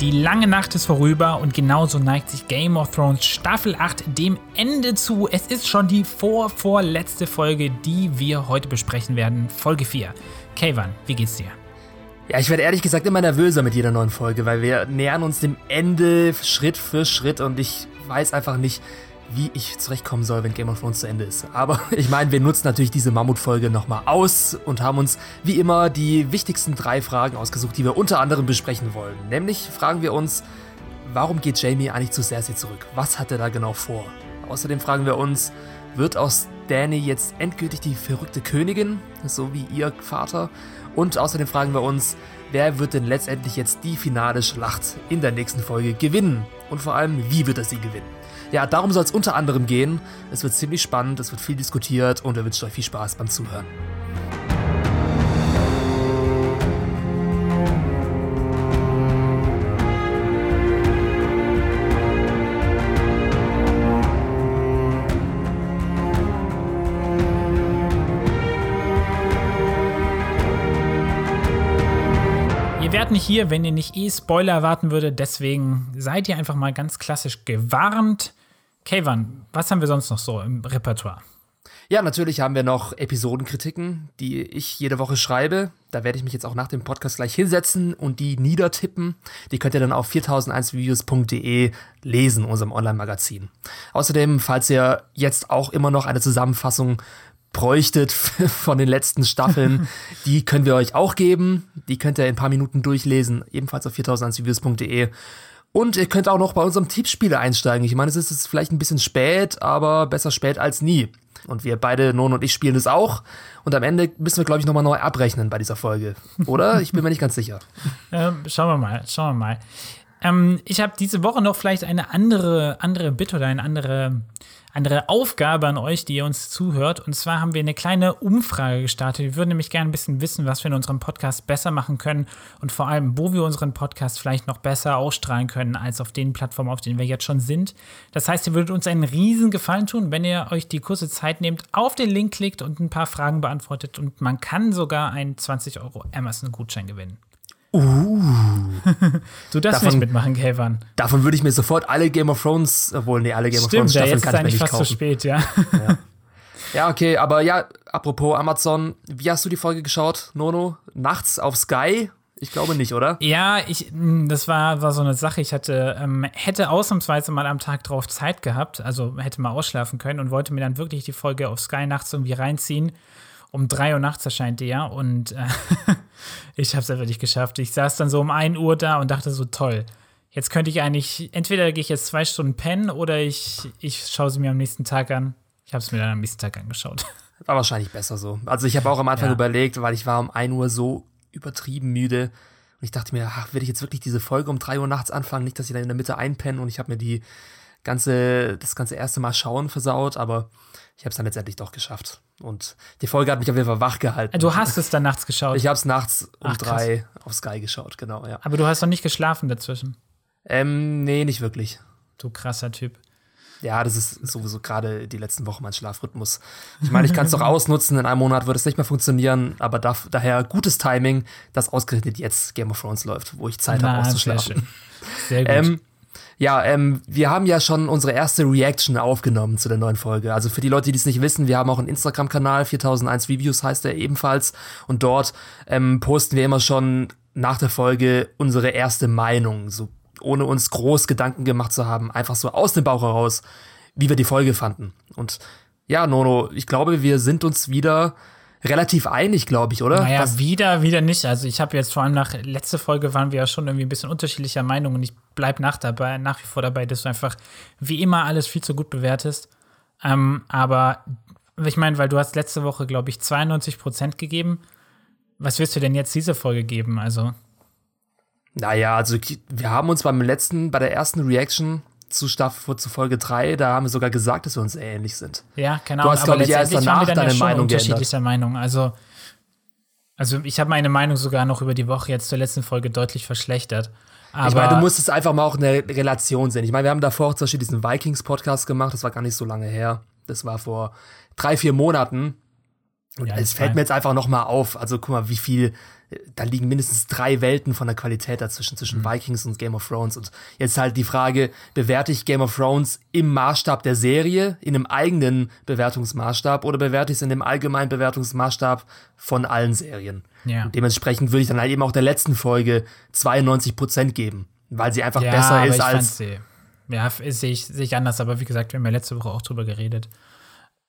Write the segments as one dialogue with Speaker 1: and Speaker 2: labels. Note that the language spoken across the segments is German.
Speaker 1: Die lange Nacht ist vorüber und genauso neigt sich Game of Thrones Staffel 8 dem Ende zu. Es ist schon die vorvorletzte Folge, die wir heute besprechen werden, Folge 4. Kayvan, wie geht's dir?
Speaker 2: Ja, ich werde ehrlich gesagt immer nervöser mit jeder neuen Folge, weil wir nähern uns dem Ende Schritt für Schritt und ich weiß einfach nicht, wie ich zurechtkommen soll, wenn Game of Thrones zu Ende ist. Aber ich meine, wir nutzen natürlich diese Mammutfolge nochmal aus und haben uns wie immer die wichtigsten drei Fragen ausgesucht, die wir unter anderem besprechen wollen. Nämlich fragen wir uns, warum geht Jamie eigentlich zu Cersei zurück? Was hat er da genau vor? Außerdem fragen wir uns, wird aus Danny jetzt endgültig die verrückte Königin, so wie ihr Vater? Und außerdem fragen wir uns, wer wird denn letztendlich jetzt die finale Schlacht in der nächsten Folge gewinnen? Und vor allem, wie wird er sie gewinnen? Ja, darum soll es unter anderem gehen. Es wird ziemlich spannend, es wird viel diskutiert und wir wünschen euch viel Spaß beim Zuhören.
Speaker 1: Hier, wenn ihr nicht eh Spoiler erwarten würdet, deswegen seid ihr einfach mal ganz klassisch gewarnt. Kayvan, was haben wir sonst noch so im Repertoire?
Speaker 2: Ja, natürlich haben wir noch Episodenkritiken, die ich jede Woche schreibe. Da werde ich mich jetzt auch nach dem Podcast gleich hinsetzen und die niedertippen. Die könnt ihr dann auf 4001videos.de lesen, unserem Online-Magazin. Außerdem, falls ihr jetzt auch immer noch eine Zusammenfassung bräuchtet von den letzten Staffeln, die können wir euch auch geben. Die könnt ihr in ein paar Minuten durchlesen, ebenfalls auf 4001videos.de. Und ihr könnt auch noch bei unserem Tippspiele einsteigen. Ich meine, es ist jetzt vielleicht ein bisschen spät, aber besser spät als nie. Und wir beide, Non und ich, spielen es auch. Und am Ende müssen wir, glaube ich, nochmal neu abrechnen bei dieser Folge. Oder? Ich bin mir nicht ganz sicher.
Speaker 1: Ähm, schauen wir mal, schauen wir mal. Ähm, ich habe diese Woche noch vielleicht eine andere, andere Bitte oder eine andere andere Aufgabe an euch, die ihr uns zuhört. Und zwar haben wir eine kleine Umfrage gestartet. Wir würden nämlich gerne ein bisschen wissen, was wir in unserem Podcast besser machen können und vor allem, wo wir unseren Podcast vielleicht noch besser ausstrahlen können, als auf den Plattformen, auf denen wir jetzt schon sind. Das heißt, ihr würdet uns einen riesen Gefallen tun, wenn ihr euch die kurze Zeit nehmt, auf den Link klickt und ein paar Fragen beantwortet. Und man kann sogar einen 20 Euro Amazon-Gutschein gewinnen.
Speaker 2: Uh.
Speaker 1: du darfst davon, nicht mitmachen, Kevin.
Speaker 2: Davon würde ich mir sofort alle Game of Thrones, obwohl, nee, alle Game Stimmt, of Thrones Staffeln kann ich mir nicht fast kaufen.
Speaker 1: zu spät, ja.
Speaker 2: ja. Ja, okay, aber ja, apropos Amazon, wie hast du die Folge geschaut, Nono? Nachts auf Sky? Ich glaube nicht, oder?
Speaker 1: Ja, ich, hm, das war, war so eine Sache. Ich hatte, ähm, hätte ausnahmsweise mal am Tag drauf Zeit gehabt, also hätte mal ausschlafen können und wollte mir dann wirklich die Folge auf Sky nachts irgendwie reinziehen um 3 Uhr nachts erscheint ja und äh, ich habe es einfach nicht geschafft. Ich saß dann so um 1 Uhr da und dachte so, toll. Jetzt könnte ich eigentlich, entweder gehe ich jetzt zwei Stunden pennen oder ich, ich schaue sie mir am nächsten Tag an. Ich habe es mir dann am nächsten Tag angeschaut.
Speaker 2: War wahrscheinlich besser so. Also ich habe auch am Anfang ja. überlegt, weil ich war um 1 Uhr so übertrieben müde. Und ich dachte mir, ach, will ich jetzt wirklich diese Folge um 3 Uhr nachts anfangen? Nicht, dass ich dann in der Mitte einpenne und ich habe mir die ganze, das ganze erste Mal schauen versaut, aber ich habe es dann letztendlich doch geschafft. Und die Folge hat mich auf jeden Fall wach gehalten.
Speaker 1: Du hast es dann nachts geschaut?
Speaker 2: Ich habe es nachts um Ach, drei auf Sky geschaut, genau, ja.
Speaker 1: Aber du hast doch nicht geschlafen dazwischen?
Speaker 2: Ähm, nee, nicht wirklich.
Speaker 1: Du krasser Typ.
Speaker 2: Ja, das ist sowieso gerade die letzten Wochen mein Schlafrhythmus. Ich meine, ich kann es doch ausnutzen, in einem Monat wird es nicht mehr funktionieren, aber da, daher gutes Timing, dass ausgerechnet jetzt Game of Thrones läuft, wo ich Zeit habe auszuschlafen.
Speaker 1: Sehr, sehr gut. Ähm,
Speaker 2: ja, ähm, wir haben ja schon unsere erste Reaction aufgenommen zu der neuen Folge. Also für die Leute, die es nicht wissen, wir haben auch einen Instagram-Kanal, 4001 Reviews heißt er ebenfalls. Und dort ähm, posten wir immer schon nach der Folge unsere erste Meinung, so ohne uns groß Gedanken gemacht zu haben, einfach so aus dem Bauch heraus, wie wir die Folge fanden. Und ja, Nono, ich glaube, wir sind uns wieder relativ einig, glaube ich, oder?
Speaker 1: Naja, Was? wieder, wieder nicht. Also ich habe jetzt vor allem nach letzter Folge waren wir ja schon irgendwie ein bisschen unterschiedlicher Meinung und ich bleibe nach dabei, nach wie vor dabei, dass du einfach wie immer alles viel zu gut bewertest. Ähm, aber ich meine, weil du hast letzte Woche, glaube ich, 92 Prozent gegeben. Was wirst du denn jetzt diese Folge geben? Also.
Speaker 2: Naja, also wir haben uns beim letzten, bei der ersten Reaction zu Staffel zu Folge 3, da haben wir sogar gesagt, dass wir uns ähnlich sind.
Speaker 1: Ja, keine Ahnung.
Speaker 2: Du hast, glaube ich, erst danach deine ja Meinung
Speaker 1: unterschiedlicher Meinung. Also, also ich habe meine Meinung sogar noch über die Woche jetzt zur letzten Folge deutlich verschlechtert. Aber
Speaker 2: ich meine, du musst es einfach mal auch eine Relation sehen. Ich meine, wir haben davor auch zum Beispiel diesen Vikings-Podcast gemacht, das war gar nicht so lange her. Das war vor drei, vier Monaten. Und ja, es fällt mir jetzt einfach noch mal auf, also guck mal, wie viel, da liegen mindestens drei Welten von der Qualität dazwischen, zwischen mhm. Vikings und Game of Thrones. Und jetzt halt die Frage, bewerte ich Game of Thrones im Maßstab der Serie, in einem eigenen Bewertungsmaßstab, oder bewerte ich es in dem allgemeinen Bewertungsmaßstab von allen Serien? Ja. Und dementsprechend würde ich dann halt eben auch der letzten Folge 92 Prozent geben, weil sie einfach ja, besser ist als.
Speaker 1: Sie, ja, sehe ich, seh ich anders, aber wie gesagt, wir haben ja letzte Woche auch drüber geredet.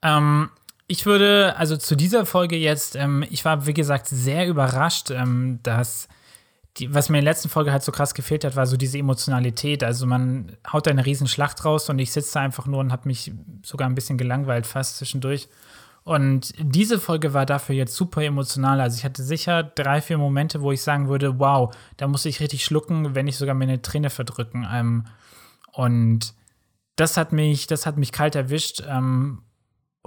Speaker 1: Ähm, ich würde, also zu dieser Folge jetzt, ähm, ich war, wie gesagt, sehr überrascht, ähm, dass die, was mir in der letzten Folge halt so krass gefehlt hat, war so diese Emotionalität. Also man haut da eine riesen Schlacht raus und ich sitze da einfach nur und habe mich sogar ein bisschen gelangweilt fast zwischendurch. Und diese Folge war dafür jetzt super emotional. Also ich hatte sicher drei, vier Momente, wo ich sagen würde, wow, da muss ich richtig schlucken, wenn nicht sogar mir eine Träne verdrücken. Ähm, und das hat mich, das hat mich kalt erwischt.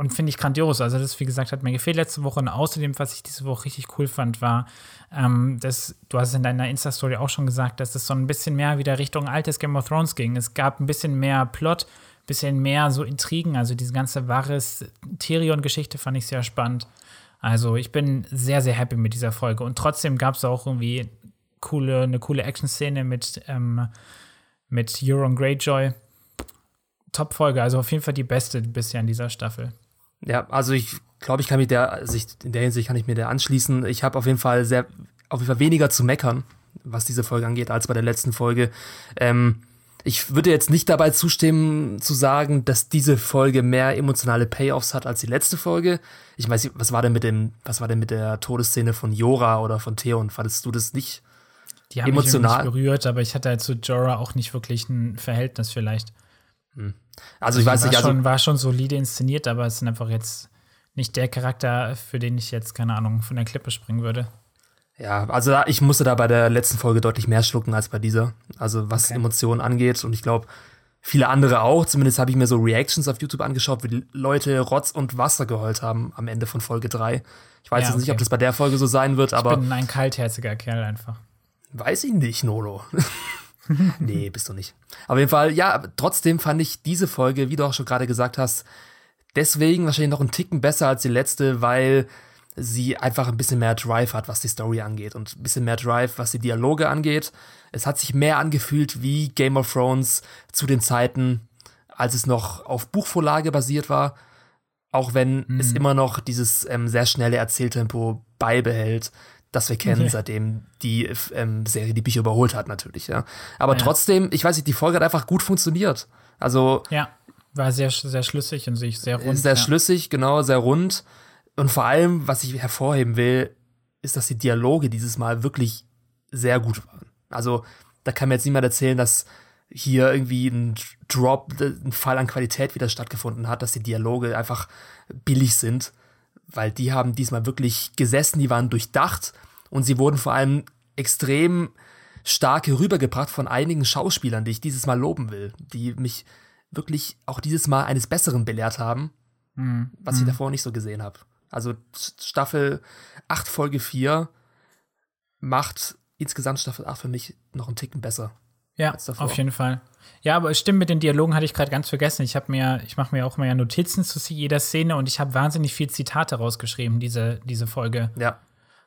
Speaker 1: Und finde ich grandios. Also, das, wie gesagt, hat mir gefehlt letzte Woche. Und außerdem, was ich diese Woche richtig cool fand, war, ähm, dass du hast in deiner Insta-Story auch schon gesagt, dass es so ein bisschen mehr wieder Richtung altes Game of Thrones ging. Es gab ein bisschen mehr Plot, ein bisschen mehr so Intrigen. Also, diese ganze Varys Tyrion-Geschichte fand ich sehr spannend. Also, ich bin sehr, sehr happy mit dieser Folge. Und trotzdem gab es auch irgendwie coole, eine coole Action-Szene mit, ähm, mit Euron Greyjoy. Top-Folge, also auf jeden Fall die beste bisher in dieser Staffel.
Speaker 2: Ja, also ich glaube, ich kann mich der, also ich, in der Hinsicht kann ich mir der anschließen. Ich habe auf jeden Fall sehr, auf jeden Fall weniger zu meckern, was diese Folge angeht, als bei der letzten Folge. Ähm, ich würde jetzt nicht dabei zustimmen, zu sagen, dass diese Folge mehr emotionale Payoffs hat als die letzte Folge. Ich weiß nicht, was war denn mit dem, was war denn mit der Todesszene von Jora oder von Theon? Fandest du das nicht
Speaker 1: die haben emotional? mich berührt, aber ich hatte halt zu Jorah auch nicht wirklich ein Verhältnis vielleicht.
Speaker 2: Hm. Also ich weiß
Speaker 1: war
Speaker 2: nicht,
Speaker 1: also schon, war schon solide inszeniert, aber es ist einfach jetzt nicht der Charakter, für den ich jetzt, keine Ahnung, von der Klippe springen würde.
Speaker 2: Ja, also ich musste da bei der letzten Folge deutlich mehr schlucken als bei dieser. Also was okay. Emotionen angeht. Und ich glaube, viele andere auch. Zumindest habe ich mir so Reactions auf YouTube angeschaut, wie die Leute Rotz und Wasser geheult haben am Ende von Folge 3. Ich weiß ja, jetzt nicht, ob das bei der Folge so sein wird, aber.
Speaker 1: Ich bin ein kaltherziger Kerl einfach.
Speaker 2: Weiß ich nicht, Nolo. nee, bist du nicht. Auf jeden Fall, ja, trotzdem fand ich diese Folge, wie du auch schon gerade gesagt hast, deswegen wahrscheinlich noch einen Ticken besser als die letzte, weil sie einfach ein bisschen mehr Drive hat, was die Story angeht und ein bisschen mehr Drive, was die Dialoge angeht. Es hat sich mehr angefühlt wie Game of Thrones zu den Zeiten, als es noch auf Buchvorlage basiert war, auch wenn mhm. es immer noch dieses ähm, sehr schnelle Erzähltempo beibehält das wir kennen, okay. seitdem die ähm, Serie die Bücher überholt hat, natürlich, ja. Aber ja. trotzdem, ich weiß nicht, die Folge hat einfach gut funktioniert. Also.
Speaker 1: Ja, war sehr, sehr schlüssig und sich sehr rund.
Speaker 2: Sehr
Speaker 1: ja.
Speaker 2: schlüssig, genau, sehr rund. Und vor allem, was ich hervorheben will, ist, dass die Dialoge dieses Mal wirklich sehr gut waren. Also, da kann mir jetzt niemand erzählen, dass hier irgendwie ein Drop, ein Fall an Qualität wieder stattgefunden hat, dass die Dialoge einfach billig sind weil die haben diesmal wirklich gesessen, die waren durchdacht und sie wurden vor allem extrem stark herübergebracht von einigen Schauspielern, die ich dieses Mal loben will, die mich wirklich auch dieses Mal eines Besseren belehrt haben, mhm. was ich mhm. davor nicht so gesehen habe. Also Staffel 8, Folge 4 macht insgesamt Staffel 8 für mich noch einen Ticken besser.
Speaker 1: Ja, auf jeden Fall. Ja, aber es stimmt, mit den Dialogen hatte ich gerade ganz vergessen. Ich habe mir, ich mache mir auch mal Notizen zu jeder Szene und ich habe wahnsinnig viel Zitate rausgeschrieben, diese, diese Folge.
Speaker 2: Ja.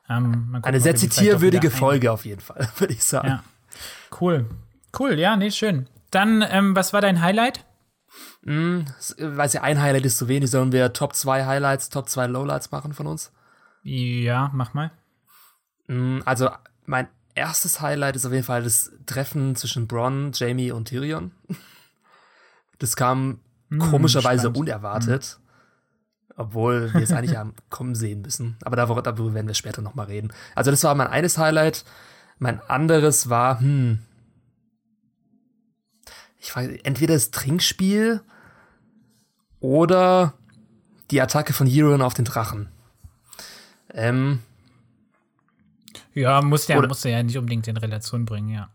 Speaker 2: Ähm, gucken, Eine sehr zitierwürdige Folge auf jeden Fall, würde ich sagen.
Speaker 1: Ja. Cool. Cool, ja, nee, schön. Dann, ähm, was war dein Highlight?
Speaker 2: Hm, weiß ja, ein Highlight ist zu wenig. Sollen wir Top 2 Highlights, Top 2 Lowlights machen von uns?
Speaker 1: Ja, mach mal.
Speaker 2: Hm, also, mein erstes Highlight ist auf jeden Fall das Treffen zwischen Bronn, Jamie und Tyrion. Das kam mm, komischerweise spannend. unerwartet. Mm. Obwohl wir es eigentlich haben kommen sehen müssen. Aber darüber, darüber werden wir später noch mal reden. Also das war mein eines Highlight. Mein anderes war, hm, ich weiß, entweder das Trinkspiel oder die Attacke von Euron auf den Drachen. Ähm,
Speaker 1: ja, muss ja, muss ja nicht unbedingt in Relation bringen, ja.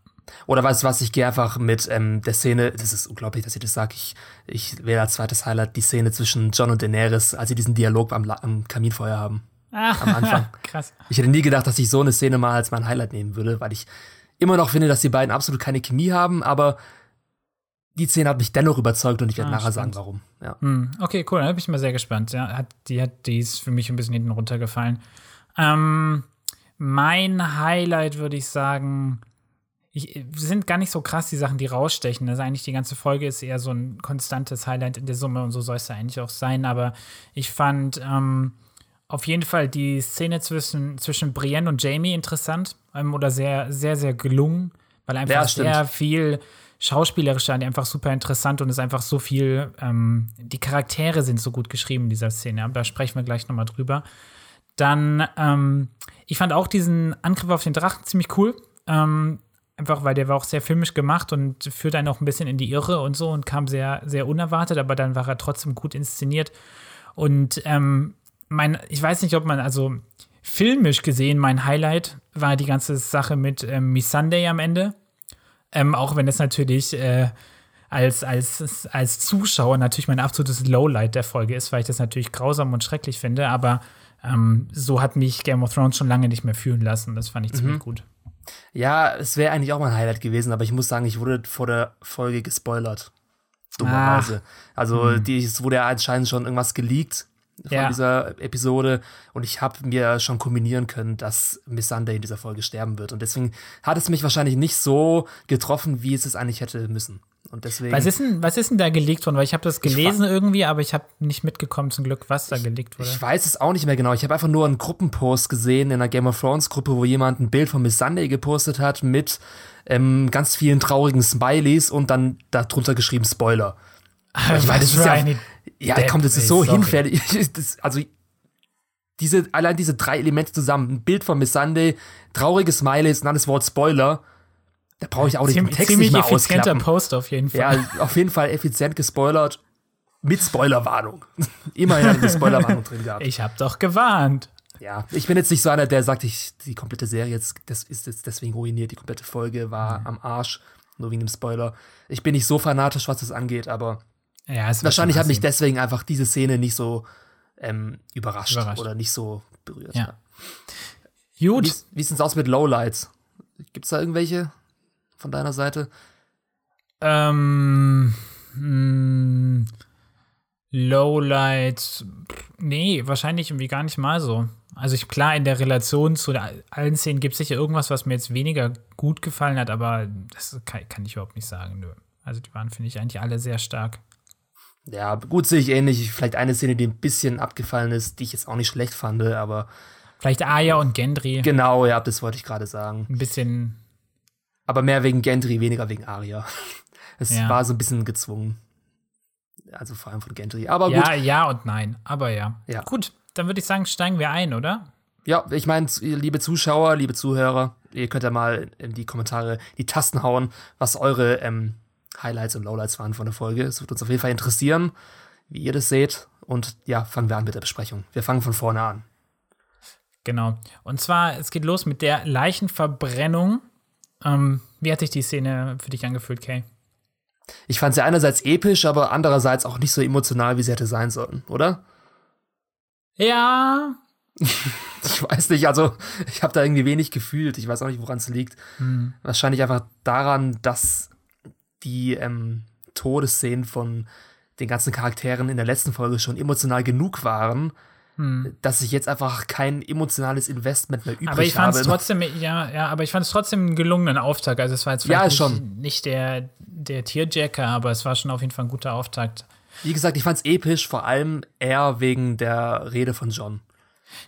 Speaker 2: Oder weißt du was, ich gehe einfach mit ähm, der Szene, das ist unglaublich, dass ich das sage, ich, ich wähle als zweites Highlight die Szene zwischen John und Daenerys, als sie diesen Dialog am, am Kaminfeuer haben. Ah, am Anfang.
Speaker 1: Krass.
Speaker 2: Ich hätte nie gedacht, dass ich so eine Szene mal als mein Highlight nehmen würde, weil ich immer noch finde, dass die beiden absolut keine Chemie haben, aber die Szene hat mich dennoch überzeugt und ich werde
Speaker 1: Ah,
Speaker 2: nachher
Speaker 1: spannend.
Speaker 2: sagen, warum. Ja.
Speaker 1: Hm, okay, cool, da bin ich mal sehr gespannt. Ja, hat, die, hat, die ist für mich ein bisschen hinten runtergefallen. Ähm, mein Highlight würde ich sagen, ich, sind gar nicht so krass die Sachen, die rausstechen. Also eigentlich die ganze Folge ist eher so ein konstantes Highlight in der Summe und so soll es ja eigentlich auch sein. Aber ich fand ähm, auf jeden Fall die Szene zwischen, zwischen Brienne und Jamie interessant ähm, oder sehr, sehr, sehr gelungen, weil einfach
Speaker 2: Ja,
Speaker 1: sehr viel schauspielerisch an, einfach super interessant und es ist einfach so viel, ähm, die Charaktere sind so gut geschrieben in dieser Szene, da sprechen wir gleich nochmal drüber. Dann, ähm, ich fand auch diesen Angriff auf den Drachen ziemlich cool. Ähm, einfach weil der war auch sehr filmisch gemacht und führt einen auch ein bisschen in die Irre und so und kam sehr, sehr unerwartet, aber dann war er trotzdem gut inszeniert. Und ähm, mein, ich weiß nicht, ob man, also filmisch gesehen, mein Highlight war die ganze Sache mit ähm, Miss Sunday am Ende. Ähm, auch wenn es natürlich äh, als, als, als Zuschauer natürlich mein absolutes Lowlight der Folge ist, weil ich das natürlich grausam und schrecklich finde, aber ähm, so hat mich Game of Thrones schon lange nicht mehr fühlen lassen. Das fand ich ziemlich gut.
Speaker 2: Ja, es wäre eigentlich auch mein Highlight gewesen, aber ich muss sagen, ich wurde vor der Folge gespoilert. Dummerweise. Also, die, es wurde ja anscheinend schon irgendwas geleakt von
Speaker 1: Ja.
Speaker 2: dieser Episode und ich habe mir schon kombinieren können, dass Miss Sunday in dieser Folge sterben wird. Und deswegen hat es mich wahrscheinlich nicht so getroffen, wie es es eigentlich hätte müssen. Und deswegen.
Speaker 1: Was ist, denn, was ist denn da gelegt worden? Weil ich habe das gelesen irgendwie, aber ich habe nicht mitgekommen zum Glück, was da gelegt wurde.
Speaker 2: Ich weiß es auch nicht mehr genau. Ich habe einfach nur einen Gruppenpost gesehen in einer Game of Thrones Gruppe, wo jemand ein Bild von Miss Sunday gepostet hat mit ähm, ganz vielen traurigen Smileys und dann darunter geschrieben Spoiler. Ich meine, das ist ja, ja
Speaker 1: Depp,
Speaker 2: komm, das ist so hinfällig. Also diese, allein diese drei Elemente zusammen, ein Bild von Miss Sunday, traurige Smileys und dann das Wort Spoiler, da brauche ich auch nicht den
Speaker 1: Ziem,
Speaker 2: Text
Speaker 1: ziemlich
Speaker 2: nicht mehr
Speaker 1: effizienter
Speaker 2: ausklappen.
Speaker 1: Post auf jeden Fall.
Speaker 2: Ja, auf jeden Fall effizient gespoilert mit Spoilerwarnung. Immerhin hat eine Spoilerwarnung drin gehabt.
Speaker 1: Ich habe doch gewarnt.
Speaker 2: Ja, ich bin jetzt nicht so einer, der sagt, ich, die komplette Serie jetzt, das ist jetzt deswegen ruiniert, die komplette Folge
Speaker 1: Mhm.
Speaker 2: war am Arsch, nur wegen dem Spoiler. Ich bin nicht so fanatisch, was das angeht, aber
Speaker 1: Ja, es
Speaker 2: wahrscheinlich hat mich deswegen einfach diese Szene nicht so ähm, überrascht,
Speaker 1: Überrascht.
Speaker 2: oder nicht so berührt.
Speaker 1: Ja.
Speaker 2: Wie,
Speaker 1: Gut.
Speaker 2: wie sieht's aus mit Lowlights? Gibt's da irgendwelche von deiner Seite?
Speaker 1: Ähm, mh, Lowlights. Nee, wahrscheinlich irgendwie gar nicht mal so. Also ich, klar, in der Relation zu allen Szenen gibt es sicher irgendwas, was mir jetzt weniger gut gefallen hat, aber das kann, kann ich überhaupt nicht sagen. Nö. Also die waren, finde ich, eigentlich alle sehr stark.
Speaker 2: Ja, gut sehe ich ähnlich. Vielleicht eine Szene, die ein bisschen abgefallen ist, die ich jetzt auch nicht schlecht fand, aber
Speaker 1: Vielleicht Aya und Gendry.
Speaker 2: genau, ja, das wollte ich gerade sagen.
Speaker 1: ein bisschen.
Speaker 2: Aber mehr wegen Gendry, weniger wegen Arya. Es
Speaker 1: Ja.
Speaker 2: war so ein bisschen gezwungen. Also vor allem von Gendry. Aber gut,
Speaker 1: Ja, ja und nein. Aber ja.
Speaker 2: Ja.
Speaker 1: Gut, dann würde ich sagen, steigen wir ein, oder?
Speaker 2: ja, ich meine, liebe Zuschauer, liebe Zuhörer, ihr könnt ja mal in die Kommentare die Tasten hauen, was eure ähm, Highlights und Lowlights waren von der Folge. Es wird uns auf jeden Fall interessieren, wie ihr das seht. Und ja, fangen wir an mit der Besprechung. Wir fangen von vorne an.
Speaker 1: Genau. Und zwar, es geht los mit der Leichenverbrennung. Ähm, wie hat sich die Szene für dich angefühlt, Kay?
Speaker 2: Ich fand sie einerseits episch, aber andererseits auch nicht so emotional, wie sie hätte sein sollen, oder?
Speaker 1: Ja.
Speaker 2: Ich weiß nicht, also ich habe da irgendwie wenig gefühlt. Ich weiß auch nicht, woran es liegt.
Speaker 1: Hm.
Speaker 2: Wahrscheinlich einfach daran, dass die ähm, Todesszenen von den ganzen Charakteren in der letzten Folge schon emotional genug waren,
Speaker 1: Hm.
Speaker 2: dass ich jetzt einfach kein emotionales Investment mehr übrig
Speaker 1: Aber ich fand es
Speaker 2: habe.
Speaker 1: trotzdem, ja, ja, aber ich fand es trotzdem einen gelungenen Auftakt. Also es war jetzt
Speaker 2: Ja,
Speaker 1: vielleicht
Speaker 2: schon.
Speaker 1: nicht, nicht der, der Tierjacker, aber es war schon auf jeden Fall ein guter Auftakt.
Speaker 2: Wie gesagt, ich fand es episch, vor allem eher wegen der Rede von John.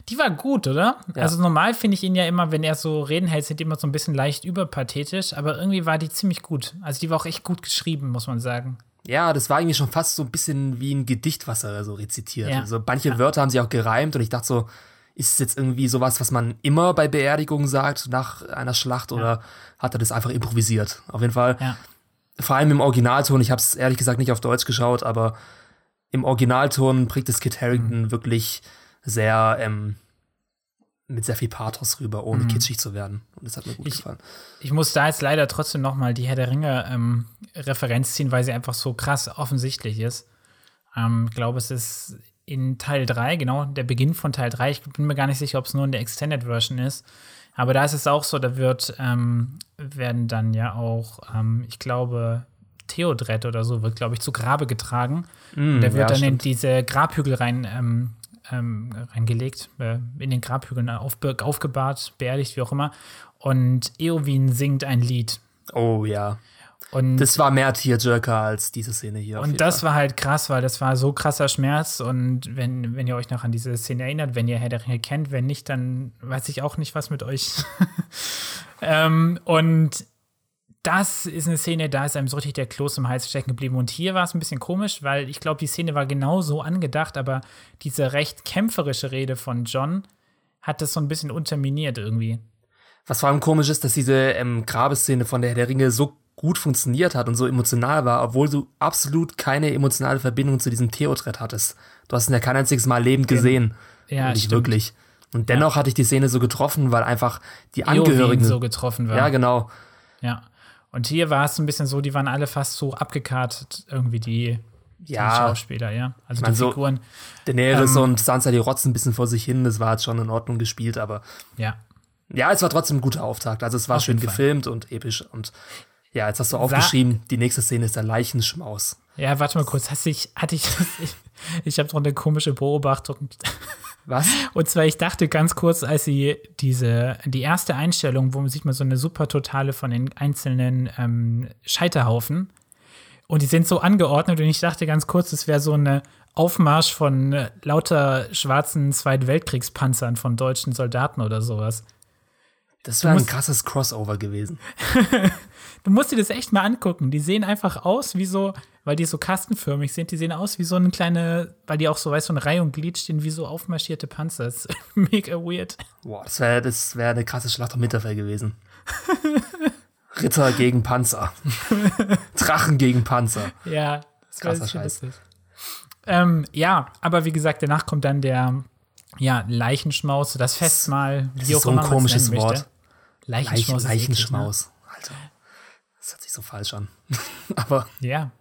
Speaker 1: Die war gut, oder?
Speaker 2: Ja.
Speaker 1: Also normal finde ich ihn ja immer, wenn er so Reden hält, sind die immer so ein bisschen leicht überpathetisch, aber irgendwie war die ziemlich gut. Also die war auch echt gut geschrieben, muss man sagen.
Speaker 2: Ja, das war irgendwie schon fast so ein bisschen wie ein Gedicht, was er so rezitiert.
Speaker 1: Ja.
Speaker 2: Also manche Wörter haben sie auch gereimt und ich dachte so, ist es jetzt irgendwie sowas, was man immer bei Beerdigungen sagt nach einer Schlacht oder hat er das einfach improvisiert? Auf jeden Fall.
Speaker 1: Ja.
Speaker 2: Vor allem im Originalton, ich habe es ehrlich gesagt nicht auf Deutsch geschaut, aber im Originalton bringt es Kit Harington
Speaker 1: Mhm.
Speaker 2: wirklich sehr ähm, mit sehr viel Pathos rüber, ohne
Speaker 1: Mhm.
Speaker 2: kitschig zu werden. Und das hat mir gut
Speaker 1: Ich-
Speaker 2: gefallen.
Speaker 1: Ich muss da jetzt leider trotzdem noch mal die Herr der Ringe ähm, Referenz ziehen, weil sie einfach so krass offensichtlich ist. Ähm, ich glaube, es ist in Teil 3, genau, der Beginn von Teil 3. Ich bin mir gar nicht sicher, ob es nur in der Extended Version ist. Aber da ist es auch so, da wird, ähm, werden dann ja auch, ähm, ich glaube, Theodred oder so, wird, glaube ich, zu Grabe getragen.
Speaker 2: Mm,
Speaker 1: der wird
Speaker 2: ja,
Speaker 1: dann in
Speaker 2: stimmt.
Speaker 1: diese Grabhügel rein, ähm, reingelegt, äh, in den Grabhügeln auf, aufgebahrt, beerdigt, wie auch immer. Und Eowyn singt ein Lied.
Speaker 2: Oh ja.
Speaker 1: Und
Speaker 2: Das war mehr Tearjerker als diese Szene hier.
Speaker 1: Und das
Speaker 2: Fall.
Speaker 1: war halt krass, weil das war so krasser Schmerz. Und wenn, wenn ihr euch noch an diese Szene erinnert, wenn ihr Herr der Ringe kennt, wenn nicht, dann weiß ich auch nicht, was mit euch. ähm, und das ist eine Szene, da ist einem so richtig der Kloß im Hals stecken geblieben. Und hier war es ein bisschen komisch, weil ich glaube, die Szene war genau so angedacht, aber diese recht kämpferische Rede von John hat das so ein bisschen unterminiert irgendwie.
Speaker 2: Was vor allem komisch ist, dass diese ähm, Grabeszene von der Herr der Ringe so gut funktioniert hat und so emotional war, obwohl du absolut keine emotionale Verbindung zu diesem Theodred hattest. Du hast ihn ja kein einziges Mal lebend gesehen.
Speaker 1: Ja,
Speaker 2: nicht
Speaker 1: stimmt.
Speaker 2: wirklich. Und dennoch hatte ich die Szene so getroffen, weil einfach die
Speaker 1: Eowyn
Speaker 2: Angehörigen.
Speaker 1: so getroffen war.
Speaker 2: ja, genau.
Speaker 1: Ja. Und hier war es ein bisschen so, die waren alle fast so abgekartet, irgendwie die, die
Speaker 2: Ja,
Speaker 1: Schauspieler, ja. Also
Speaker 2: mein,
Speaker 1: die
Speaker 2: so-
Speaker 1: Figuren.
Speaker 2: Daenerys
Speaker 1: Ähm,
Speaker 2: und Sansa, die rotzen ein bisschen vor sich hin. Das war jetzt schon in Ordnung gespielt, aber
Speaker 1: Ja.
Speaker 2: ja, es war trotzdem ein guter Auftakt. Also es war
Speaker 1: Auf
Speaker 2: schön
Speaker 1: Fall.
Speaker 2: gefilmt und episch. Und ja, jetzt hast du aufgeschrieben, die nächste Szene ist der Leichenschmaus.
Speaker 1: Ja, warte mal kurz. Hast ich, hatte ich, ich, ich habe noch eine komische Beobachtung.
Speaker 2: Was?
Speaker 1: Und zwar, ich dachte ganz kurz, als sie diese, die erste Einstellung, wo man sieht man so eine super Totale von den einzelnen ähm, Scheiterhaufen. Und die sind so angeordnet und ich dachte ganz kurz, das wäre so eine Aufmarsch von äh, lauter schwarzen Zweiten Weltkriegspanzern von deutschen Soldaten oder sowas.
Speaker 2: Das wäre ein krasses Crossover gewesen.
Speaker 1: Du musst dir das echt mal angucken. Die sehen einfach aus wie so, weil die so kastenförmig sind, die sehen aus wie so eine kleine, weil die auch so, weißt du, so eine Reihe und Glied stehen, wie so aufmarschierte Panzer. Das ist mega weird.
Speaker 2: Boah, das wäre das wär eine krasse Schlacht um Winterfell gewesen. Ritter gegen Panzer. Drachen gegen Panzer.
Speaker 1: Ja, das
Speaker 2: Krasser Scheiß.
Speaker 1: Ähm, ja, aber wie gesagt, danach kommt dann der ja, Leichenschmaus, das Festmahl,
Speaker 2: Das
Speaker 1: wie
Speaker 2: ist
Speaker 1: auch
Speaker 2: so ein
Speaker 1: immer
Speaker 2: komisches
Speaker 1: möchte.
Speaker 2: Wort. Leich,
Speaker 1: Leichenschmaus. ist eklig,
Speaker 2: Leichenschmaus. Alter. Das hört sich so falsch an. aber
Speaker 1: Ne? Ja.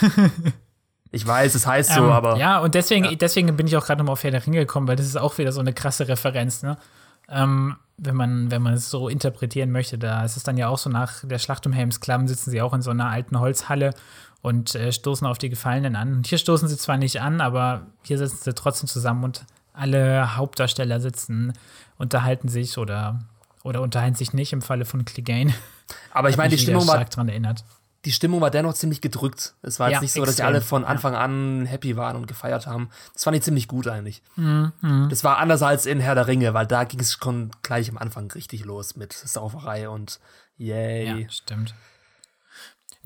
Speaker 2: ich weiß, es heißt so,
Speaker 1: Ähm,
Speaker 2: aber
Speaker 1: Ja, und deswegen, deswegen bin ich auch gerade nochmal auf Herr der Ringe gekommen, weil das ist auch wieder so eine krasse Referenz, ne? Ähm, wenn man, wenn man es so interpretieren möchte, da ist es dann ja auch so nach der Schlacht um Helms Klamm sitzen sie auch in so einer alten Holzhalle und äh, stoßen auf die Gefallenen an. Und hier stoßen sie zwar nicht an, aber hier sitzen sie trotzdem zusammen und alle Hauptdarsteller sitzen, unterhalten sich oder, oder unterhalten sich nicht im Falle von Clegane.
Speaker 2: aber ich meine, die Stimmung war
Speaker 1: stark dran erinnert.
Speaker 2: Die Stimmung war dennoch ziemlich gedrückt. Es war jetzt
Speaker 1: Ja,
Speaker 2: nicht so, dass die
Speaker 1: extrem.
Speaker 2: alle von Anfang an happy waren und gefeiert haben. Das fand ich ziemlich gut eigentlich. Das war anders als in Herr der Ringe, weil da ging es schon gleich am Anfang richtig los mit Sauferei und yay.
Speaker 1: Ja, stimmt.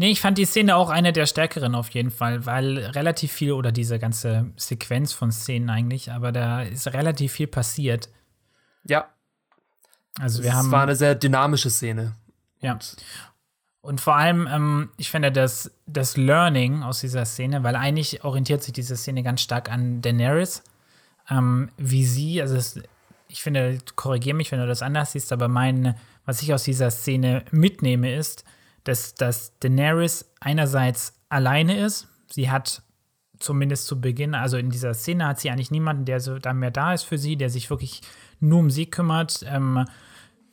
Speaker 1: Nee, ich fand die Szene auch eine der stärkeren auf jeden Fall, weil relativ viel oder diese ganze Sequenz von Szenen eigentlich, aber da ist relativ viel passiert.
Speaker 2: Ja,
Speaker 1: Also wir
Speaker 2: es
Speaker 1: haben
Speaker 2: war eine sehr dynamische Szene.
Speaker 1: ja. Und vor allem, ähm, ich finde das, das Learning aus dieser Szene, weil eigentlich orientiert sich diese Szene ganz stark an Daenerys, ähm, wie sie, also es, ich finde, korrigiere mich, wenn du das anders siehst, aber mein, was ich aus dieser Szene mitnehme, ist, dass, dass Daenerys einerseits alleine ist. Sie hat zumindest zu Beginn, also in dieser Szene hat sie eigentlich niemanden, der so da mehr da ist für sie, der sich wirklich nur um sie kümmert. Ähm,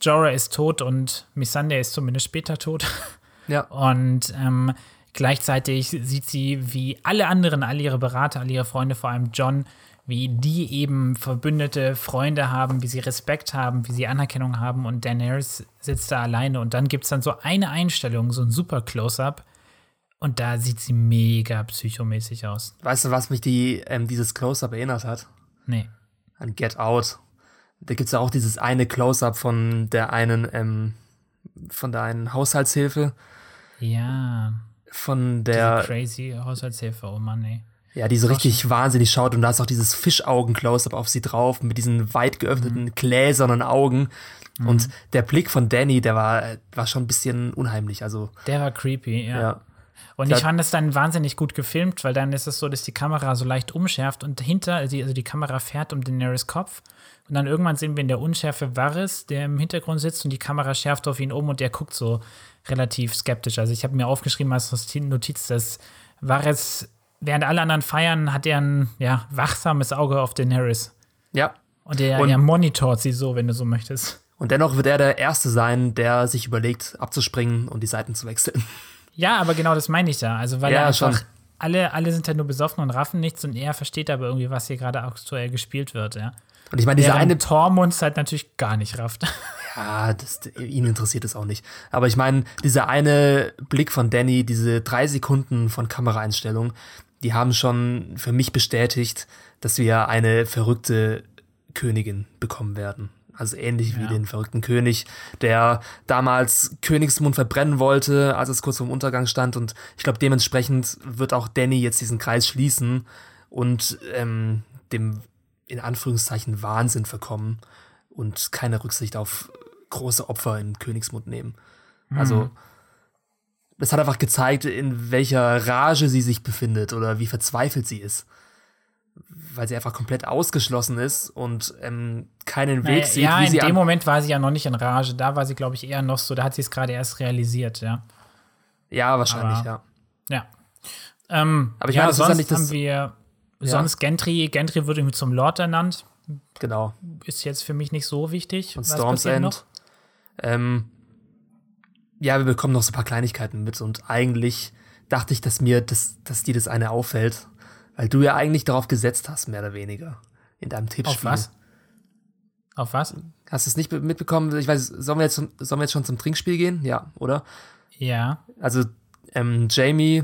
Speaker 1: Jorah ist tot und Missandei ist zumindest später tot.
Speaker 2: Ja.
Speaker 1: Und ähm, gleichzeitig sieht sie, wie alle anderen, alle ihre Berater, alle ihre Freunde, vor allem John, wie die eben verbündete Freunde haben, wie sie Respekt haben, wie sie Anerkennung haben und Daenerys sitzt da alleine und dann gibt es dann so eine Einstellung, so ein super Close-Up und da sieht sie mega psychomäßig aus.
Speaker 2: Weißt du, was mich die, ähm, dieses Close-Up erinnert hat?
Speaker 1: Nee.
Speaker 2: An Get Out. Da gibt es ja auch dieses eine Close-Up von der einen, ähm, von der einen Haushaltshilfe,
Speaker 1: Ja,
Speaker 2: von der,
Speaker 1: crazy Haushaltshilfe, oh Mann, ey.
Speaker 2: ja, die so richtig wahnsinnig schaut und da ist auch dieses Fischaugen-Close-Up auf sie drauf mit diesen weit geöffneten, gläsernen Augen. Und der Blick von Danny, der war, war schon ein bisschen unheimlich. Also,
Speaker 1: Der war creepy, ja.
Speaker 2: ja.
Speaker 1: Und ich fand es dann wahnsinnig gut gefilmt, weil dann ist es so, dass die Kamera so leicht umschärft und dahinter, also die, also die Kamera fährt um Daenerys Kopf und dann irgendwann sehen wir in der Unschärfe Varys, der im Hintergrund sitzt und die Kamera schärft auf ihn um und der guckt so relativ skeptisch. Also ich habe mir aufgeschrieben als Notiz, dass Varys, während alle anderen feiern, hat er ein ja, wachsames Auge auf Daenerys.
Speaker 2: Ja.
Speaker 1: Und er,
Speaker 2: Und-
Speaker 1: er monitort sie so, wenn du so möchtest.
Speaker 2: Und dennoch wird er der Erste sein, der sich überlegt, abzuspringen und die Seiten zu wechseln.
Speaker 1: Ja, aber genau das meine ich da. Also, weil
Speaker 2: Ja,
Speaker 1: er einfach,
Speaker 2: schon.
Speaker 1: alle, alle sind halt nur besoffen und raffen nichts und er versteht aber irgendwie, was hier gerade aktuell gespielt wird, ja.
Speaker 2: Und ich meine, dieser eine
Speaker 1: Tormunds halt natürlich gar nicht rafft.
Speaker 2: Ja, das, ihn interessiert es auch nicht. Aber ich meine, dieser eine Blick von Danny, diese drei Sekunden von Kameraeinstellung, die haben schon für mich bestätigt, dass wir eine verrückte Königin bekommen werden. Also ähnlich wie
Speaker 1: Ja.
Speaker 2: den verrückten König, der damals Königsmund verbrennen wollte, als es kurz vorm Untergang stand. Und ich glaube, dementsprechend wird auch Danny jetzt diesen Kreis schließen und ähm, dem in Anführungszeichen Wahnsinn verkommen und keine Rücksicht auf große Opfer in Königsmund nehmen. Also, das hat einfach gezeigt, in welcher Rage sie sich befindet oder wie verzweifelt sie ist. Weil sie einfach komplett ausgeschlossen ist und ähm, keinen Weg
Speaker 1: Naja,
Speaker 2: sieht,
Speaker 1: ja, in dem Moment war sie ja noch nicht in Rage. Da war sie, glaube ich, eher noch so, da hat sie es gerade erst realisiert, ja.
Speaker 2: Ja, wahrscheinlich,
Speaker 1: Aber-
Speaker 2: ja.
Speaker 1: Ja. Ähm,
Speaker 2: Aber ich
Speaker 1: ja,
Speaker 2: meine, das ist ja
Speaker 1: sonst
Speaker 2: nicht das-
Speaker 1: haben wir sonst Gentry. Gentry wird irgendwie zum Lord ernannt.
Speaker 2: Genau.
Speaker 1: Ist jetzt für mich nicht so wichtig.
Speaker 2: Und Storm's End.
Speaker 1: noch?
Speaker 2: Ähm, ja, wir bekommen noch so ein paar Kleinigkeiten mit und eigentlich dachte ich, dass mir das, dass dir das eine auffällt, weil du ja eigentlich darauf gesetzt hast, mehr oder weniger, in deinem Tippspiel.
Speaker 1: Auf was? Auf was?
Speaker 2: Hast du es nicht be- mitbekommen? Ich weiß, sollen wir jetzt, sollen wir jetzt schon zum Trinkspiel gehen? Ja, oder?
Speaker 1: Ja.
Speaker 2: Also, ähm, Jamie,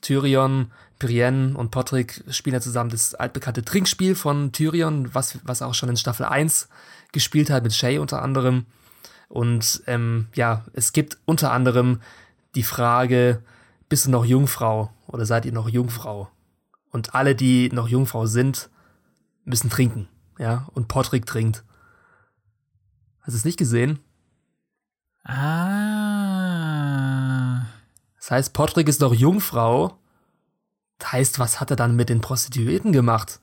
Speaker 2: Tyrion, Brienne und Podrick spielen ja zusammen das altbekannte Trinkspiel von Tyrion, was, was er auch schon in Staffel 1 gespielt hat, mit Shay unter anderem. Und ähm, ja, es gibt unter anderem die Frage, bist du noch Jungfrau oder seid ihr noch Jungfrau? Und alle, die noch Jungfrau sind, müssen trinken. Ja, und Podrick trinkt. Hast du es nicht gesehen?
Speaker 1: Ah.
Speaker 2: Das heißt, Podrick ist noch Jungfrau. Das heißt, was hat er dann mit den Prostituierten gemacht?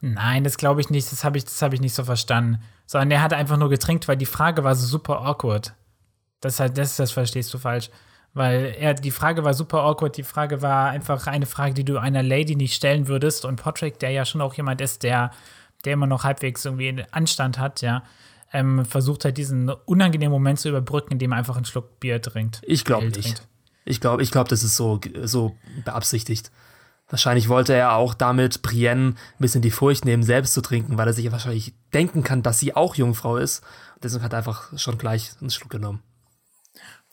Speaker 1: Nein, das glaube ich nicht. Das habe ich, das hab ich nicht so verstanden. Sondern er hat einfach nur getrinkt, weil die Frage war so super awkward. Das, halt, das, das verstehst du falsch. Weil er, die Frage war super awkward. Die Frage war einfach eine Frage, die du einer Lady nicht stellen würdest. Und Patrick, der ja schon auch jemand ist, der, der immer noch halbwegs irgendwie Anstand hat, ja, ähm, versucht halt diesen unangenehmen Moment zu überbrücken, indem er einfach einen Schluck Bier trinkt.
Speaker 2: Ich glaube nicht.
Speaker 1: trinkt.
Speaker 2: Ich glaube, ich glaube, das ist so, so beabsichtigt. Wahrscheinlich wollte er auch damit Brienne ein bisschen die Furcht nehmen, selbst zu trinken, weil er sich ja wahrscheinlich denken kann, dass sie auch Jungfrau ist. Deswegen hat er einfach schon gleich einen Schluck genommen.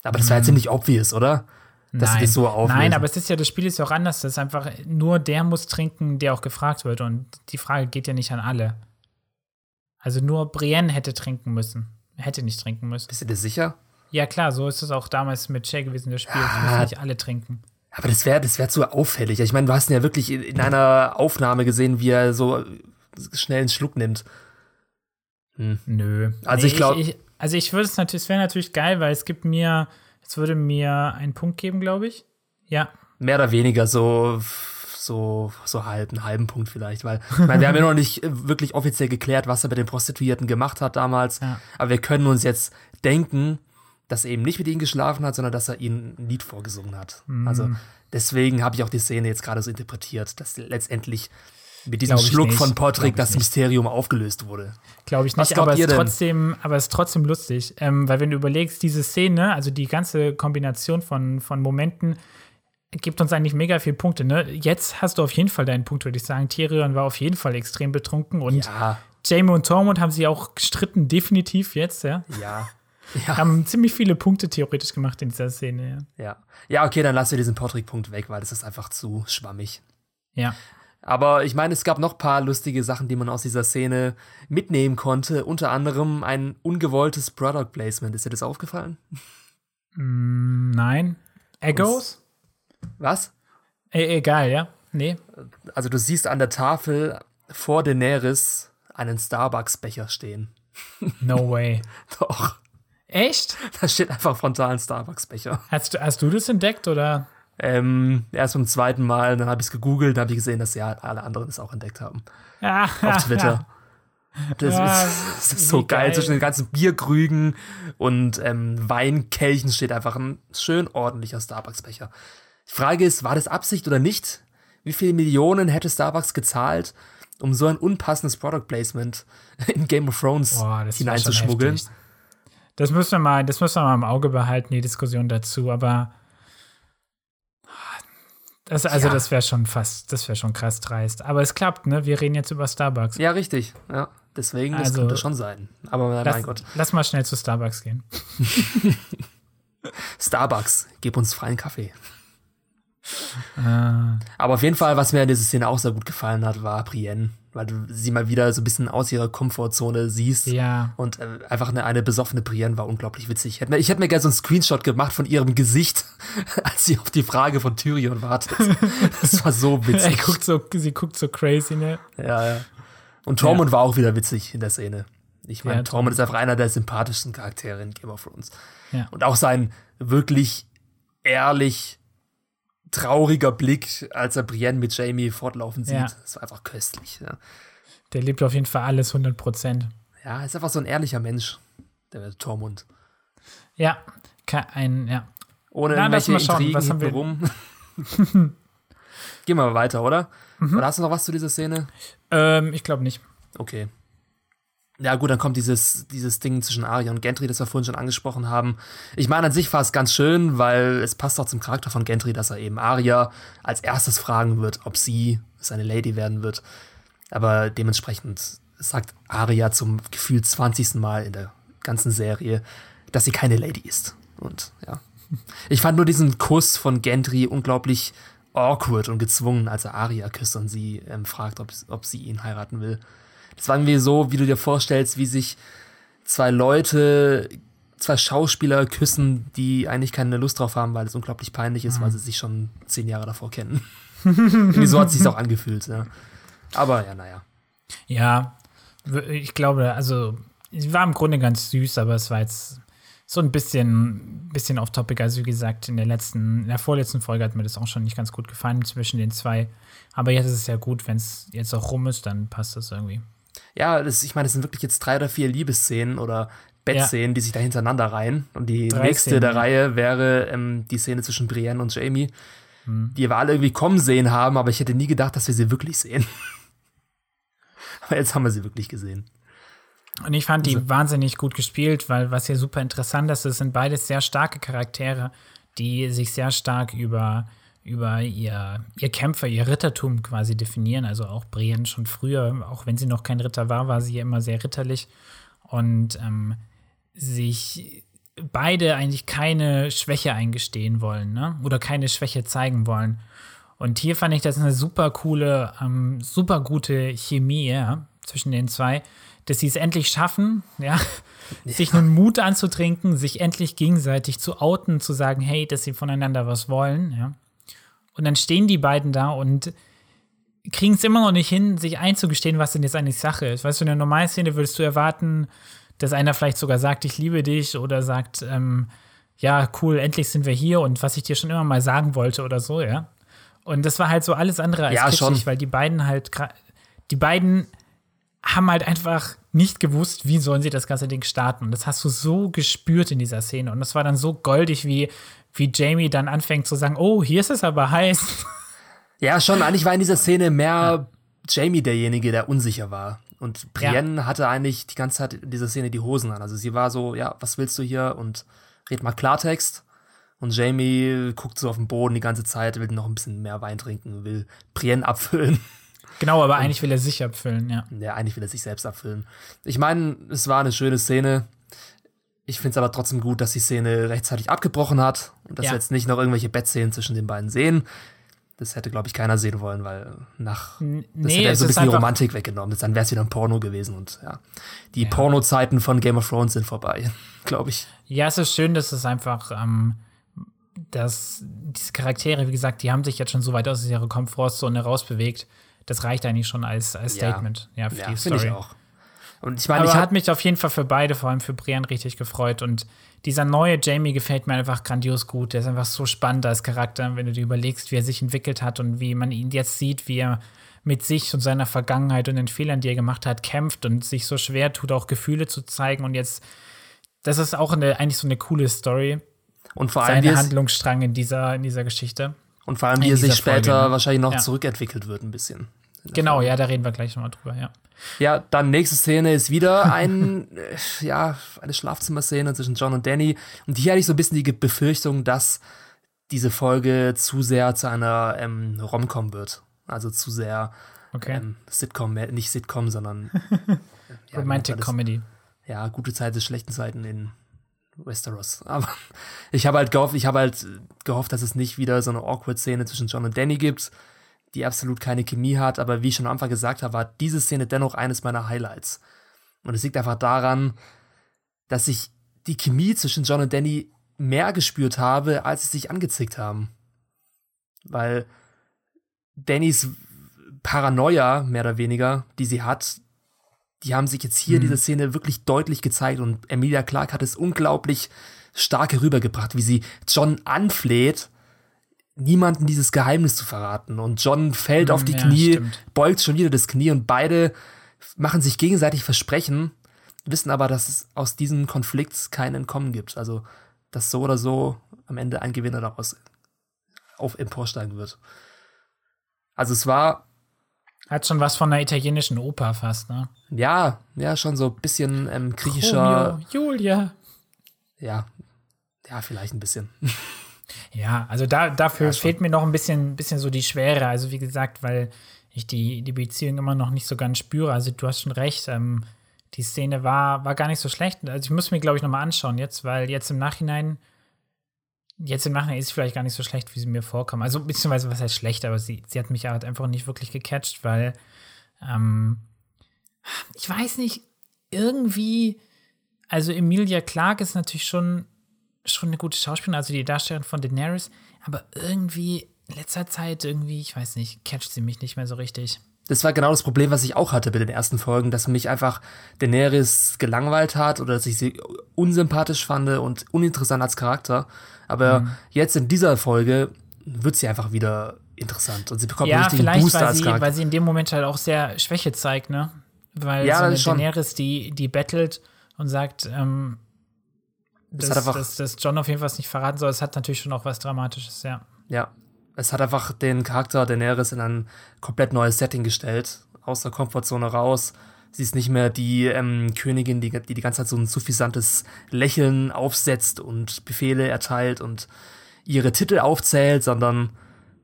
Speaker 2: Aber das wäre ja ziemlich obvious, oder? Dass sie
Speaker 1: Nein.
Speaker 2: das so auflösen.
Speaker 1: Nein, aber es ist ja, das Spiel ist ja auch anders. Das ist einfach, nur der muss trinken, der auch gefragt wird. Und die Frage geht ja nicht an alle. Also nur Brienne hätte trinken müssen. Hätte nicht trinken müssen.
Speaker 2: Bist du dir sicher?
Speaker 1: Ja, klar, so ist es auch damals mit Shay gewesen, das Spiel.
Speaker 2: Ja.
Speaker 1: müssen nicht alle trinken.
Speaker 2: Aber das wäre das wär zu auffällig. Ich meine, du hast ihn ja wirklich in, in einer Aufnahme gesehen, wie er so schnell einen Schluck nimmt.
Speaker 1: Nö.
Speaker 2: Also ich glaub-
Speaker 1: Ich, also ich würde es natürlich, es wäre natürlich geil, weil es gibt mir, es würde mir einen Punkt geben, glaube ich. Ja.
Speaker 2: mehr oder weniger so, so, so halb, einen halben Punkt vielleicht, weil, ich meine, wir haben ja noch nicht wirklich offiziell geklärt, was er mit den Prostituierten gemacht hat damals,
Speaker 1: Ja.
Speaker 2: aber wir können uns jetzt denken, dass er eben nicht mit ihnen geschlafen hat, sondern dass er ihnen ein Lied vorgesungen hat.
Speaker 1: Mhm.
Speaker 2: Also deswegen habe ich auch die Szene jetzt gerade so interpretiert, dass letztendlich mit diesem Schluck
Speaker 1: nicht.
Speaker 2: von Patrick das. Mysterium aufgelöst wurde.
Speaker 1: Glaube ich nicht, aber es, trotzdem, aber es ist trotzdem lustig. Ähm, weil wenn du überlegst, diese Szene, also die ganze Kombination von, von Momenten, gibt uns eigentlich mega viele Punkte. Ne? Jetzt hast du auf jeden Fall deinen Punkt, würde ich sagen. Tyrion war auf jeden Fall extrem betrunken und
Speaker 2: Ja,
Speaker 1: Jamie und Tormund haben sie auch gestritten, definitiv jetzt, ja.
Speaker 2: ja, ja,
Speaker 1: Haben ziemlich viele Punkte theoretisch gemacht in dieser Szene,
Speaker 2: ja. Ja, okay, dann lassen wir diesen Patrick-Punkt weg, weil das ist einfach zu schwammig.
Speaker 1: ja.
Speaker 2: Aber ich meine, es gab noch ein paar lustige Sachen, die man aus dieser Szene mitnehmen konnte. Unter anderem ein ungewolltes Product Placement. Ist dir das aufgefallen?
Speaker 1: Mm, Nein. Egos?
Speaker 2: Was?
Speaker 1: E egal, ja. Nee.
Speaker 2: Also du siehst an der Tafel vor Daenerys einen Starbucks-Becher stehen.
Speaker 1: No way.
Speaker 2: Doch,
Speaker 1: Echt?
Speaker 2: da steht einfach frontal ein Starbucks-Becher.
Speaker 1: Hast du, hast du das entdeckt oder?
Speaker 2: Ähm, erst beim zweiten Mal, dann habe ich es gegoogelt, dann habe ich gesehen, dass ja alle anderen es auch entdeckt haben.
Speaker 1: Ja,
Speaker 2: Auf Twitter. Das,
Speaker 1: Ja,
Speaker 2: ist, das ist so geil.
Speaker 1: geil.
Speaker 2: Zwischen den ganzen Bierkrügen und ähm, Weinkelchen steht einfach ein schön ordentlicher Starbucks-Becher. Die Frage ist, war das Absicht oder nicht? Wie viele Millionen hätte Starbucks gezahlt, um so ein unpassendes Product Placement in Game of Thrones
Speaker 1: Boah,
Speaker 2: hineinzuschmuggeln?
Speaker 1: Das müssen wir mal, das müssen wir mal im Auge behalten, die Diskussion dazu. Aber Das, also
Speaker 2: Ja.
Speaker 1: das wäre schon fast, das wäre schon krass dreist. Aber es klappt, ne? Wir reden jetzt über Starbucks.
Speaker 2: Ja, richtig. Ja, deswegen, das
Speaker 1: Also-
Speaker 2: könnte schon sein. Aber mein
Speaker 1: Lass,
Speaker 2: Gott.
Speaker 1: lass mal schnell zu Starbucks gehen.
Speaker 2: Starbucks, gib uns freien Kaffee.
Speaker 1: Äh,
Speaker 2: Aber auf jeden Fall, was mir in dieser Szene auch sehr gut gefallen hat, war Brienne, weil du sie mal wieder so ein bisschen aus ihrer Komfortzone siehst.
Speaker 1: ja.
Speaker 2: Und äh, einfach eine, eine besoffene Brienne war unglaublich witzig. Ich hätte mir, ich hätte mir gerne so einen Screenshot gemacht von ihrem Gesicht, als sie auf die Frage von Tyrion wartet. Das war so witzig.
Speaker 1: guckt so, sie guckt so crazy, ne?
Speaker 2: Ja, ja. Und Tormund war auch wieder witzig in der Szene. Ich meine,
Speaker 1: Ja,
Speaker 2: Tormund ist einfach einer der sympathischsten Charaktere in Game of Thrones.
Speaker 1: Ja.
Speaker 2: Und auch sein wirklich ehrlich trauriger Blick, als er Brienne mit Jamie fortlaufen sieht,
Speaker 1: Ja.
Speaker 2: das war einfach köstlich. Ja.
Speaker 1: Der lebt auf jeden Fall alles 100 Prozent.
Speaker 2: ja, ist einfach so ein ehrlicher Mensch, der Tormund.
Speaker 1: Ja, ein, ja.
Speaker 2: Ohne
Speaker 1: Na,
Speaker 2: irgendwelche
Speaker 1: mal schauen,
Speaker 2: Intrigen
Speaker 1: was haben wir-
Speaker 2: rum. Gehen wir mal weiter, oder?
Speaker 1: Mhm.
Speaker 2: Oder hast du noch was zu dieser Szene?
Speaker 1: Ähm, ich glaube nicht.
Speaker 2: Okay. Ja, gut, dann kommt dieses, dieses Ding zwischen Arya und Gentry, das wir vorhin schon angesprochen haben. Ich meine, an sich war es ganz schön, weil es passt auch zum Charakter von Gentry, dass er eben Arya als erstes fragen wird, ob sie seine Lady werden wird. Aber dementsprechend sagt Arya zum Gefühl 20. Mal in der ganzen Serie, dass sie keine Lady ist. Und ja. Ich fand nur diesen Kuss von Gentry unglaublich awkward und gezwungen, als er Arya küsst und sie ähm, fragt, ob, ob sie ihn heiraten will. Das war irgendwie so, wie du dir vorstellst, wie sich zwei Leute, zwei Schauspieler küssen, die eigentlich keine Lust drauf haben, weil es unglaublich peinlich ist, weil sie sich schon zehn Jahre davor kennen. irgendwie so hat es sich auch angefühlt, ja. Aber ja, naja.
Speaker 1: Ja, ich glaube, also, sie war im Grunde ganz süß, aber es war jetzt so ein bisschen, bisschen off-topic. Also, wie gesagt, in der letzten, in der vorletzten Folge hat mir das auch schon nicht ganz gut gefallen zwischen den zwei. Aber jetzt ist es ja gut, wenn es jetzt auch rum ist, dann passt das irgendwie.
Speaker 2: Ja, das, ich meine, es sind wirklich jetzt drei oder vier Liebesszenen oder Bettszenen, die sich da hintereinander reihen. Und die
Speaker 1: Drei
Speaker 2: nächste
Speaker 1: Szenen,
Speaker 2: der
Speaker 1: ja.
Speaker 2: Reihe wäre ähm, die Szene zwischen Brienne und Jamie,
Speaker 1: Hm.
Speaker 2: die wir alle irgendwie kommen sehen haben, aber ich hätte nie gedacht, dass wir sie wirklich sehen. aber jetzt haben wir sie wirklich gesehen.
Speaker 1: Und ich fand die
Speaker 2: Also-
Speaker 1: wahnsinnig gut gespielt, weil was hier super interessant ist, es sind beides sehr starke Charaktere, die sich sehr stark über, über ihr, ihr Kämpfer, ihr Rittertum quasi definieren. Also auch Brienne schon früher, auch wenn sie noch kein Ritter war, war sie ja immer sehr ritterlich und ähm, sich beide eigentlich keine Schwäche eingestehen wollen, ne? Oder keine Schwäche zeigen wollen. Und hier fand ich das eine super coole, ähm, super gute Chemie ja, zwischen den zwei, dass sie es endlich schaffen, ja, sich einen Mut anzutrinken, sich endlich gegenseitig zu outen, zu sagen, hey, dass sie voneinander was wollen, ja. Und dann stehen die beiden da und kriegen es immer noch nicht hin, sich einzugestehen, was denn jetzt eigentlich Sache ist. Weißt du, in der normalen Szene würdest du erwarten, dass einer vielleicht sogar sagt, ich liebe dich oder sagt, ähm, ja, cool, endlich sind wir hier und was ich dir schon immer mal sagen wollte oder so, ja. Und das war halt so alles andere als
Speaker 2: Ja,
Speaker 1: kitschig,
Speaker 2: schon.
Speaker 1: weil die beiden halt, die beiden haben halt einfach nicht gewusst, wie sollen sie das ganze Ding starten. Und das hast du so gespürt in dieser Szene. Und das war dann so goldig, wie, wie Jamie dann anfängt zu sagen, oh, hier ist es aber heiß.
Speaker 2: Ja, schon. Eigentlich war in dieser Szene mehr Jamie derjenige, der unsicher war. Und Brienne hatte eigentlich die ganze Zeit in dieser Szene die Hosen an. Also sie war so, ja, was willst du hier? Und red mal Klartext. Und Jamie guckt so auf den Boden die ganze Zeit, will noch ein bisschen mehr Wein trinken, will Brienne abfüllen.
Speaker 1: Genau, aber eigentlich will er sich abfüllen, ja.
Speaker 2: Ja, eigentlich will er sich selbst abfüllen. Ich meine, es war eine schöne Szene. Ich finde es aber trotzdem gut, dass die Szene rechtzeitig abgebrochen hat und dass
Speaker 1: Ja.
Speaker 2: wir jetzt nicht noch irgendwelche Bettszenen zwischen den beiden sehen. Das hätte, glaube ich, keiner sehen wollen, weil nach das
Speaker 1: nee,
Speaker 2: hätte so ein bisschen die Romantik weggenommen. Dann wäre es wieder ein Porno gewesen und ja. Die
Speaker 1: Ja.
Speaker 2: Porno-Zeiten von Game of Thrones sind vorbei, glaube ich.
Speaker 1: Ja, es ist schön, dass es einfach, ähm, dass diese Charaktere, wie gesagt, die haben sich jetzt schon so weit aus ihrer Komfortzone rausbewegt. Das reicht eigentlich schon als, als
Speaker 2: Ja.
Speaker 1: Statement, ja, für
Speaker 2: Ja,
Speaker 1: die Story.
Speaker 2: ich auch. Und ich meine,
Speaker 1: Aber
Speaker 2: ich
Speaker 1: hat
Speaker 2: habe
Speaker 1: mich auf jeden Fall für beide, vor allem für Brienne, richtig gefreut. Und dieser neue Jamie gefällt mir einfach grandios gut. Der ist einfach so spannend als Charakter, wenn du dir überlegst, wie er sich entwickelt hat und wie man ihn jetzt sieht, wie er mit sich und seiner Vergangenheit und den Fehlern, die er gemacht hat, kämpft und sich so schwer tut, auch Gefühle zu zeigen. Und jetzt, das ist auch eine, eigentlich so eine coole Story,
Speaker 2: und vor allem,
Speaker 1: seine Handlungsstrang in dieser, in dieser Geschichte.
Speaker 2: und vor allem, wie er sich
Speaker 1: dieser Folge,
Speaker 2: später
Speaker 1: ne?
Speaker 2: wahrscheinlich noch
Speaker 1: Ja.
Speaker 2: zurückentwickelt wird, ein bisschen.
Speaker 1: Genau, ja, da reden wir gleich nochmal drüber, ja.
Speaker 2: Ja, dann nächste Szene ist wieder ein, äh, ja, eine Schlafzimmerszene zwischen John und Danny. Und hier hatte ich so ein bisschen die Befürchtung, dass diese Folge zu sehr zu einer ähm, Rom-Com wird. Also zu sehr
Speaker 1: Okay.
Speaker 2: ähm, Sitcom, äh, nicht Sitcom, sondern ja,
Speaker 1: Romantic
Speaker 2: man
Speaker 1: Comedy.
Speaker 2: das? Ja, gute Zeiten, schlechten Zeiten in Westeros. Aber ich habe halt gehofft, ich habe halt gehofft, dass es nicht wieder so eine awkward Szene zwischen John und Danny gibt, die absolut keine Chemie hat. Aber wie ich schon am Anfang gesagt habe, war diese Szene dennoch eines meiner Highlights. Und es liegt einfach daran, dass ich die Chemie zwischen John und Danny mehr gespürt habe, als sie sich angezickt haben. Weil Dannys Paranoia, mehr oder weniger, die sie hat, die haben sich jetzt hier in dieser Szene wirklich deutlich gezeigt und Emilia Clarke hat es unglaublich stark herübergebracht, wie sie John anfleht, niemanden dieses Geheimnis zu verraten. Und John fällt auf die
Speaker 1: ja,
Speaker 2: Knie,
Speaker 1: stimmt.
Speaker 2: beugt schon wieder das Knie und beide machen sich gegenseitig Versprechen, wissen aber, dass es aus diesem Konflikt kein Entkommen gibt. Also, dass so oder so am Ende ein Gewinner daraus auf emporsteigen wird. Also es war,
Speaker 1: Hat schon was von einer italienischen Oper fast, ne?
Speaker 2: ja, ja, schon so ein bisschen ähm, griechischer,
Speaker 1: Romeo, Julia.
Speaker 2: ja, ja, vielleicht ein bisschen.
Speaker 1: Ja, also da, dafür
Speaker 2: Ja,
Speaker 1: fehlt mir noch ein bisschen, bisschen so die Schwere. Also wie gesagt, weil ich die, die Beziehung immer noch nicht so ganz spüre. Also du hast schon recht, ähm, die Szene war, war gar nicht so schlecht. Also ich muss mir, glaube ich, nochmal anschauen jetzt, weil jetzt im Nachhinein, jetzt im Nachhinein ist sie vielleicht gar nicht so schlecht, wie sie mir vorkam. Also beziehungsweise was heißt schlecht, aber sie, sie hat mich halt einfach nicht wirklich gecatcht, weil ähm, ich weiß nicht, irgendwie, also Emilia Clarke ist natürlich schon schon eine gute Schauspielerin, also die Darstellerin von Daenerys, aber irgendwie in letzter Zeit irgendwie, ich weiß nicht, catcht sie mich nicht mehr so richtig.
Speaker 2: Das war genau das Problem, was ich auch hatte bei den ersten Folgen, dass mich einfach Daenerys gelangweilt hat oder dass ich sie unsympathisch fand und uninteressant als Charakter. Aber
Speaker 1: Mhm.
Speaker 2: jetzt in dieser Folge wird sie einfach wieder interessant und sie bekommt einen
Speaker 1: ja,
Speaker 2: richtigen
Speaker 1: vielleicht,
Speaker 2: Booster
Speaker 1: weil
Speaker 2: als
Speaker 1: sie,
Speaker 2: Charakter.
Speaker 1: weil sie in dem Moment halt auch sehr Schwäche zeigt, ne? Weil
Speaker 2: Ja,
Speaker 1: so eine Daenerys, die, die battelt und sagt, ähm,
Speaker 2: Das einfach-
Speaker 1: dass, dass John auf jeden Fall was nicht verraten soll, es hat natürlich schon auch was Dramatisches, ja.
Speaker 2: Ja, es hat einfach den Charakter Daenerys in ein komplett neues Setting gestellt, aus der Komfortzone raus. Sie ist nicht mehr die ähm, Königin, die, die die ganze Zeit so ein suffisantes Lächeln aufsetzt und Befehle erteilt und ihre Titel aufzählt, sondern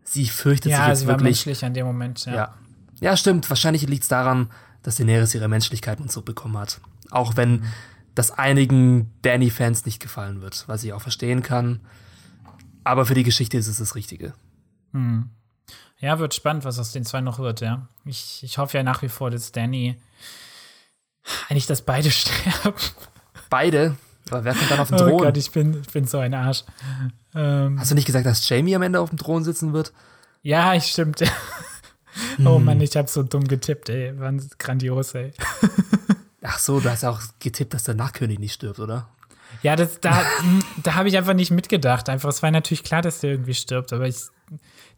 Speaker 2: sie fürchtet sich
Speaker 1: Ja,
Speaker 2: jetzt
Speaker 1: sie war
Speaker 2: wirklich.
Speaker 1: menschlich an dem Moment, ja.
Speaker 2: Ja. ja, stimmt. Wahrscheinlich liegt es daran, dass Daenerys ihre Menschlichkeit und so bekommen hat. Auch wenn
Speaker 1: Mhm.
Speaker 2: Das einigen Danny-Fans nicht gefallen wird, was ich auch verstehen kann. Aber für die Geschichte ist es das Richtige.
Speaker 1: Ja, wird spannend, was aus den zwei noch wird, ja. Ich, ich hoffe ja nach wie vor, dass Danny eigentlich, dass beide sterben.
Speaker 2: Beide. Aber wer kommt dann auf den
Speaker 1: Oh
Speaker 2: Thron?
Speaker 1: Gott, ich bin, ich bin so ein Arsch. Ähm,
Speaker 2: Hast du nicht gesagt, dass Jamie am Ende auf dem Thron sitzen wird?
Speaker 1: ja, ich stimmt. Oh Mann, ich habe so dumm getippt, ey. War grandios, ey.
Speaker 2: Ach so, du hast ja auch getippt, dass der Nachkönig nicht stirbt, oder?
Speaker 1: Ja, das, da, da habe ich einfach nicht mitgedacht. Einfach, es war natürlich klar, dass der irgendwie stirbt, aber ich,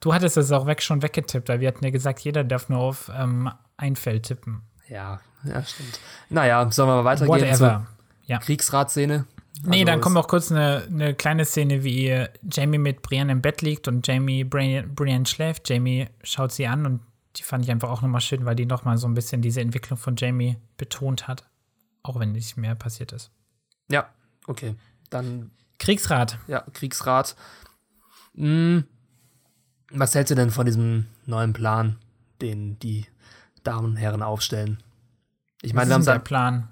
Speaker 1: du hattest es auch weg, schon weggetippt, weil wir hatten ja gesagt, jeder darf nur auf ähm, ein Feld tippen.
Speaker 2: Ja, ja, stimmt. Naja, sollen wir mal weitergehen
Speaker 1: Whatever. Ja.
Speaker 2: zur Kriegsratszene?
Speaker 1: Nee,
Speaker 2: Also
Speaker 1: dann kommt auch kurz eine, eine kleine Szene, wie Jamie mit Brienne im Bett liegt und Jamie, Brienne, Brienne schläft. Jamie schaut sie an und die fand ich einfach auch nochmal schön, weil die nochmal so ein bisschen diese Entwicklung von Jamie betont hat. Auch wenn nicht mehr passiert ist.
Speaker 2: Ja, okay. Dann,
Speaker 1: Kriegsrat.
Speaker 2: ja, Kriegsrat. Hm, was hältst du denn von diesem neuen Plan, den die Damen und Herren aufstellen? Ich meine, wir haben es
Speaker 1: Plan?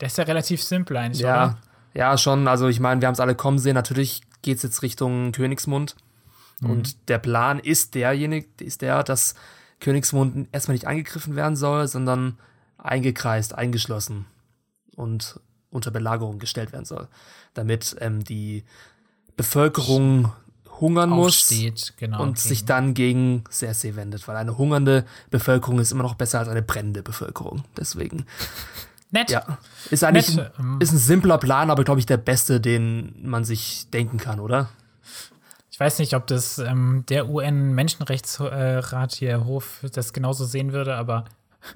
Speaker 1: Der ist ja relativ simpel eigentlich,
Speaker 2: Ja,
Speaker 1: oder?
Speaker 2: ja, schon. Also ich meine, wir haben es alle kommen sehen. Natürlich geht es jetzt Richtung Königsmund.
Speaker 1: Mhm.
Speaker 2: Und der Plan ist derjenige, ist der, dass Königsmund erstmal nicht angegriffen werden soll, sondern eingekreist, eingeschlossen und unter Belagerung gestellt werden soll. Damit ähm, die Bevölkerung hungern muss
Speaker 1: Aufsteht, genau.
Speaker 2: und
Speaker 1: gegen-
Speaker 2: sich dann gegen Cersei wendet, weil eine hungernde Bevölkerung ist immer noch besser als eine brennende Bevölkerung. Deswegen
Speaker 1: Nett.
Speaker 2: ja, ist eigentlich
Speaker 1: Nett, ähm.
Speaker 2: ist ein simpler Plan, aber glaube ich der beste, den man sich denken kann, oder?
Speaker 1: Ich weiß nicht, ob das ähm, der UN-Menschenrechtsrat hier Hof das genauso sehen würde, aber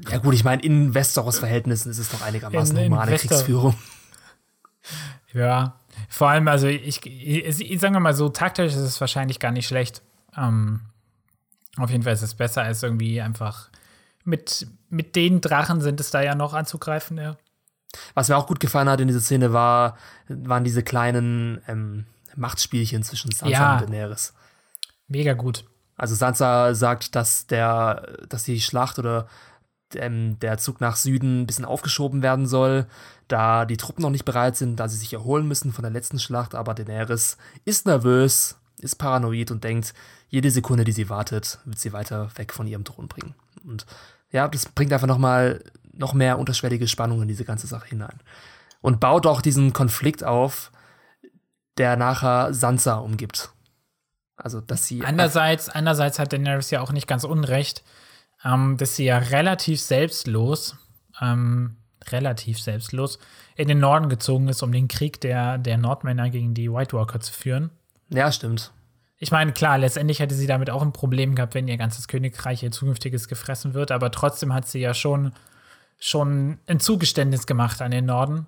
Speaker 2: Ja gut, ich meine, in Westeros-Verhältnissen ist es doch einigermaßen
Speaker 1: In- in
Speaker 2: humane
Speaker 1: Wester-
Speaker 2: Kriegsführung.
Speaker 1: ja. Vor allem, also ich, ich, ich sagen wir mal so, taktisch ist es wahrscheinlich gar nicht schlecht. Ähm, auf jeden Fall ist es besser als irgendwie einfach mit, mit den Drachen sind es da ja noch anzugreifen, ja.
Speaker 2: Was mir auch gut gefallen hat in dieser Szene war, waren diese kleinen ähm, Machtspielchen zwischen Sansa
Speaker 1: Ja.
Speaker 2: und Daenerys.
Speaker 1: Mega gut.
Speaker 2: Also Sansa sagt, dass der, dass die Schlacht oder ähm, der Zug nach Süden ein bisschen aufgeschoben werden soll, da die Truppen noch nicht bereit sind, da sie sich erholen müssen von der letzten Schlacht. Aber Daenerys ist nervös, ist paranoid und denkt, jede Sekunde, die sie wartet, wird sie weiter weg von ihrem Thron bringen. Und ja, das bringt einfach noch mal noch mehr unterschwellige Spannung in diese ganze Sache hinein. Und baut auch diesen Konflikt auf, der nachher Sansa umgibt. Also, dass sie
Speaker 1: Andererseits, andererseits hat Daenerys ja auch nicht ganz unrecht, ähm, dass sie ja relativ selbstlos, ähm, relativ selbstlos in den Norden gezogen ist, um den Krieg der, der Nordmänner gegen die White Walker zu führen.
Speaker 2: Ja, stimmt.
Speaker 1: Ich meine, klar, letztendlich hätte sie damit auch ein Problem gehabt, wenn ihr ganzes Königreich, ihr zukünftiges gefressen wird, aber trotzdem hat sie ja schon, schon ein Zugeständnis gemacht an den Norden.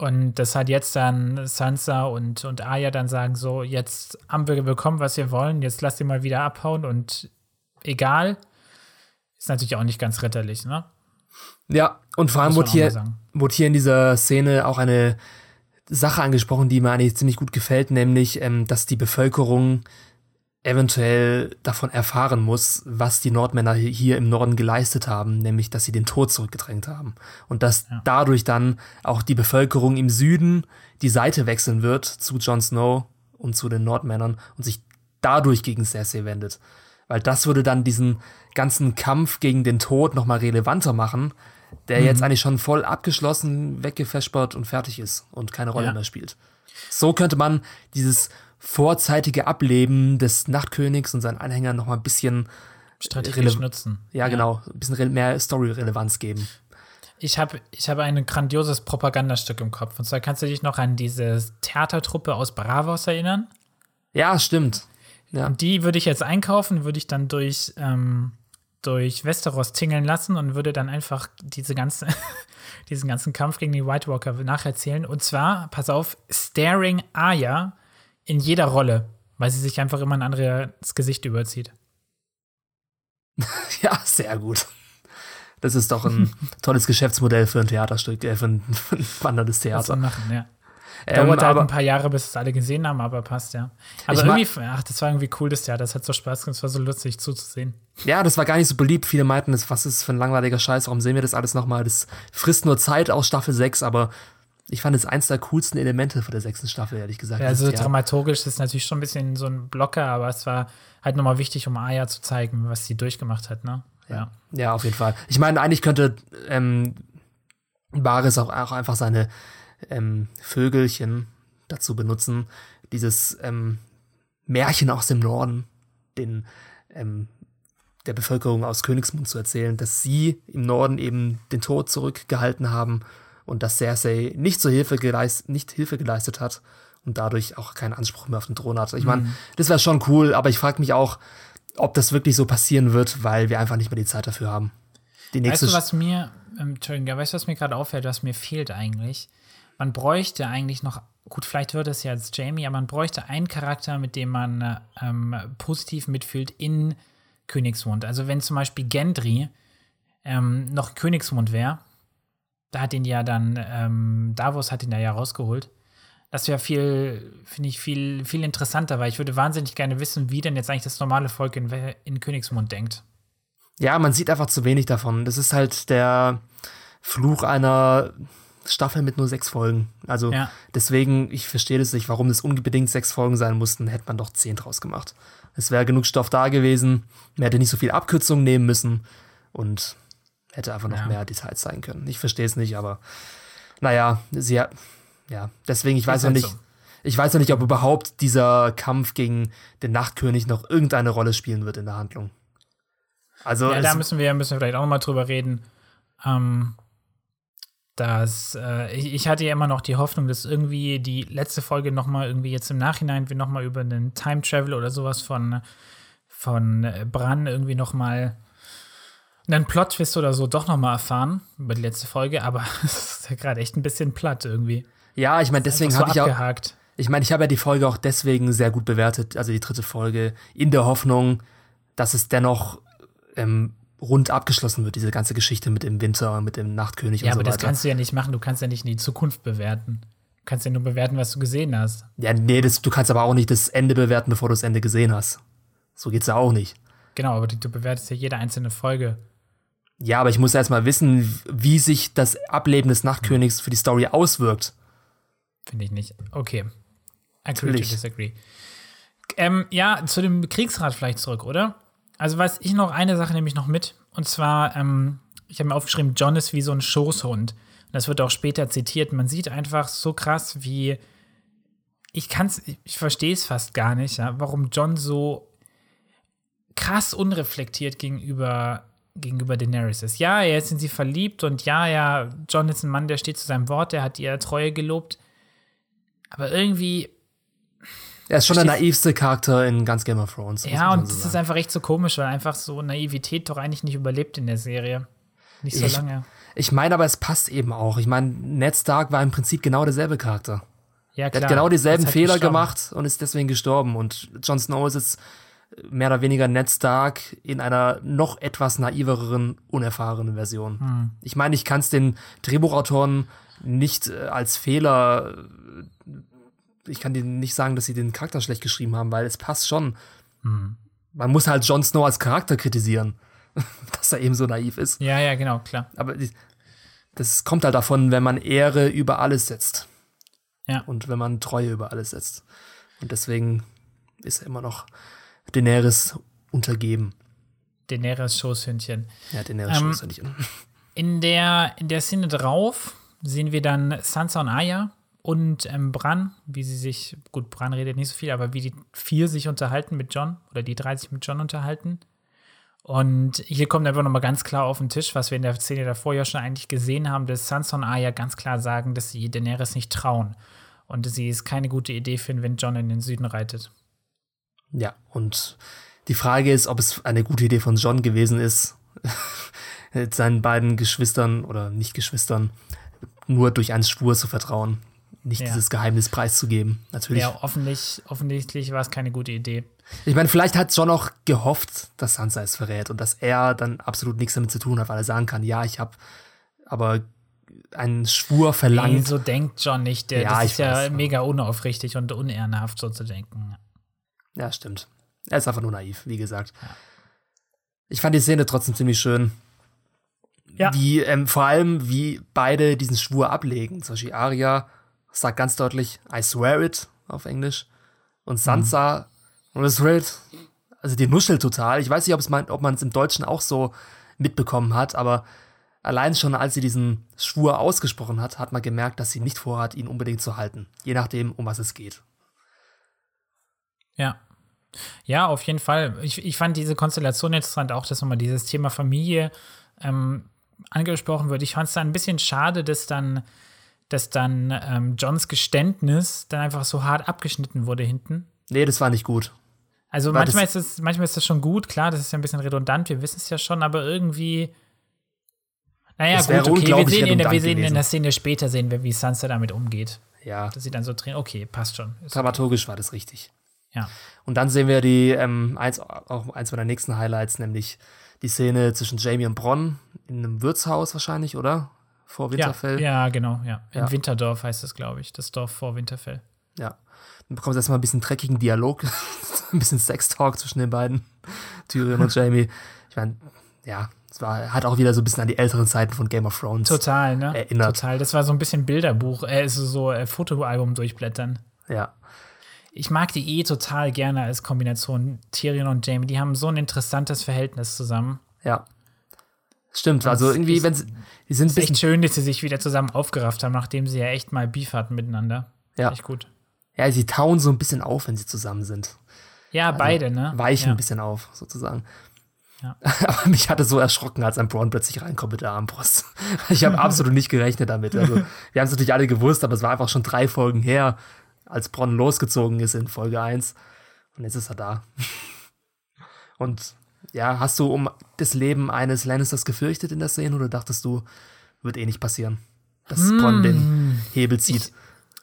Speaker 1: Und das hat jetzt dann Sansa und, und Arya dann sagen: So, jetzt haben wir bekommen, was wir wollen, jetzt lasst ihr mal wieder abhauen und egal. Ist natürlich auch nicht ganz ritterlich, ne?
Speaker 2: Ja, und vor allem wurde hier, wurde hier in dieser Szene auch eine Sache angesprochen, die mir eigentlich ziemlich gut gefällt, nämlich, ähm, dass die Bevölkerung eventuell davon erfahren muss, was die Nordmänner hi- hier im Norden geleistet haben, nämlich, dass sie den Tod zurückgedrängt haben. Und dass dadurch dann auch die Bevölkerung im Süden die Seite wechseln wird zu Jon Snow und zu den Nordmännern und sich dadurch gegen Cersei wendet. Weil das würde dann diesen ganzen Kampf gegen den Tod noch mal relevanter machen, der jetzt eigentlich schon voll abgeschlossen, weggefespert und fertig ist und keine Rolle
Speaker 1: Ja.
Speaker 2: mehr spielt. So könnte man dieses vorzeitige Ableben des Nachtkönigs und seinen Anhängern noch mal ein bisschen,
Speaker 1: Strategisch
Speaker 2: Rele-
Speaker 1: nutzen.
Speaker 2: ja, genau, ein bisschen mehr Story-Relevanz geben.
Speaker 1: Ich habe ich hab ein grandioses Propagandastück im Kopf. Und zwar kannst du dich noch an diese Theatertruppe aus Bravos erinnern?
Speaker 2: Ja, stimmt. Ja.
Speaker 1: Und die würde ich jetzt einkaufen, würde ich dann durch, ähm, durch Westeros tingeln lassen und würde dann einfach diese ganze, diesen ganzen Kampf gegen die White Walker nacherzählen. Und zwar, pass auf, Staring Arya in jeder Rolle, weil sie sich einfach immer ein anderes Gesicht überzieht.
Speaker 2: ja, sehr gut. Das ist doch ein tolles Geschäftsmodell für ein Theaterstück, äh, für ein, für ein wanderndes
Speaker 1: Das
Speaker 2: Theater.
Speaker 1: machen, ja.
Speaker 2: Ähm,
Speaker 1: Dauert halt
Speaker 2: aber
Speaker 1: ein paar Jahre, bis es alle gesehen haben, aber passt, ja. Aber irgendwie, ach, das war irgendwie cool, das Theater. Das hat so Spaß gemacht, es war so lustig zuzusehen.
Speaker 2: Ja, das war gar nicht so beliebt. Viele meinten, das, was ist für ein langweiliger Scheiß, warum sehen wir das alles nochmal? Das frisst nur Zeit aus Staffel 6, aber ich fand es eins der coolsten Elemente von der sechsten Staffel, ehrlich gesagt.
Speaker 1: Ja, also
Speaker 2: Theater.
Speaker 1: dramaturgisch ist es natürlich schon ein bisschen so ein Blocker, aber es war halt nochmal wichtig, um Aya zu zeigen, was sie durchgemacht hat, ne? Ja.
Speaker 2: Ja, auf jeden Fall. Ich meine, eigentlich könnte ähm, Baris auch, auch einfach seine ähm, Vögelchen dazu benutzen, dieses ähm, Märchen aus dem Norden, den ähm, der Bevölkerung aus Königsmund zu erzählen, dass sie im Norden eben den Tod zurückgehalten haben und dass Cersei nicht zur Hilfe geleistet, nicht Hilfe geleistet hat und dadurch auch keinen Anspruch mehr auf den Thron hat. Ich meine, das wäre schon cool, aber ich frage mich auch, ob das wirklich so passieren wird, weil wir einfach nicht mehr die Zeit dafür haben. Die
Speaker 1: Weißt
Speaker 2: nächste
Speaker 1: du, was mir, ähm, Entschuldigung, weißt du, was mir gerade auffällt, was mir fehlt eigentlich? Man bräuchte eigentlich noch, gut, vielleicht wird es ja als Jamie, aber man bräuchte einen Charakter, mit dem man äh, ähm, positiv mitfühlt in Königsmund. Also wenn zum Beispiel Gendry ähm, noch Königsmund wäre, da hat ihn ja dann, ähm, Davos hat ihn da ja rausgeholt. Das wäre viel, finde ich, viel, viel interessanter, weil ich würde wahnsinnig gerne wissen, wie denn jetzt eigentlich das normale Volk in, in Königsmund denkt.
Speaker 2: Ja, man sieht einfach zu wenig davon. Das ist halt der Fluch einer Staffel mit nur sechs Folgen. Also
Speaker 1: Ja.
Speaker 2: deswegen, ich verstehe das nicht, warum es unbedingt sechs Folgen sein mussten, hätte man doch zehn draus gemacht. Es wäre genug Stoff da gewesen, man hätte nicht so viel Abkürzungen nehmen müssen und hätte einfach noch
Speaker 1: Ja.
Speaker 2: mehr Details zeigen können. Ich verstehe es nicht, aber naja, sie hat, ja, deswegen, ich weiß noch nicht,
Speaker 1: so.
Speaker 2: ich weiß noch nicht, ob überhaupt dieser Kampf gegen den Nachtkönig noch irgendeine Rolle spielen wird in der Handlung. Also,
Speaker 1: Ja, da müssen wir, müssen wir vielleicht auch noch mal drüber reden. Ähm, dass, äh, ich, ich hatte ja immer noch die Hoffnung, dass irgendwie die letzte Folge noch mal irgendwie jetzt im Nachhinein wir noch mal über einen Time Travel oder sowas von, von Bran irgendwie noch mal einen Plot-Twist oder so doch noch mal erfahren über die letzte Folge, aber es ist ja gerade echt ein bisschen platt irgendwie.
Speaker 2: ja, ich meine, deswegen
Speaker 1: Einfach
Speaker 2: habe
Speaker 1: so
Speaker 2: ich auch. Ich meine, ich habe ja die Folge auch deswegen sehr gut bewertet, also die dritte Folge, in der Hoffnung, dass es dennoch ähm, rund abgeschlossen wird, diese ganze Geschichte mit dem Winter, mit dem Nachtkönig
Speaker 1: Ja,
Speaker 2: und
Speaker 1: aber
Speaker 2: so
Speaker 1: das
Speaker 2: weiter.
Speaker 1: kannst du ja nicht machen. Du kannst ja nicht in die Zukunft bewerten. kannst ja nur bewerten, was du gesehen hast.
Speaker 2: Ja, nee, das, du kannst aber auch nicht das Ende bewerten, bevor du das Ende gesehen hast. So geht's ja auch nicht.
Speaker 1: Genau, aber du bewertest ja jede einzelne Folge.
Speaker 2: Ja, aber ich muss erst mal wissen, wie sich das Ableben des Nachtkönigs für die Story auswirkt.
Speaker 1: Finde ich nicht. Okay. Agree
Speaker 2: Natürlich.
Speaker 1: to disagree. Ähm, ja, zu dem Kriegsrat vielleicht zurück, oder? Also weiß ich noch eine Sache nämlich noch mit. Und zwar, ähm, ich habe mir aufgeschrieben, John ist wie so ein Schoßhund. Und das wird auch später zitiert. Man sieht einfach so krass, wie ich kann's, ich verstehe es fast gar nicht, ja, warum John so krass unreflektiert gegenüber gegenüber Daenerys ist. Ja, jetzt sind sie verliebt und ja, ja, John ist ein Mann, der steht zu seinem Wort, der hat ihr Treue gelobt. Aber irgendwie,
Speaker 2: Er ist schon der naivste Charakter in ganz Game of Thrones.
Speaker 1: ja, und
Speaker 2: so
Speaker 1: das ist einfach echt so komisch, weil einfach so Naivität doch eigentlich nicht überlebt in der Serie. Nicht so
Speaker 2: Ich-
Speaker 1: lange.
Speaker 2: Ich meine aber, es passt eben auch. Ich meine, Ned Stark war im Prinzip genau derselbe Charakter.
Speaker 1: Ja,
Speaker 2: Er
Speaker 1: klar.
Speaker 2: hat genau dieselben
Speaker 1: Ist halt
Speaker 2: Fehler
Speaker 1: gestorben.
Speaker 2: gemacht und ist deswegen gestorben. Und Jon Snow ist jetzt mehr oder weniger Ned Stark in einer noch etwas naiveren, unerfahrenen Version.
Speaker 1: Hm.
Speaker 2: Ich meine, ich kann es den Drehbuchautoren nicht äh, als Fehler, äh, ich kann denen nicht sagen, dass sie den Charakter schlecht geschrieben haben, weil es passt schon.
Speaker 1: Hm.
Speaker 2: Man muss halt Jon Snow als Charakter kritisieren, dass er eben so naiv ist.
Speaker 1: Ja, ja, genau, klar.
Speaker 2: Aber das kommt halt davon, wenn man Ehre über alles setzt.
Speaker 1: Ja.
Speaker 2: Und wenn man Treue über alles setzt. Und deswegen ist er immer noch Daenerys untergeben.
Speaker 1: Daenerys Schoßhündchen.
Speaker 2: Ja, Daenerys
Speaker 1: Ähm,
Speaker 2: an.
Speaker 1: In der, in der Szene drauf sehen wir dann Sansa und Arya und ähm, Bran, wie sie sich, gut, Bran redet nicht so viel, aber wie die vier sich unterhalten mit John oder die drei sich mit John unterhalten. Und hier kommt einfach nochmal ganz klar auf den Tisch, was wir in der Szene davor ja schon eigentlich gesehen haben, dass Sansa und Arya ganz klar sagen, dass sie Daenerys nicht trauen. Und sie es keine gute Idee finden, wenn John in den Süden reitet.
Speaker 2: Ja, und die Frage ist, ob es eine gute Idee von John gewesen ist, seinen beiden Geschwistern oder nicht Geschwistern nur durch einen Schwur zu vertrauen. Nicht
Speaker 1: Ja.
Speaker 2: dieses Geheimnis preiszugeben. Natürlich.
Speaker 1: Ja, offensichtlich, offensichtlich war es keine gute Idee.
Speaker 2: Ich meine, vielleicht hat John auch gehofft, dass Sansa es verrät und dass er dann absolut nichts damit zu tun hat, weil er sagen kann, ja, ich habe aber einen Schwur
Speaker 1: Nee,
Speaker 2: verlangt.
Speaker 1: so denkt John nicht. Der,
Speaker 2: Ja,
Speaker 1: das ist ja
Speaker 2: weiß.
Speaker 1: mega unaufrichtig und unehrenhaft, so zu denken.
Speaker 2: Ja, stimmt. Er ist einfach nur naiv, wie gesagt. Ich fand die Szene trotzdem ziemlich schön.
Speaker 1: Ja.
Speaker 2: Wie, ähm, vor allem, wie beide diesen Schwur ablegen. Zum Beispiel Arya sagt ganz deutlich, I swear it auf Englisch. Und Sansa, und I swear it, also die nuschelt total. Ich weiß nicht, ob es man, ob man es im Deutschen auch so mitbekommen hat, aber allein schon als sie diesen Schwur ausgesprochen hat, hat man gemerkt, dass sie nicht vorhat, ihn unbedingt zu halten. Je nachdem, um was es geht.
Speaker 1: Ja. Ja, auf jeden Fall. Ich, ich fand diese Konstellation interessant, auch dass nochmal dieses Thema Familie ähm, angesprochen wird. Ich fand es dann ein bisschen schade, dass dann, dass dann ähm, Johns Geständnis dann einfach so hart abgeschnitten wurde hinten.
Speaker 2: Nee, das war nicht gut.
Speaker 1: Also manchmal
Speaker 2: das-
Speaker 1: ist, es, manchmal ist das schon gut, klar, das ist ja ein bisschen redundant, wir wissen es ja schon, aber irgendwie. Naja, gut, okay, wir sehen, in der, wir sehen in der Szene später, sehen wir, wie Sansa damit umgeht.
Speaker 2: Ja,
Speaker 1: Dass sie dann so drehen, okay, passt schon.
Speaker 2: Dramaturgisch war das richtig.
Speaker 1: Ja.
Speaker 2: Und dann sehen wir die, ähm, eins, auch eins meiner nächsten Highlights, nämlich die Szene zwischen Jamie und Bronn in einem Wirtshaus wahrscheinlich, oder? Vor
Speaker 1: Ja,
Speaker 2: Winterfell.
Speaker 1: ja, genau, ja. In
Speaker 2: Ja.
Speaker 1: Winterdorf heißt es, glaube ich, das Dorf vor Winterfell.
Speaker 2: Ja. Dann bekommst du erstmal ein bisschen dreckigen Dialog, ein bisschen Sextalk zwischen den beiden, Tyrion und Jamie. Ich meine, ja, es war, hat auch wieder so ein bisschen an die älteren Zeiten von Game of Thrones.
Speaker 1: Total, ne?
Speaker 2: Erinnert.
Speaker 1: Total. Das war so ein bisschen Bilderbuch, äh, so, so äh, Fotoalbum durchblättern.
Speaker 2: Ja.
Speaker 1: Ich mag die eh total gerne als Kombination Tyrion und Jamie. Die haben so ein interessantes Verhältnis zusammen.
Speaker 2: Ja. Stimmt, also irgendwie,
Speaker 1: ist-
Speaker 2: wenn sie, die sind ein
Speaker 1: Es ist echt
Speaker 2: bisschen,
Speaker 1: schön, dass sie sich wieder zusammen aufgerafft haben, nachdem sie ja echt mal Beef hatten miteinander.
Speaker 2: Ja.
Speaker 1: Echt gut.
Speaker 2: ja, sie tauen so ein bisschen auf, wenn sie zusammen sind.
Speaker 1: Ja, beide, ne?
Speaker 2: weichen
Speaker 1: ja.
Speaker 2: ein bisschen auf, sozusagen.
Speaker 1: Ja.
Speaker 2: Aber mich hatte so erschrocken, als ein Braun plötzlich reinkommt mit der Armbrust. Ich habe absolut nicht gerechnet damit. Also, wir haben es natürlich alle gewusst, aber es war einfach schon drei Folgen her, als Bronn losgezogen ist in Folge 1. Und jetzt ist er da. Und ja, hast du um das Leben eines Lannisters gefürchtet in der Szene oder dachtest du, wird eh nicht passieren, dass Bronn den Hebel zieht?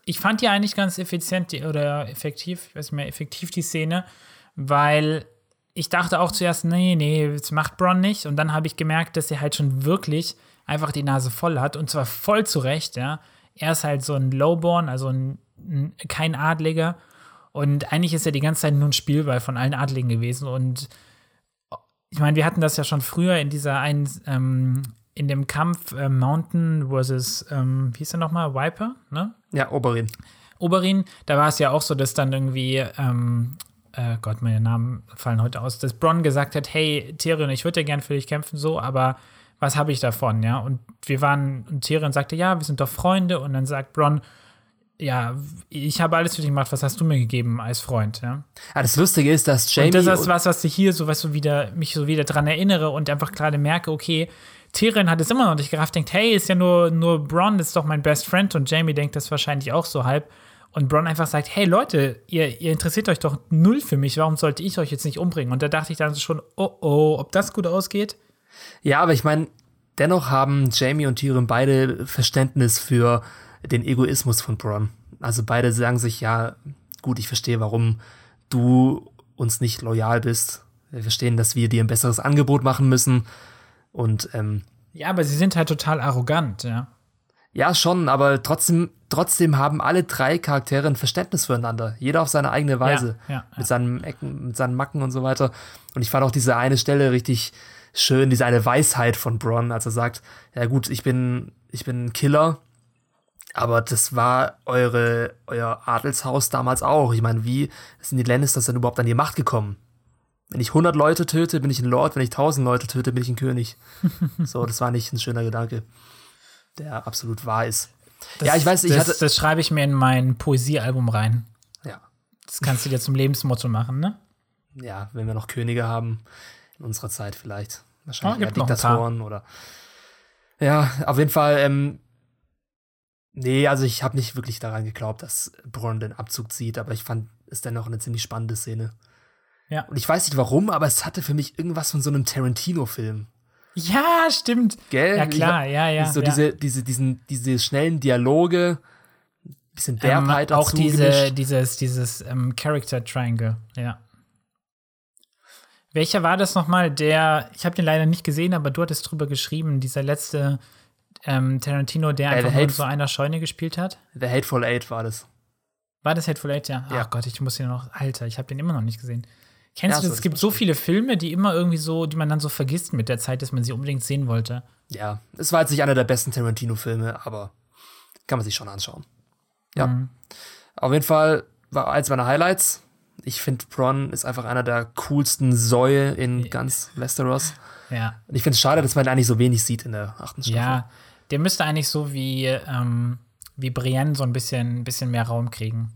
Speaker 1: Ich fand die eigentlich ganz effizient die, oder effektiv, ich weiß nicht mehr, effektiv die Szene, weil ich dachte auch zuerst, nee, nee, das macht Bronn nicht. Und dann habe ich gemerkt, dass er halt schon wirklich einfach die Nase voll hat und zwar voll zurecht, ja. er ist halt so ein Lowborn, also ein, kein Adliger. Und eigentlich ist er die ganze Zeit nur ein Spielball von allen Adligen gewesen. Und ich meine, wir hatten das ja schon früher in dieser einen, ähm, in dem Kampf äh, Mountain versus, ähm, wie hieß er nochmal, Viper, ne?
Speaker 2: Ja, Oberin.
Speaker 1: Oberin, da war es ja auch so, dass dann irgendwie, ähm, äh, Gott, meine Namen fallen heute aus, dass Bronn gesagt hat, hey, Tyrion, ich würde ja gern für dich kämpfen, so, aber was habe ich davon, ja? Und wir waren, und Tyrion sagte, ja, wir sind doch Freunde, und dann sagt Bronn, ja, ich habe alles für dich gemacht, was hast du mir gegeben als Freund, ja?
Speaker 2: Ja, das Lustige ist, dass Jamie.
Speaker 1: Und das ist was, was ich hier so, was so wieder, mich so wieder dran erinnere und einfach gerade merke, okay, Tyrion hat es immer noch nicht gerafft, denkt, hey, ist ja nur, nur Bronn, ist doch mein Best Friend und Jamie denkt das wahrscheinlich auch so halb. Und Bronn einfach sagt, hey Leute, ihr, ihr interessiert euch doch null für mich, warum sollte ich euch jetzt nicht umbringen? Und da dachte ich dann schon, oh oh, ob das gut ausgeht?
Speaker 2: Ja, aber ich meine, dennoch haben Jamie und Tyrion beide Verständnis für den Egoismus von Bronn. Also beide sagen sich, ja, gut, ich verstehe, warum du uns nicht loyal bist. Wir verstehen, dass wir dir ein besseres Angebot machen müssen. Und ähm,
Speaker 1: ja, aber sie sind halt total arrogant, ja.
Speaker 2: Ja, schon, aber trotzdem, trotzdem haben alle drei Charaktere ein Verständnis füreinander. Jeder auf seine eigene Weise.
Speaker 1: Ja, ja, ja.
Speaker 2: Mit seinen Ecken, mit seinen Macken und so weiter. Und ich fand auch diese eine Stelle richtig schön, diese eine Weisheit von Bronn, als er sagt, ja gut, ich bin, ich bin ein Killer, aber das war eure, euer Adelshaus damals auch. Ich meine, wie sind die Lannisters denn überhaupt an die Macht gekommen? Wenn ich 100 Leute töte, bin ich ein Lord. Wenn ich 1000 Leute töte, bin ich ein König. so, das war nicht ein schöner Gedanke, der absolut wahr ist.
Speaker 1: Das,
Speaker 2: ja, ich weiß, ich
Speaker 1: das,
Speaker 2: hatte.
Speaker 1: Das schreibe ich mir in mein Poesiealbum rein.
Speaker 2: Ja.
Speaker 1: Das kannst du dir zum Lebensmotto machen, ne?
Speaker 2: Ja, wenn wir noch Könige haben, in unserer Zeit vielleicht. Wahrscheinlich
Speaker 1: Oh, gibt
Speaker 2: Diktatoren oder. Ja, auf jeden Fall, ähm, Nee, also ich habe nicht wirklich daran geglaubt, dass Bronn den Abzug zieht, aber ich fand es dennoch eine ziemlich spannende Szene.
Speaker 1: Ja.
Speaker 2: Und ich weiß nicht warum, aber es hatte für mich irgendwas von so einem Tarantino-Film.
Speaker 1: Ja, stimmt.
Speaker 2: Gell?
Speaker 1: Ja, klar, ja, ja.
Speaker 2: So
Speaker 1: ja.
Speaker 2: diese, diese, diesen, diese schnellen Dialoge, bisschen
Speaker 1: ähm,
Speaker 2: Derbheit
Speaker 1: auch
Speaker 2: dazu
Speaker 1: diese,
Speaker 2: gemischt.
Speaker 1: dieses, dieses ähm, Character Triangle, ja. Welcher war das nochmal? Der, ich habe den leider nicht gesehen, aber du hattest drüber geschrieben, dieser letzte ähm, Tarantino, der
Speaker 2: Äh,
Speaker 1: einfach nur in so einer Scheune gespielt hat.
Speaker 2: The Hateful Eight war das.
Speaker 1: War das Hateful Eight, ja?
Speaker 2: Ja.
Speaker 1: Ach Gott, ich muss den noch, Alter, ich habe den immer noch nicht gesehen. Kennst
Speaker 2: Ja,
Speaker 1: du das? Es gibt so viele Filme, die immer irgendwie so, die man dann so vergisst mit der Zeit, dass man sie unbedingt sehen wollte.
Speaker 2: Ja, es war jetzt nicht einer der besten Tarantino-Filme, aber kann man sich schon anschauen. Ja.
Speaker 1: Mhm.
Speaker 2: Auf jeden Fall war eins meiner Highlights. Ich finde, Bronn ist einfach einer der coolsten Säue in ganz Westeros.
Speaker 1: Ja.
Speaker 2: Und ich finde es schade, dass man eigentlich so wenig sieht in der achten Staffel.
Speaker 1: Ja, der müsste eigentlich so wie, ähm, wie Brienne so ein bisschen, bisschen mehr Raum kriegen.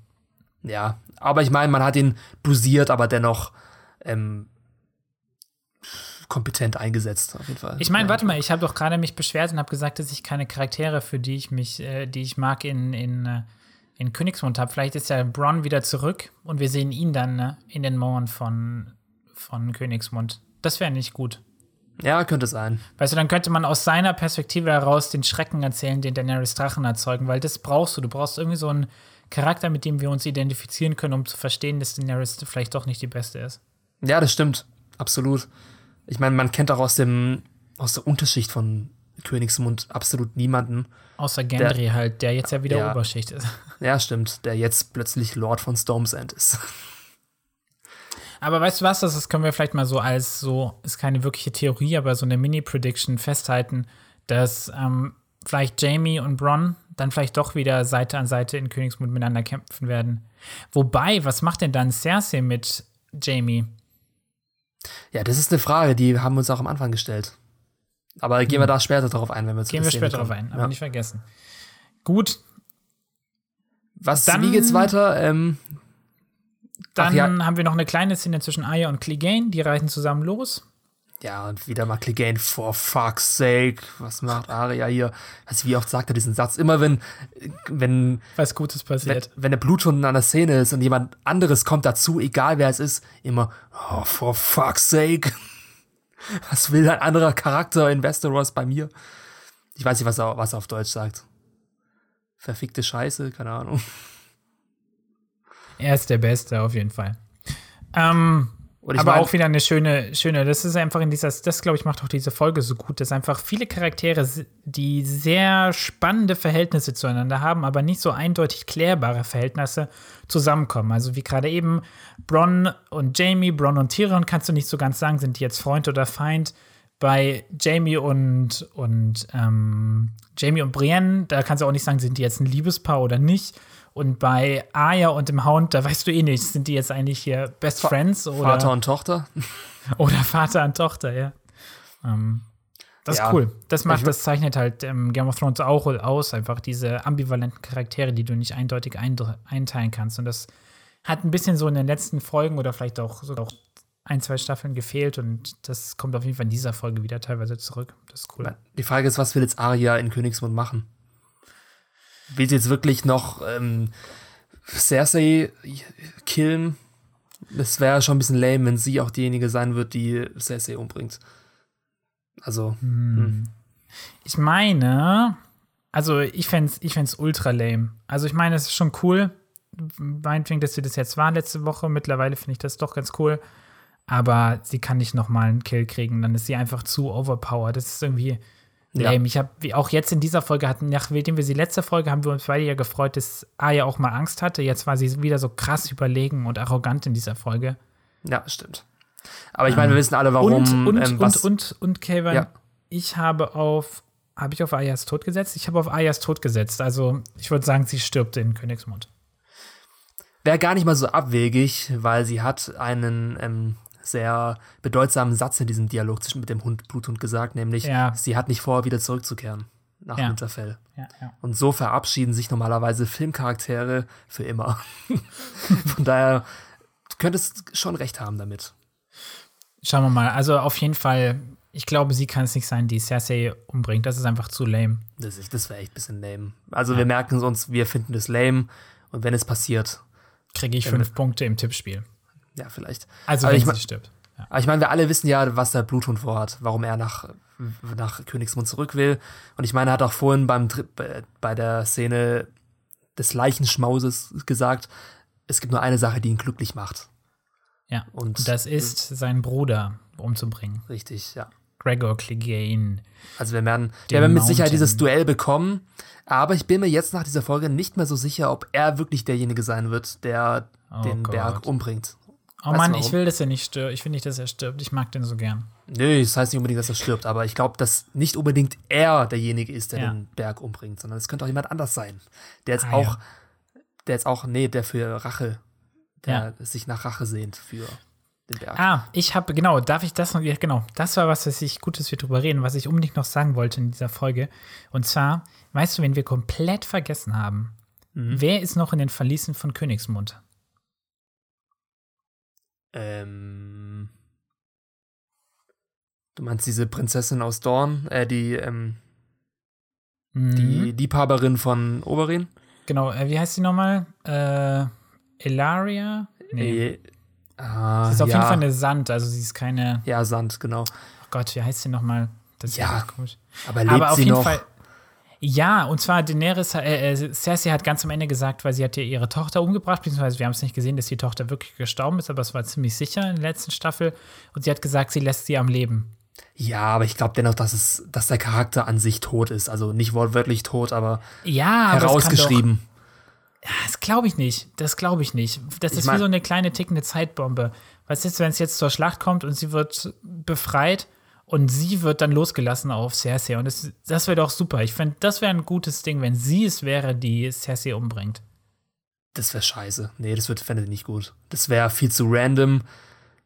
Speaker 2: Ja, aber ich meine, man hat ihn dosiert, aber dennoch ähm, kompetent eingesetzt, auf jeden Fall.
Speaker 1: Ich meine,
Speaker 2: ja.
Speaker 1: warte mal, ich habe doch gerade mich beschwert und habe gesagt, dass ich keine Charaktere, für die ich mich, äh, die ich mag, in, in, äh, in Königsmund habe. Vielleicht ist ja Bronn wieder zurück und wir sehen ihn dann äh, in den Mauern von, von Königsmund. Das wäre nicht gut.
Speaker 2: Ja, könnte sein.
Speaker 1: Weißt du, dann könnte man aus seiner Perspektive heraus den Schrecken erzählen, den Daenerys Drachen erzeugen, weil das brauchst du. Du brauchst irgendwie so einen Charakter, mit dem wir uns identifizieren können, um zu verstehen, dass Daenerys vielleicht doch nicht die beste ist.
Speaker 2: Ja, das stimmt. Absolut. Ich meine, man kennt auch aus dem, aus der Unterschicht von Königsmund absolut niemanden.
Speaker 1: Außer Gendry halt, der jetzt ja wieder
Speaker 2: Ja.
Speaker 1: Oberschicht ist.
Speaker 2: Ja, stimmt, der jetzt plötzlich Lord von Storm's End ist.
Speaker 1: Aber weißt du was, das, können wir vielleicht mal so als so, ist keine wirkliche Theorie, aber so eine Mini-Prediction festhalten, dass ähm, vielleicht Jamie und Bronn dann vielleicht doch wieder Seite an Seite in Königsmund miteinander kämpfen werden. Wobei, was macht denn dann Cersei mit Jamie?
Speaker 2: Ja, das ist eine Frage, die haben wir uns auch am Anfang gestellt. Aber gehen wir da später darauf ein, wenn wir zu
Speaker 1: Hm. Gehen wir später drauf
Speaker 2: kommen.
Speaker 1: ein, aber
Speaker 2: Ja.
Speaker 1: nicht vergessen. Gut,
Speaker 2: Was,
Speaker 1: Dann-
Speaker 2: wie geht's weiter? Ähm,
Speaker 1: dann
Speaker 2: ja.
Speaker 1: haben wir noch eine kleine Szene zwischen Arya und Clegane, die reiten zusammen los.
Speaker 2: ja, und wieder mal Clegane, for fuck's sake. Was macht Arya hier? Also, wie oft sagt er diesen Satz? Immer wenn, wenn,
Speaker 1: Was Gutes
Speaker 2: wenn,
Speaker 1: passiert.
Speaker 2: wenn der Bluthund an der Szene ist und jemand anderes kommt dazu, egal wer es ist, immer, oh, for fuck's sake. Was will ein anderer Charakter in Westeros bei mir? Ich weiß nicht, was er, was er auf Deutsch sagt. Verfickte Scheiße, keine Ahnung.
Speaker 1: Er ist der Beste, auf jeden Fall. Ähm, Aber auch wieder eine schöne, schöne, das ist einfach in dieser, das glaube ich macht auch diese Folge so gut, dass einfach viele Charaktere, die sehr spannende Verhältnisse zueinander haben, aber nicht so eindeutig klärbare Verhältnisse zusammenkommen. Also wie gerade eben Bronn und Jamie, Bronn und Tyrion kannst du nicht so ganz sagen, sind die jetzt Freund oder Feind. Bei Jamie und, und ähm, Jamie und Brienne, da kannst du auch nicht sagen, sind die jetzt ein Liebespaar oder nicht. Und bei Aya und dem Hound, da weißt du eh nicht, sind die jetzt eigentlich hier Best Friends oder
Speaker 2: Vater und Tochter?
Speaker 1: oder Vater und Tochter, ja. Ähm, das ja. ist cool. Das macht, das zeichnet halt ähm, Game of Thrones auch aus, einfach diese ambivalenten Charaktere, die du nicht eindeutig einteilen kannst. Und das hat ein bisschen so in den letzten Folgen oder vielleicht auch sogar auch ein, zwei Staffeln gefehlt und das kommt auf jeden Fall in dieser Folge wieder teilweise zurück. Das ist cool.
Speaker 2: Die Frage ist, was will jetzt Arya in Königsmund machen? Will sie jetzt wirklich noch ähm, Cersei killen? Das wäre schon ein bisschen lame, wenn sie auch diejenige sein wird, die Cersei umbringt. Also. Hm. Hm.
Speaker 1: Ich meine, also ich fände es ich fänd's ultra lame. Also ich meine, es ist schon cool, meinetwegen, dass sie das jetzt war letzte Woche. Mittlerweile finde ich das doch ganz cool. Aber sie kann nicht noch mal einen Kill kriegen. Dann ist sie einfach zu overpowered. Das ist irgendwie lame. Ja. Ich habe auch jetzt in dieser Folge hatten, nachdem wir sie letzte Folge haben wir uns beide ja gefreut, dass Aya auch mal Angst hatte. Jetzt war sie wieder so krass überlegen und arrogant in dieser Folge.
Speaker 2: Ja, stimmt. Aber ich meine, wir wissen alle, warum.
Speaker 1: Und, und, ähm, und, und, und, Kevin, ja. ich habe auf, habe ich auf Ayas Tod gesetzt? Ich habe auf Ayas Tod gesetzt. Also, ich würde sagen, sie stirbt in Königsmund.
Speaker 2: Wäre gar nicht mal so abwegig, weil sie hat einen ähm, sehr bedeutsamen Satz in diesem Dialog zwischen mit dem Hund Bluthund gesagt, nämlich ja. sie hat nicht vor, wieder zurückzukehren nach ja. Winterfell. Ja, ja. Und so verabschieden sich normalerweise Filmcharaktere für immer. Von daher du könntest schon recht haben damit.
Speaker 1: Schauen wir mal. Also auf jeden Fall, ich glaube, sie kann es nicht sein, die Cersei umbringt. Das ist einfach zu lame.
Speaker 2: Das, das wäre echt ein bisschen lame. Also wir merken uns, wir finden das lame. Und wenn es passiert,
Speaker 1: kriege ich fünf Punkte im Tippspiel.
Speaker 2: Ja, vielleicht.
Speaker 1: Also, aber wenn ich sie stirbt.
Speaker 2: Ja. Aber ich meine, wir alle wissen ja, was der Bluthund vorhat, warum er nach, nach Königsmund zurück will. Und ich meine, er hat auch vorhin beim bei der Szene des Leichenschmauses gesagt, es gibt nur eine Sache, die ihn glücklich macht.
Speaker 1: Ja. Und das ist, seinen Bruder umzubringen.
Speaker 2: Richtig, ja.
Speaker 1: Gregor Clegane.
Speaker 2: Also wir werden, wir werden mit Sicherheit dieses Duell bekommen, aber ich bin mir jetzt nach dieser Folge nicht mehr so sicher, ob er wirklich derjenige sein wird, der oh den Gott. Berg umbringt.
Speaker 1: Oh Mann, ich will, dass er nicht stirbt. Ich will nicht, dass er stirbt. Ich mag den so gern.
Speaker 2: Nö, das heißt nicht unbedingt, dass er stirbt, aber ich glaube, dass nicht unbedingt er derjenige ist, der ja. den Berg umbringt, sondern es könnte auch jemand anders sein. Der jetzt ah, auch, ja. der jetzt auch, nee, der für Rache, der ja. sich nach Rache sehnt für den Berg.
Speaker 1: Ah, ich habe, genau, darf ich das noch, genau, das war was, was ich, gut, dass wir drüber reden, was ich unbedingt noch sagen wollte in dieser Folge. Und zwar, weißt du, wenn wir komplett vergessen haben, mhm. wer ist noch in den Verließen von Königsmund?
Speaker 2: Ähm. Du meinst diese Prinzessin aus Dorn, äh, die, ähm, mhm. die Liebhaberin von Oberyn?
Speaker 1: Genau, äh, wie heißt sie nochmal? Äh, Elaria?
Speaker 2: Nee. Äh, ah,
Speaker 1: sie ist auf
Speaker 2: ja.
Speaker 1: jeden Fall eine Sand, also sie ist keine.
Speaker 2: Ja, Sand, genau.
Speaker 1: Oh Gott, wie heißt sie nochmal?
Speaker 2: Das ist ja, komisch. Aber lebt aber
Speaker 1: auf
Speaker 2: sie
Speaker 1: jeden
Speaker 2: noch?
Speaker 1: Fall. Ja, und zwar Daenerys, äh, äh, Cersei hat ganz am Ende gesagt, weil sie hat ja ihre Tochter umgebracht, beziehungsweise wir haben es nicht gesehen, dass die Tochter wirklich gestorben ist, aber es war ziemlich sicher in der letzten Staffel. Und sie hat gesagt, sie lässt sie am Leben.
Speaker 2: Ja, aber ich glaube dennoch, dass es, dass der Charakter an sich tot ist. Also nicht wortwörtlich tot, aber
Speaker 1: ja,
Speaker 2: herausgeschrieben.
Speaker 1: ja, das glaube ich nicht. Das glaube ich nicht. Das ich ist wie so eine kleine tickende Zeitbombe. Was ist, wenn es jetzt zur Schlacht kommt und sie wird befreit und sie wird dann losgelassen auf Cersei. Und das, das wäre doch super. Ich finde, das wäre ein gutes Ding, wenn sie es wäre, die Cersei umbringt.
Speaker 2: Das wäre scheiße. Nee, das fände ich nicht gut. Das wäre viel zu random.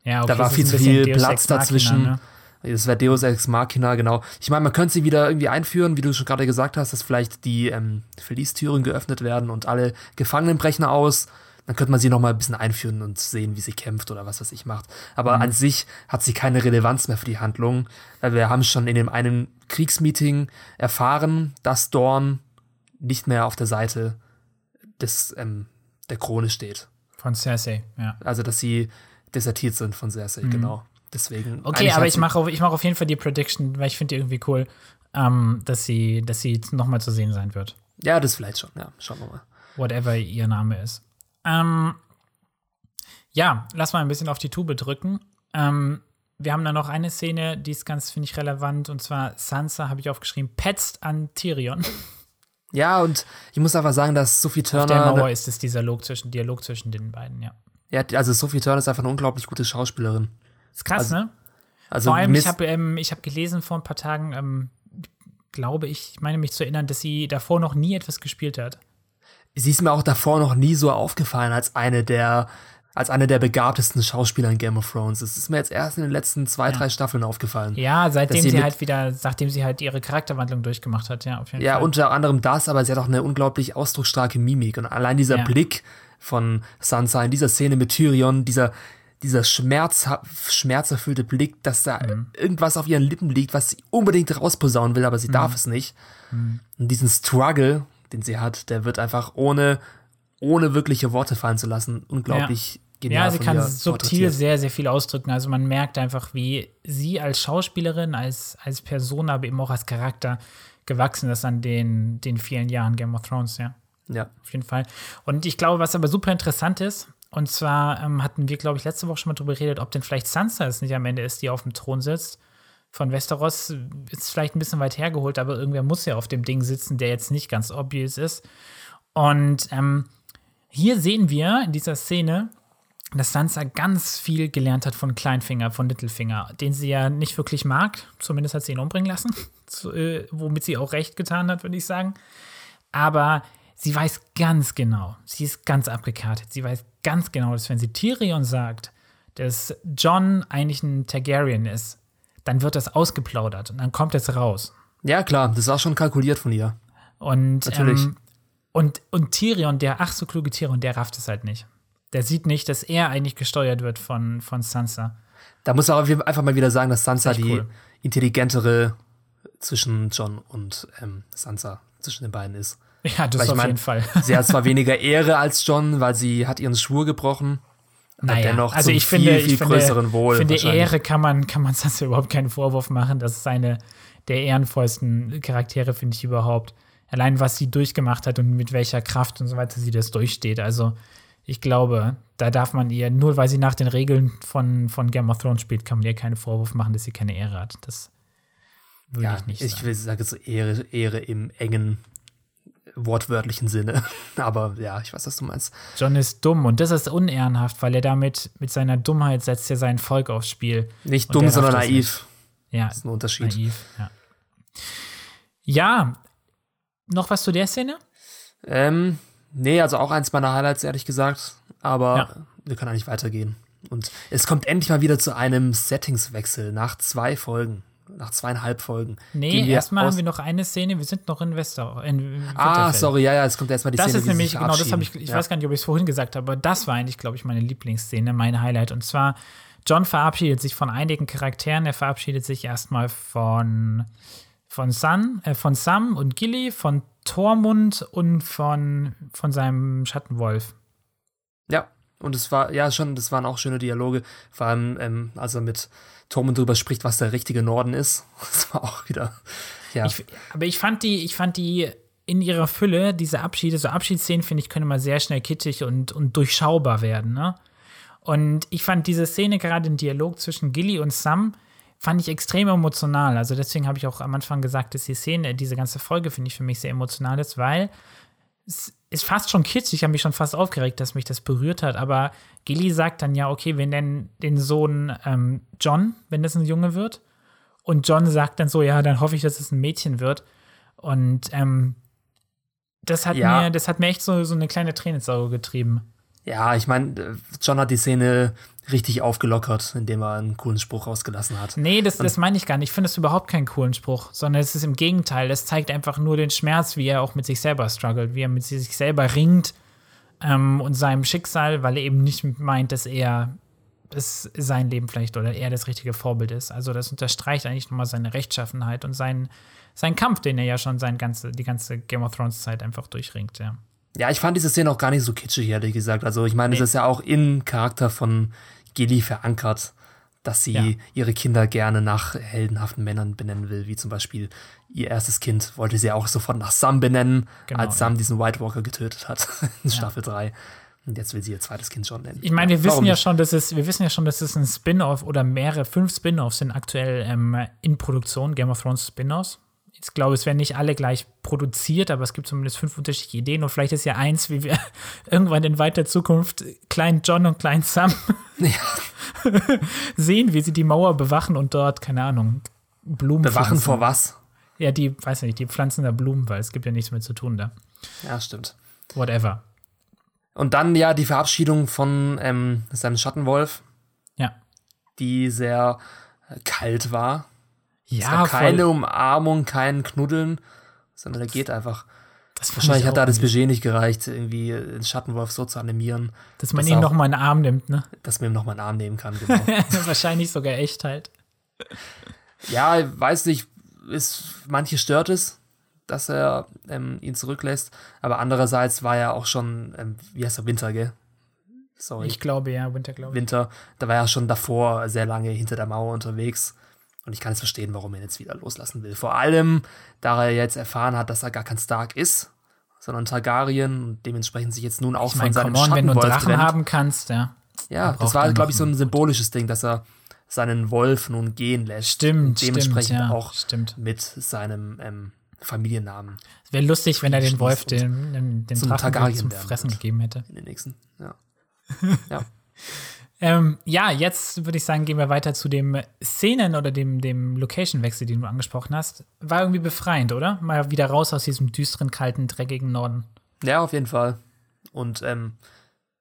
Speaker 1: Ja, okay,
Speaker 2: da war viel zu viel Deus Platz dazwischen. Ne? Das wäre Deus Ex Machina, genau. Ich meine, man könnte sie wieder irgendwie einführen, wie du schon gerade gesagt hast, dass vielleicht die ähm, Verliestüren geöffnet werden und alle Gefangenen brechen aus dann könnte man sie noch mal ein bisschen einführen und sehen, wie sie kämpft oder was was ich macht. Aber mhm. an sich hat sie keine Relevanz mehr für die Handlung, weil wir haben schon in dem einen Kriegsmeeting erfahren, dass Dorn nicht mehr auf der Seite des ähm, der Krone steht.
Speaker 1: Von Cersei, ja.
Speaker 2: Also dass sie desertiert sind von Cersei, mhm. genau. Deswegen.
Speaker 1: Okay, aber ich mache auf, ich auf jeden Fall die Prediction, weil ich finde die irgendwie cool, ähm, dass sie, dass sie noch mal zu sehen sein wird.
Speaker 2: Ja, das vielleicht schon. Ja, schauen wir mal.
Speaker 1: Whatever ihr Name ist. Ähm, ja, lass mal ein bisschen auf die Tube drücken. Ähm, wir haben da noch eine Szene, die ist ganz, finde ich, relevant. Und zwar Sansa, habe ich aufgeschrieben, petzt an Tyrion.
Speaker 2: Ja, und ich muss einfach sagen, dass Sophie Turner. Auf
Speaker 1: der Mauer ist es dieser Dialog zwischen, Dialog zwischen den beiden, ja.
Speaker 2: Ja, also Sophie Turner ist einfach eine unglaublich gute Schauspielerin.
Speaker 1: Ist krass,
Speaker 2: also,
Speaker 1: ne? Also Vor allem, ich habe ähm, hab gelesen vor ein paar Tagen, ähm, glaube ich, ich meine mich zu erinnern, dass sie davor noch nie etwas gespielt hat.
Speaker 2: Sie ist mir auch davor noch nie so aufgefallen als eine der als eine der begabtesten Schauspieler in Game of Thrones. Das ist mir jetzt erst in den letzten zwei, ja. drei Staffeln aufgefallen.
Speaker 1: Ja, seitdem sie, sie halt wieder, nachdem sie halt ihre Charakterwandlung durchgemacht hat, ja,
Speaker 2: auf jeden ja, Fall. Ja, unter anderem das, aber sie hat auch eine unglaublich ausdrucksstarke Mimik. Und allein dieser ja. Blick von Sansa in dieser Szene mit Tyrion, dieser, dieser Schmerz, schmerzerfüllte Blick, dass da mhm. irgendwas auf ihren Lippen liegt, was sie unbedingt rausposaunen will, aber sie mhm. darf es nicht. Mhm. Und diesen Struggle, den sie hat, der wird einfach ohne, ohne wirkliche Worte fallen zu lassen, unglaublich
Speaker 1: genial. Ja, sie kann subtil sehr, sehr viel ausdrücken. Also man merkt einfach, wie sie als Schauspielerin, als, als Person, aber eben auch als Charakter gewachsen ist an den, den vielen Jahren Game of Thrones, ja.
Speaker 2: Ja.
Speaker 1: Auf jeden Fall. Und ich glaube, was aber super interessant ist, und zwar ähm, hatten wir, glaube ich, letzte Woche schon mal drüber geredet, ob denn vielleicht Sansa es nicht am Ende ist, die auf dem Thron sitzt. Von Westeros ist vielleicht ein bisschen weit hergeholt, aber irgendwer muss ja auf dem Ding sitzen, der jetzt nicht ganz obvious ist. Und ähm, hier sehen wir in dieser Szene, dass Sansa ganz viel gelernt hat von Kleinfinger, von Littlefinger, den sie ja nicht wirklich mag. Zumindest hat sie ihn umbringen lassen, zu, äh, womit sie auch recht getan hat, würde ich sagen. Aber sie weiß ganz genau, sie ist ganz abgekartet. Sie weiß ganz genau, dass wenn sie Tyrion sagt, dass John eigentlich ein Targaryen ist, dann wird das ausgeplaudert und dann kommt es raus.
Speaker 2: Ja, klar, das war schon kalkuliert von ihr.
Speaker 1: Und, Natürlich. Ähm, und, und Tyrion, der ach so kluge Tyrion, der rafft es halt nicht. Der sieht nicht, dass er eigentlich gesteuert wird von, von Sansa.
Speaker 2: Da muss man einfach mal wieder sagen, dass Sansa die cool. intelligentere zwischen John und ähm, Sansa, zwischen den beiden ist.
Speaker 1: Ja, das auf mein, jeden Fall.
Speaker 2: sie hat zwar weniger Ehre als John, weil sie hat ihren Schwur gebrochen.
Speaker 1: Naja, dennoch also ich viel, finde, viel ich größeren finde, Wohl. Für die Ehre kann man, kann man Sansa überhaupt keinen Vorwurf machen. Das ist eine der ehrenvollsten Charaktere, finde ich überhaupt. Allein, was sie durchgemacht hat und mit welcher Kraft und so weiter sie das durchsteht. Also, ich glaube, da darf man ihr, nur weil sie nach den Regeln von, von Game of Thrones spielt, kann man ihr keinen Vorwurf machen, dass sie keine Ehre hat. Das würde ja, ich nicht sagen.
Speaker 2: Ich will sagen, so Ehre, Ehre im engen wortwörtlichen Sinne. Aber ja, ich weiß, was du meinst.
Speaker 1: John ist dumm und das ist unehrenhaft, weil er damit mit seiner Dummheit setzt ja sein Volk aufs Spiel.
Speaker 2: Nicht dumm, sondern naiv.
Speaker 1: Nicht. Ja.
Speaker 2: Das ist ein Unterschied.
Speaker 1: Naiv, ja. Ja, noch was zu der Szene?
Speaker 2: Ähm, nee, also auch eins meiner Highlights, ehrlich gesagt. Aber ja. wir können eigentlich weitergehen. Und es kommt endlich mal wieder zu einem Settingswechsel nach zwei Folgen. Nach zweieinhalb Folgen.
Speaker 1: Nee, erstmal haben wir noch eine Szene, wir sind noch in Wester. In
Speaker 2: ah, sorry, ja, ja, es kommt erstmal die
Speaker 1: das
Speaker 2: Szene.
Speaker 1: Das ist nämlich, genau, das habe ich, ich ja. weiß gar nicht, ob ich es vorhin gesagt habe, aber das war eigentlich, glaube ich, meine Lieblingsszene, mein Highlight. Und zwar, John verabschiedet sich von einigen Charakteren. Er verabschiedet sich erstmal von, von, Sun, äh, von Sam und Gilly, von Tormund und von, von seinem Schattenwolf.
Speaker 2: Ja, und es war, ja, schon, das waren auch schöne Dialoge, vor allem, ähm, als er mit Tormund drüber spricht, was der richtige Norden ist. Das war auch wieder, ja.
Speaker 1: Ich, aber ich fand die, ich fand die in ihrer Fülle, diese Abschiede, so Abschiedsszenen, finde ich, können mal sehr schnell kitschig und, und durchschaubar werden, ne? Und ich fand diese Szene, gerade im Dialog zwischen Gilly und Sam, fand ich extrem emotional. Also deswegen habe ich auch am Anfang gesagt, dass die Szene, diese ganze Folge finde ich für mich sehr emotional ist, weil ist fast schon kitschig. Ich habe mich schon fast aufgeregt, dass mich das berührt hat. Aber Gilly sagt dann ja, okay, wir nennen den Sohn ähm, John, wenn das ein Junge wird. Und John sagt dann so, ja, dann hoffe ich, dass es ein Mädchen wird. Und ähm, das hat ja. mir, das hat mir echt so, so eine kleine Träne ins Auge getrieben.
Speaker 2: Ja, ich meine, John hat die Szene richtig aufgelockert, indem er einen coolen Spruch rausgelassen hat.
Speaker 1: Nee, das, das meine ich gar nicht. Ich finde es überhaupt keinen coolen Spruch, sondern es ist im Gegenteil. Es zeigt einfach nur den Schmerz, wie er auch mit sich selber struggelt, wie er mit sich selber ringt ähm, und seinem Schicksal, weil er eben nicht meint, dass er es sein Leben vielleicht oder er das richtige Vorbild ist. Also das unterstreicht eigentlich nochmal seine Rechtschaffenheit und seinen, seinen Kampf, den er ja schon sein ganze, die ganze Game of Thrones Zeit einfach durchringt, ja.
Speaker 2: Ja, ich fand diese Szene auch gar nicht so kitschig, ehrlich gesagt. Also ich meine, es ist ja auch im Charakter von Gilly verankert, dass sie ja. ihre Kinder gerne nach heldenhaften Männern benennen will, wie zum Beispiel ihr erstes Kind wollte sie auch sofort nach Sam benennen, genau, als Sam ja. diesen White Walker getötet hat in ja. Staffel 3. Und jetzt will sie ihr zweites Kind schon nennen.
Speaker 1: Ich meine, wir wissen
Speaker 2: Warum
Speaker 1: ja
Speaker 2: nicht?
Speaker 1: schon, dass es, wir wissen ja schon, dass es ein Spin-off oder mehrere, fünf Spin-offs sind aktuell ähm, in Produktion, Game of Thrones Spin-offs. Ich glaube, es werden nicht alle gleich produziert, aber es gibt zumindest fünf unterschiedliche Ideen und vielleicht ist ja eins, wie wir irgendwann in weiter Zukunft Klein John und Klein Sam sehen, wie sie die Mauer bewachen und dort, keine Ahnung, Blumen
Speaker 2: Bewachen vor was?
Speaker 1: Ja, die, weiß nicht, die pflanzen da Blumen, weil es gibt ja nichts mehr zu tun da.
Speaker 2: Ja, stimmt.
Speaker 1: Whatever.
Speaker 2: Und dann ja die Verabschiedung von ähm, seinem Schattenwolf,
Speaker 1: Ja.
Speaker 2: die sehr kalt war. Es
Speaker 1: Ja,
Speaker 2: keine
Speaker 1: voll.
Speaker 2: Umarmung, kein Knuddeln, sondern er geht einfach.
Speaker 1: Das
Speaker 2: Wahrscheinlich
Speaker 1: ich
Speaker 2: hat da das Budget nicht gereicht, irgendwie den Schattenwolf so zu animieren,
Speaker 1: Dass man
Speaker 2: das
Speaker 1: ihn
Speaker 2: auch-
Speaker 1: noch mal in den Arm nimmt, ne?
Speaker 2: dass man ihm noch mal einen Arm nehmen kann. Genau.
Speaker 1: Wahrscheinlich sogar echt halt.
Speaker 2: ja, weiß nicht, ist, manche stört es, dass er ähm, ihn zurücklässt, aber andererseits war er auch schon, ähm, wie heißt er, Winter, gell? Sorry.
Speaker 1: Ich glaube, ja, Winter, glaube ich.
Speaker 2: Winter, da war er schon davor sehr lange hinter der Mauer unterwegs. Und ich kann es verstehen, warum er ihn jetzt wieder loslassen will. Vor allem, da er jetzt erfahren hat, dass er gar kein Stark ist, sondern Targaryen und dementsprechend sich jetzt nun auch
Speaker 1: Ich meine,
Speaker 2: von seinem
Speaker 1: on, wenn du einen
Speaker 2: Schattenwolf
Speaker 1: Drachen
Speaker 2: trennt.
Speaker 1: haben kannst, ja.
Speaker 2: Ja, das war, glaube ich, so ein symbolisches Ding, dass er seinen Wolf nun gehen lässt.
Speaker 1: Stimmt,
Speaker 2: dementsprechend
Speaker 1: stimmt, ja,
Speaker 2: auch
Speaker 1: stimmt.
Speaker 2: mit seinem ähm, Familiennamen
Speaker 1: Es wäre lustig, wenn er den Wolf dem, dem, dem
Speaker 2: zum
Speaker 1: Drachen
Speaker 2: Targaryen
Speaker 1: zum Fressen gegeben hätte.
Speaker 2: in den nächsten. Ja. ja.
Speaker 1: Ähm, ja, jetzt würde ich sagen, gehen wir weiter zu dem Szenen- oder dem, dem Location-Wechsel, den du angesprochen hast. War irgendwie befreiend, oder? Mal wieder raus aus diesem düsteren, kalten, dreckigen Norden.
Speaker 2: Ja, auf jeden Fall. Und ähm,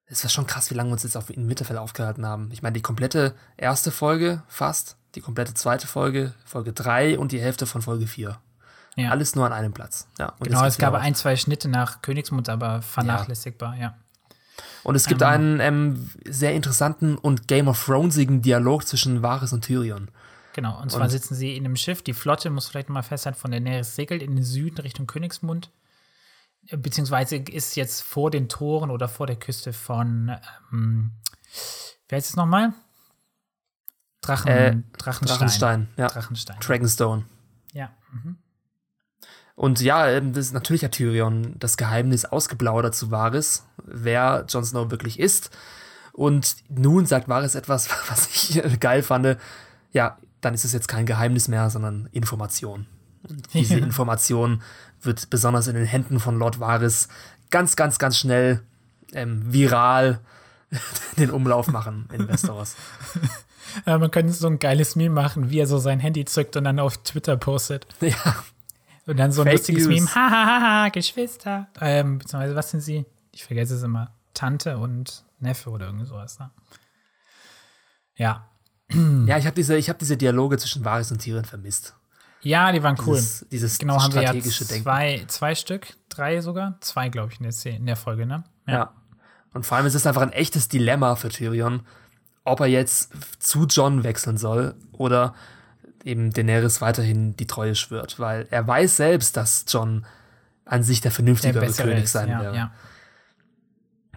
Speaker 2: es war schon krass, wie lange wir uns jetzt auf in Mittelfeld aufgehalten haben. Ich meine, die komplette erste Folge fast, die komplette zweite Folge, Folge 3 und die Hälfte von Folge 4.
Speaker 1: Ja.
Speaker 2: Alles nur an einem Platz. Ja, und
Speaker 1: genau, es gab ein, zwei Schnitte nach Königsmund, aber vernachlässigbar, ja.
Speaker 2: Und es gibt einen ähm, sehr interessanten und Game of Thronesigen Dialog zwischen Varys und Tyrion.
Speaker 1: Genau, und zwar
Speaker 2: Und-
Speaker 1: sitzen sie in einem Schiff. Die Flotte, muss vielleicht mal festhalten, von Daenerys segelt in den Süden Richtung Königsmund. Beziehungsweise ist jetzt vor den Toren oder vor der Küste von, ähm, wer heißt es nochmal? Drachen,
Speaker 2: Äh,
Speaker 1: Drachenstein.
Speaker 2: Drachenstein, ja.
Speaker 1: Drachenstein.
Speaker 2: Dragonstone.
Speaker 1: ja. Mhm.
Speaker 2: Und ja, ähm, das ist natürlich hat Tyrion das Geheimnis ausgeplaudert zu Varys, wer Jon Snow wirklich ist. Und nun sagt Varys etwas, was ich äh, geil fand. Ja, dann ist es jetzt kein Geheimnis mehr, sondern Information. Und diese
Speaker 1: Ja.
Speaker 2: Information wird besonders in den Händen von Lord Varys ganz, ganz, ganz schnell ähm, viral den Umlauf machen in Westeros.
Speaker 1: Äh, man könnte so ein geiles Meme machen, wie er so sein Handy zückt und dann auf Twitter postet.
Speaker 2: ja,
Speaker 1: Und dann so ein
Speaker 2: Fake
Speaker 1: lustiges
Speaker 2: News.
Speaker 1: Meme. Hahaha, Geschwister. Ähm, beziehungsweise, was sind sie? Ich vergesse es immer. Tante und Neffe oder irgend sowas. Ne? Ja.
Speaker 2: ja, ich habe diese, ich hab diese Dialoge zwischen Varys und Tyrion vermisst.
Speaker 1: Ja, die waren cool.
Speaker 2: Dieses,
Speaker 1: genau, haben wir ja
Speaker 2: strategische Denken.
Speaker 1: zwei, zwei Stück, drei sogar, zwei, glaube ich, in der, Szene- in der Folge, ne?
Speaker 2: Ja. Und vor allem ist es einfach ein echtes Dilemma für Tyrion, ob er jetzt zu John wechseln soll oder eben Daenerys weiterhin die Treue schwört, weil er weiß selbst, dass John an sich der
Speaker 1: Der
Speaker 2: vernünftigere
Speaker 1: bessere
Speaker 2: König
Speaker 1: ist,
Speaker 2: sein
Speaker 1: ja,
Speaker 2: wäre.
Speaker 1: ja.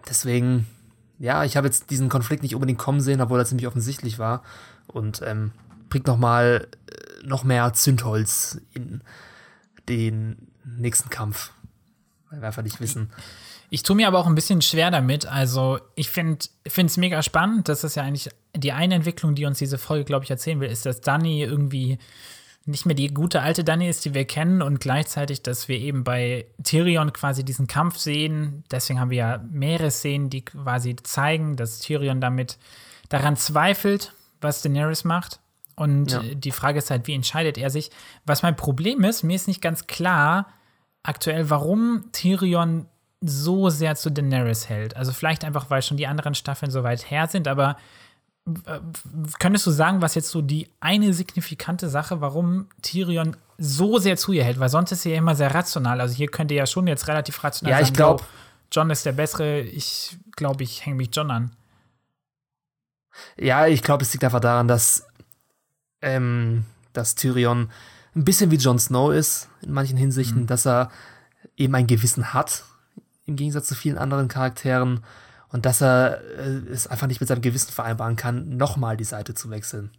Speaker 2: Deswegen, ja, ich habe jetzt diesen Konflikt nicht unbedingt kommen sehen, obwohl er ziemlich offensichtlich war und ähm, bringt noch mal äh, noch mehr Zündholz in den nächsten Kampf, weil wir einfach nicht wissen.
Speaker 1: Ich tue mir aber auch ein bisschen schwer damit. Also, ich finde es mega spannend. Das ist ja eigentlich die eine Entwicklung, die uns diese Folge, glaube ich, erzählen will, ist, dass Dani irgendwie nicht mehr die gute alte Dani ist, die wir kennen und gleichzeitig, dass wir eben bei Tyrion quasi diesen Kampf sehen. Deswegen haben wir ja mehrere Szenen, die quasi zeigen, dass Tyrion damit daran zweifelt, was Daenerys macht. Und
Speaker 2: Ja.
Speaker 1: die Frage ist halt, wie entscheidet er sich? Was mein Problem ist, mir ist nicht ganz klar aktuell, warum Tyrion so sehr zu Daenerys hält. Also vielleicht einfach, weil schon die anderen Staffeln so weit her sind, aber äh, könntest du sagen, was jetzt so die eine signifikante Sache, warum Tyrion so sehr zu ihr hält? Weil sonst ist sie ja immer sehr rational. Also hier könnte ja schon jetzt relativ rational
Speaker 2: Ja,
Speaker 1: sagen,
Speaker 2: ich glaub-
Speaker 1: yo, John ist der Bessere, ich glaube, ich hänge mich John an.
Speaker 2: Ja, ich glaube, es liegt einfach daran, dass, ähm, dass Tyrion ein bisschen wie Jon Snow ist, in manchen Hinsichten,
Speaker 1: Mhm.
Speaker 2: dass er eben ein Gewissen hat, im Gegensatz zu vielen anderen Charakteren, und dass er äh, es einfach nicht mit seinem Gewissen vereinbaren kann, nochmal die Seite zu wechseln.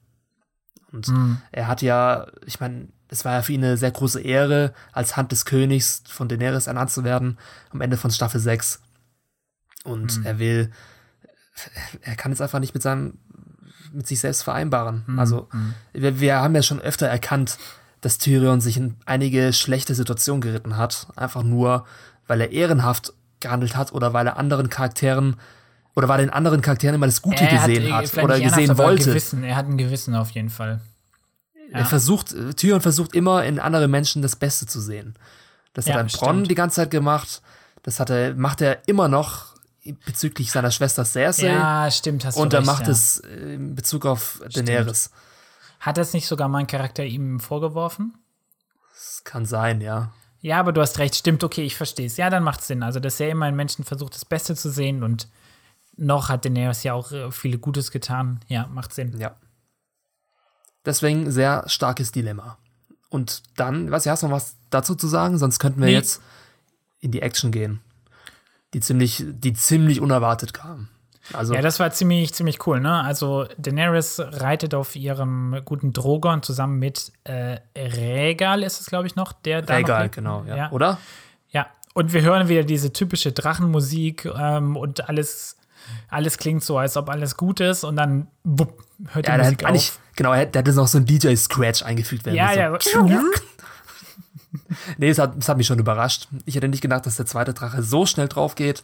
Speaker 2: Und
Speaker 1: Mhm.
Speaker 2: er hat ja, ich meine, es war ja für ihn eine sehr große Ehre, als Hand des Königs von Daenerys ernannt zu werden, am Ende von Staffel 6. Und er will, er kann es einfach nicht mit seinem, mit sich selbst vereinbaren. Also, wir, wir haben ja schon öfter erkannt, dass Tyrion sich in einige schlechte Situationen geritten hat. Einfach nur, weil er ehrenhaft gehandelt hat oder weil er anderen Charakteren oder weil er in anderen Charakteren immer das Gute
Speaker 1: Er
Speaker 2: gesehen
Speaker 1: äh,
Speaker 2: hat,
Speaker 1: vielleicht
Speaker 2: oder gesehen wollte.
Speaker 1: Gewissen. Er hat ein Gewissen auf jeden Fall.
Speaker 2: Er versucht, äh, Tyrion versucht immer in anderen Menschen das Beste zu sehen. Das
Speaker 1: Ja,
Speaker 2: hat er in Bronn
Speaker 1: stimmt.
Speaker 2: die ganze Zeit gemacht. Das hat er, macht er immer noch bezüglich seiner Schwester Cersei.
Speaker 1: Ja, stimmt, hast
Speaker 2: und
Speaker 1: du
Speaker 2: er
Speaker 1: recht,
Speaker 2: macht
Speaker 1: ja.
Speaker 2: es äh, in Bezug auf Daenerys.
Speaker 1: Hat das nicht sogar mein Charakter ihm vorgeworfen?
Speaker 2: Das kann sein, ja.
Speaker 1: Ja, aber du hast recht, stimmt, okay, ich verstehe es. Ja, dann macht Sinn. Also, dass er immer in Menschen versucht, das Beste zu sehen und noch hat Daenerys ja auch äh, viele Gutes getan. Ja, macht Sinn.
Speaker 2: Ja. Deswegen sehr starkes Dilemma. Und dann, was, hast du noch was dazu zu sagen? Sonst könnten wir
Speaker 1: Nee.
Speaker 2: jetzt in die Action gehen. Die ziemlich, die ziemlich unerwartet kam. Also,
Speaker 1: Ja, das war ziemlich, ziemlich cool, ne? Also Daenerys reitet auf ihrem guten Drogon zusammen mit äh, Rhaegal ist es, glaube ich, noch, der da noch
Speaker 2: egal,
Speaker 1: lebt.
Speaker 2: genau, ja.
Speaker 1: ja.
Speaker 2: Oder?
Speaker 1: Ja, und wir hören wieder diese typische Drachenmusik ähm, und alles, alles klingt so, als ob alles gut ist und dann wupp, hört die
Speaker 2: Ja,
Speaker 1: Musik auf.
Speaker 2: genau, da hätte noch so ein DJ-Scratch eingefügt werden
Speaker 1: Ja,
Speaker 2: müssen.
Speaker 1: ja.
Speaker 2: Nee, es hat, es hat mich schon überrascht. Ich hätte nicht gedacht, dass der zweite Drache so schnell drauf geht.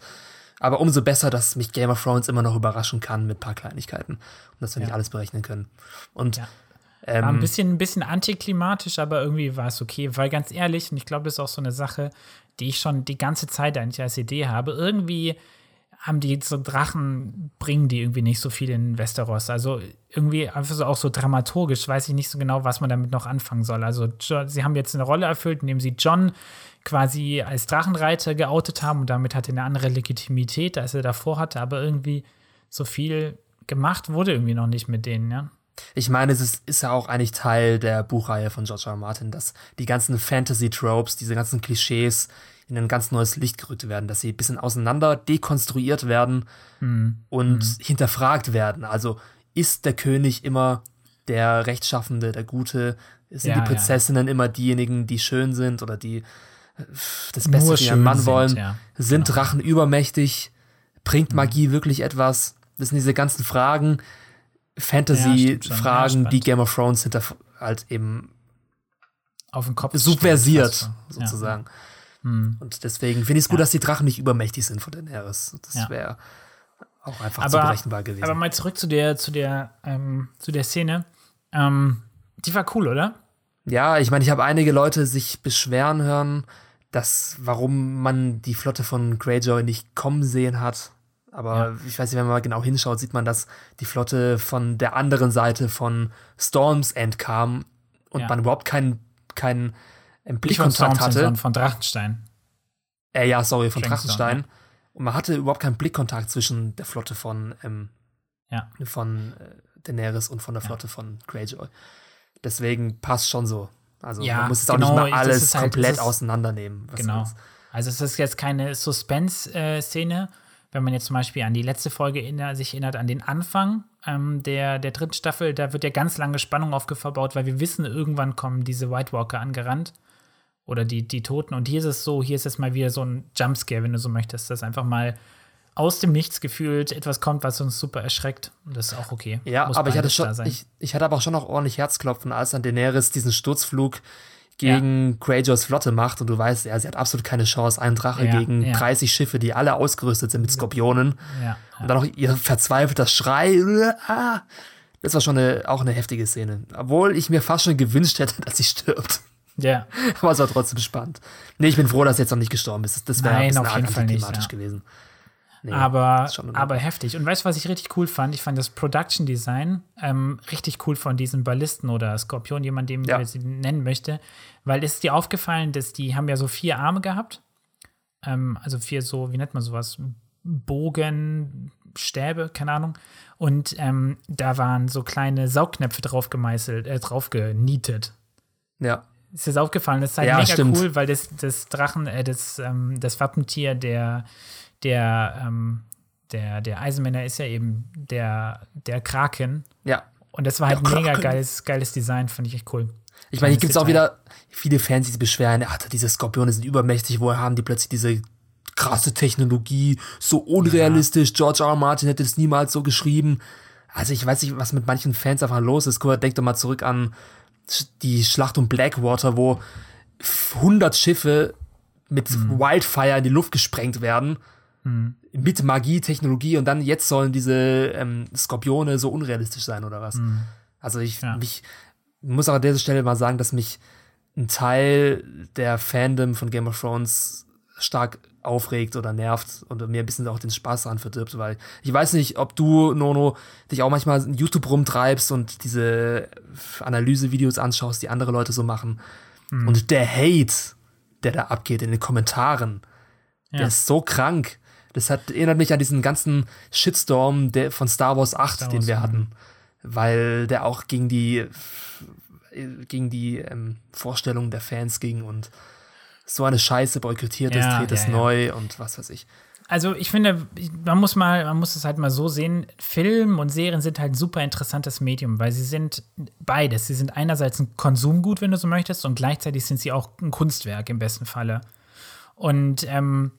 Speaker 2: Aber umso besser, dass mich Game of Thrones immer noch überraschen kann mit ein paar Kleinigkeiten. Und dass wir nicht
Speaker 1: Ja.
Speaker 2: alles berechnen können. Und
Speaker 1: Ja. War ein
Speaker 2: ähm,
Speaker 1: bisschen, ein bisschen antiklimatisch, aber irgendwie war es okay. Weil ganz ehrlich, und ich glaube, das ist auch so eine Sache, die ich schon die ganze Zeit eigentlich als Idee habe. Irgendwie haben die so Drachen, bringen die irgendwie nicht so viel in Westeros. Also irgendwie einfach so auch so dramaturgisch, weiß ich nicht so genau, was man damit noch anfangen soll. Also sie haben jetzt eine Rolle erfüllt, indem sie John quasi als Drachenreiter geoutet haben und damit hat er eine andere Legitimität, als er davor hatte. Aber irgendwie so viel gemacht wurde irgendwie noch nicht mit denen, ja.
Speaker 2: ich meine, es ist, ist ja auch eigentlich Teil der Buchreihe von George R. R. Martin, dass die ganzen Fantasy-Tropes, diese ganzen Klischees in ein ganz neues Licht gerückt werden, dass sie ein bisschen auseinander dekonstruiert werden
Speaker 1: Hm.
Speaker 2: und hinterfragt werden. Also ist der König immer der Rechtschaffende, der Gute? Sind
Speaker 1: Ja,
Speaker 2: die
Speaker 1: ja.
Speaker 2: Prinzessinnen immer diejenigen, die schön sind oder die das Beste für ihren Mann
Speaker 1: sind,
Speaker 2: wollen?
Speaker 1: ja.
Speaker 2: Sind
Speaker 1: Genau.
Speaker 2: Drachen übermächtig? Bringt Magie wirklich etwas? Das sind diese ganzen Fragen,
Speaker 1: Ja. Ja,
Speaker 2: Fantasy-Fragen,
Speaker 1: spannend.
Speaker 2: die Game of Thrones hinter halt eben
Speaker 1: auf den Kopf
Speaker 2: subversiert,
Speaker 1: so.
Speaker 2: sozusagen.
Speaker 1: Ja. Hm.
Speaker 2: Und deswegen finde ich es gut,
Speaker 1: Ja.
Speaker 2: dass die Drachen nicht übermächtig sind von Daenerys. Das
Speaker 1: Ja.
Speaker 2: wäre auch einfach zu
Speaker 1: Aber,
Speaker 2: berechenbar gewesen.
Speaker 1: aber mal zurück zu der, zu der, ähm, zu der Szene. Ähm, die war cool, oder?
Speaker 2: Ja, ich meine, ich habe einige Leute sich beschweren hören, dass warum man die Flotte von Greyjoy nicht kommen sehen hat. Aber ich weiß nicht, wenn man mal genau hinschaut, sieht man, dass die Flotte von der anderen Seite von Storms End kam und
Speaker 1: Ja.
Speaker 2: man überhaupt keinen keinen Blickkontakt hatte.
Speaker 1: sondern von Drachenstein.
Speaker 2: Äh, ja, sorry, von
Speaker 1: Dragonstone,
Speaker 2: Drachenstein. Und man hatte überhaupt keinen Blickkontakt zwischen der Flotte von, ähm,
Speaker 1: Ja.
Speaker 2: von äh, Daenerys und von der Flotte von Greyjoy. Deswegen passt schon so. Also
Speaker 1: Ja,
Speaker 2: man muss es auch
Speaker 1: genau,
Speaker 2: nicht mal
Speaker 1: das
Speaker 2: alles
Speaker 1: halt-
Speaker 2: komplett
Speaker 1: ist-
Speaker 2: auseinandernehmen. was
Speaker 1: Genau. Also es ist jetzt keine Suspense-Szene. Wenn man jetzt zum Beispiel an die letzte Folge inner, sich erinnert, an den Anfang ähm, der, der dritten Staffel, da wird ja ganz lange Spannung aufgebaut, weil wir wissen, irgendwann kommen diese White Walker angerannt. Oder die, die Toten. Und hier ist es so, hier ist es mal wieder so ein Jumpscare, wenn du so möchtest, dass einfach mal aus dem Nichts gefühlt etwas kommt, was uns super erschreckt. Und das ist auch okay.
Speaker 2: Ja,
Speaker 1: Muss
Speaker 2: aber ich hatte schon, ich, ich hatte aber auch schon noch ordentlich Herzklopfen, als dann Daenerys diesen Sturzflug gegen Greyjoys Flotte macht und du weißt, ja, sie hat absolut keine Chance. Ein Drache
Speaker 1: Ja,
Speaker 2: gegen
Speaker 1: ja.
Speaker 2: 30 Schiffe, die alle ausgerüstet sind mit Skorpionen.
Speaker 1: ja,
Speaker 2: Und dann noch ihr verzweifelter Schrei. Ah, Das war schon eine, auch eine heftige Szene. Obwohl ich mir fast schon gewünscht hätte, dass sie stirbt.
Speaker 1: ja.
Speaker 2: Aber es war trotzdem spannend. Nee, ich bin froh, dass sie jetzt noch nicht gestorben ist. Das wäre ein bisschen
Speaker 1: ja.
Speaker 2: gewesen. Nee,
Speaker 1: aber, aber heftig. Und weißt du, was ich richtig cool fand? Ich fand das Production Design ähm, richtig cool von diesen Ballisten oder Skorpion, jemand, dem
Speaker 2: Ja.
Speaker 1: ich sie nennen möchte. Weil ist dir aufgefallen, dass die haben ja so vier Arme gehabt. Ähm, also vier so, wie nennt man sowas? Bogen, Stäbe, keine Ahnung. Und ähm, da waren so kleine Saugnäpfe drauf gemeißelt, äh, drauf genietet.
Speaker 2: Ja.
Speaker 1: Ist das aufgefallen? Das ist halt
Speaker 2: Ja,
Speaker 1: mega
Speaker 2: stimmt.
Speaker 1: cool, weil das, das Drachen, äh, das, ähm, das Wappentier der, der, ähm, der, der Eisenmänner ist ja eben der, der Kraken.
Speaker 2: Ja.
Speaker 1: Und das war halt
Speaker 2: Der
Speaker 1: mega geiles, geiles Design, fand ich echt cool.
Speaker 2: Ich meine, hier
Speaker 1: Kleines
Speaker 2: gibt es auch wieder viele Fans, die sich beschweren, ach, diese Skorpione sind übermächtig, woher haben die plötzlich diese krasse Technologie, so unrealistisch, ja. George R. R. Martin hätte es niemals so geschrieben. Also ich weiß nicht, was mit manchen Fans einfach los ist. Guck mal, denk doch mal zurück an die Schlacht um Blackwater, wo 100 Schiffe mit mhm. Wildfire in die Luft gesprengt werden. Mhm. Mit Magie, Technologie und dann jetzt sollen diese ähm, Skorpione so unrealistisch sein oder was. Mhm. Also ich ja. mich muss auch an dieser Stelle mal sagen, dass mich ein Teil der Fandom von Game of Thrones stark aufregt oder nervt und mir ein bisschen auch den Spaß daran verdirbt, weil ich weiß nicht, ob du, Nono, dich auch manchmal in YouTube rumtreibst und diese Analysevideos anschaust, die andere Leute so machen. Mhm. Und der Hate, der da abgeht in den Kommentaren, ja. der ist so krank. Das hat, erinnert mich an diesen ganzen Shitstorm der, von Star Wars 8, Star Wars, den wir hatten. Weil der auch gegen die, gegen die ähm, Vorstellungen der Fans ging und so eine Scheiße boykottiert ist, dreht es ja, neu und was weiß ich.
Speaker 1: Also ich finde, man muss mal, man muss es halt mal so sehen, Film und Serien sind halt ein super interessantes Medium, weil sie sind beides. Sie sind einerseits ein Konsumgut, wenn du so möchtest, und gleichzeitig sind sie auch ein Kunstwerk im besten Falle. Und ähm,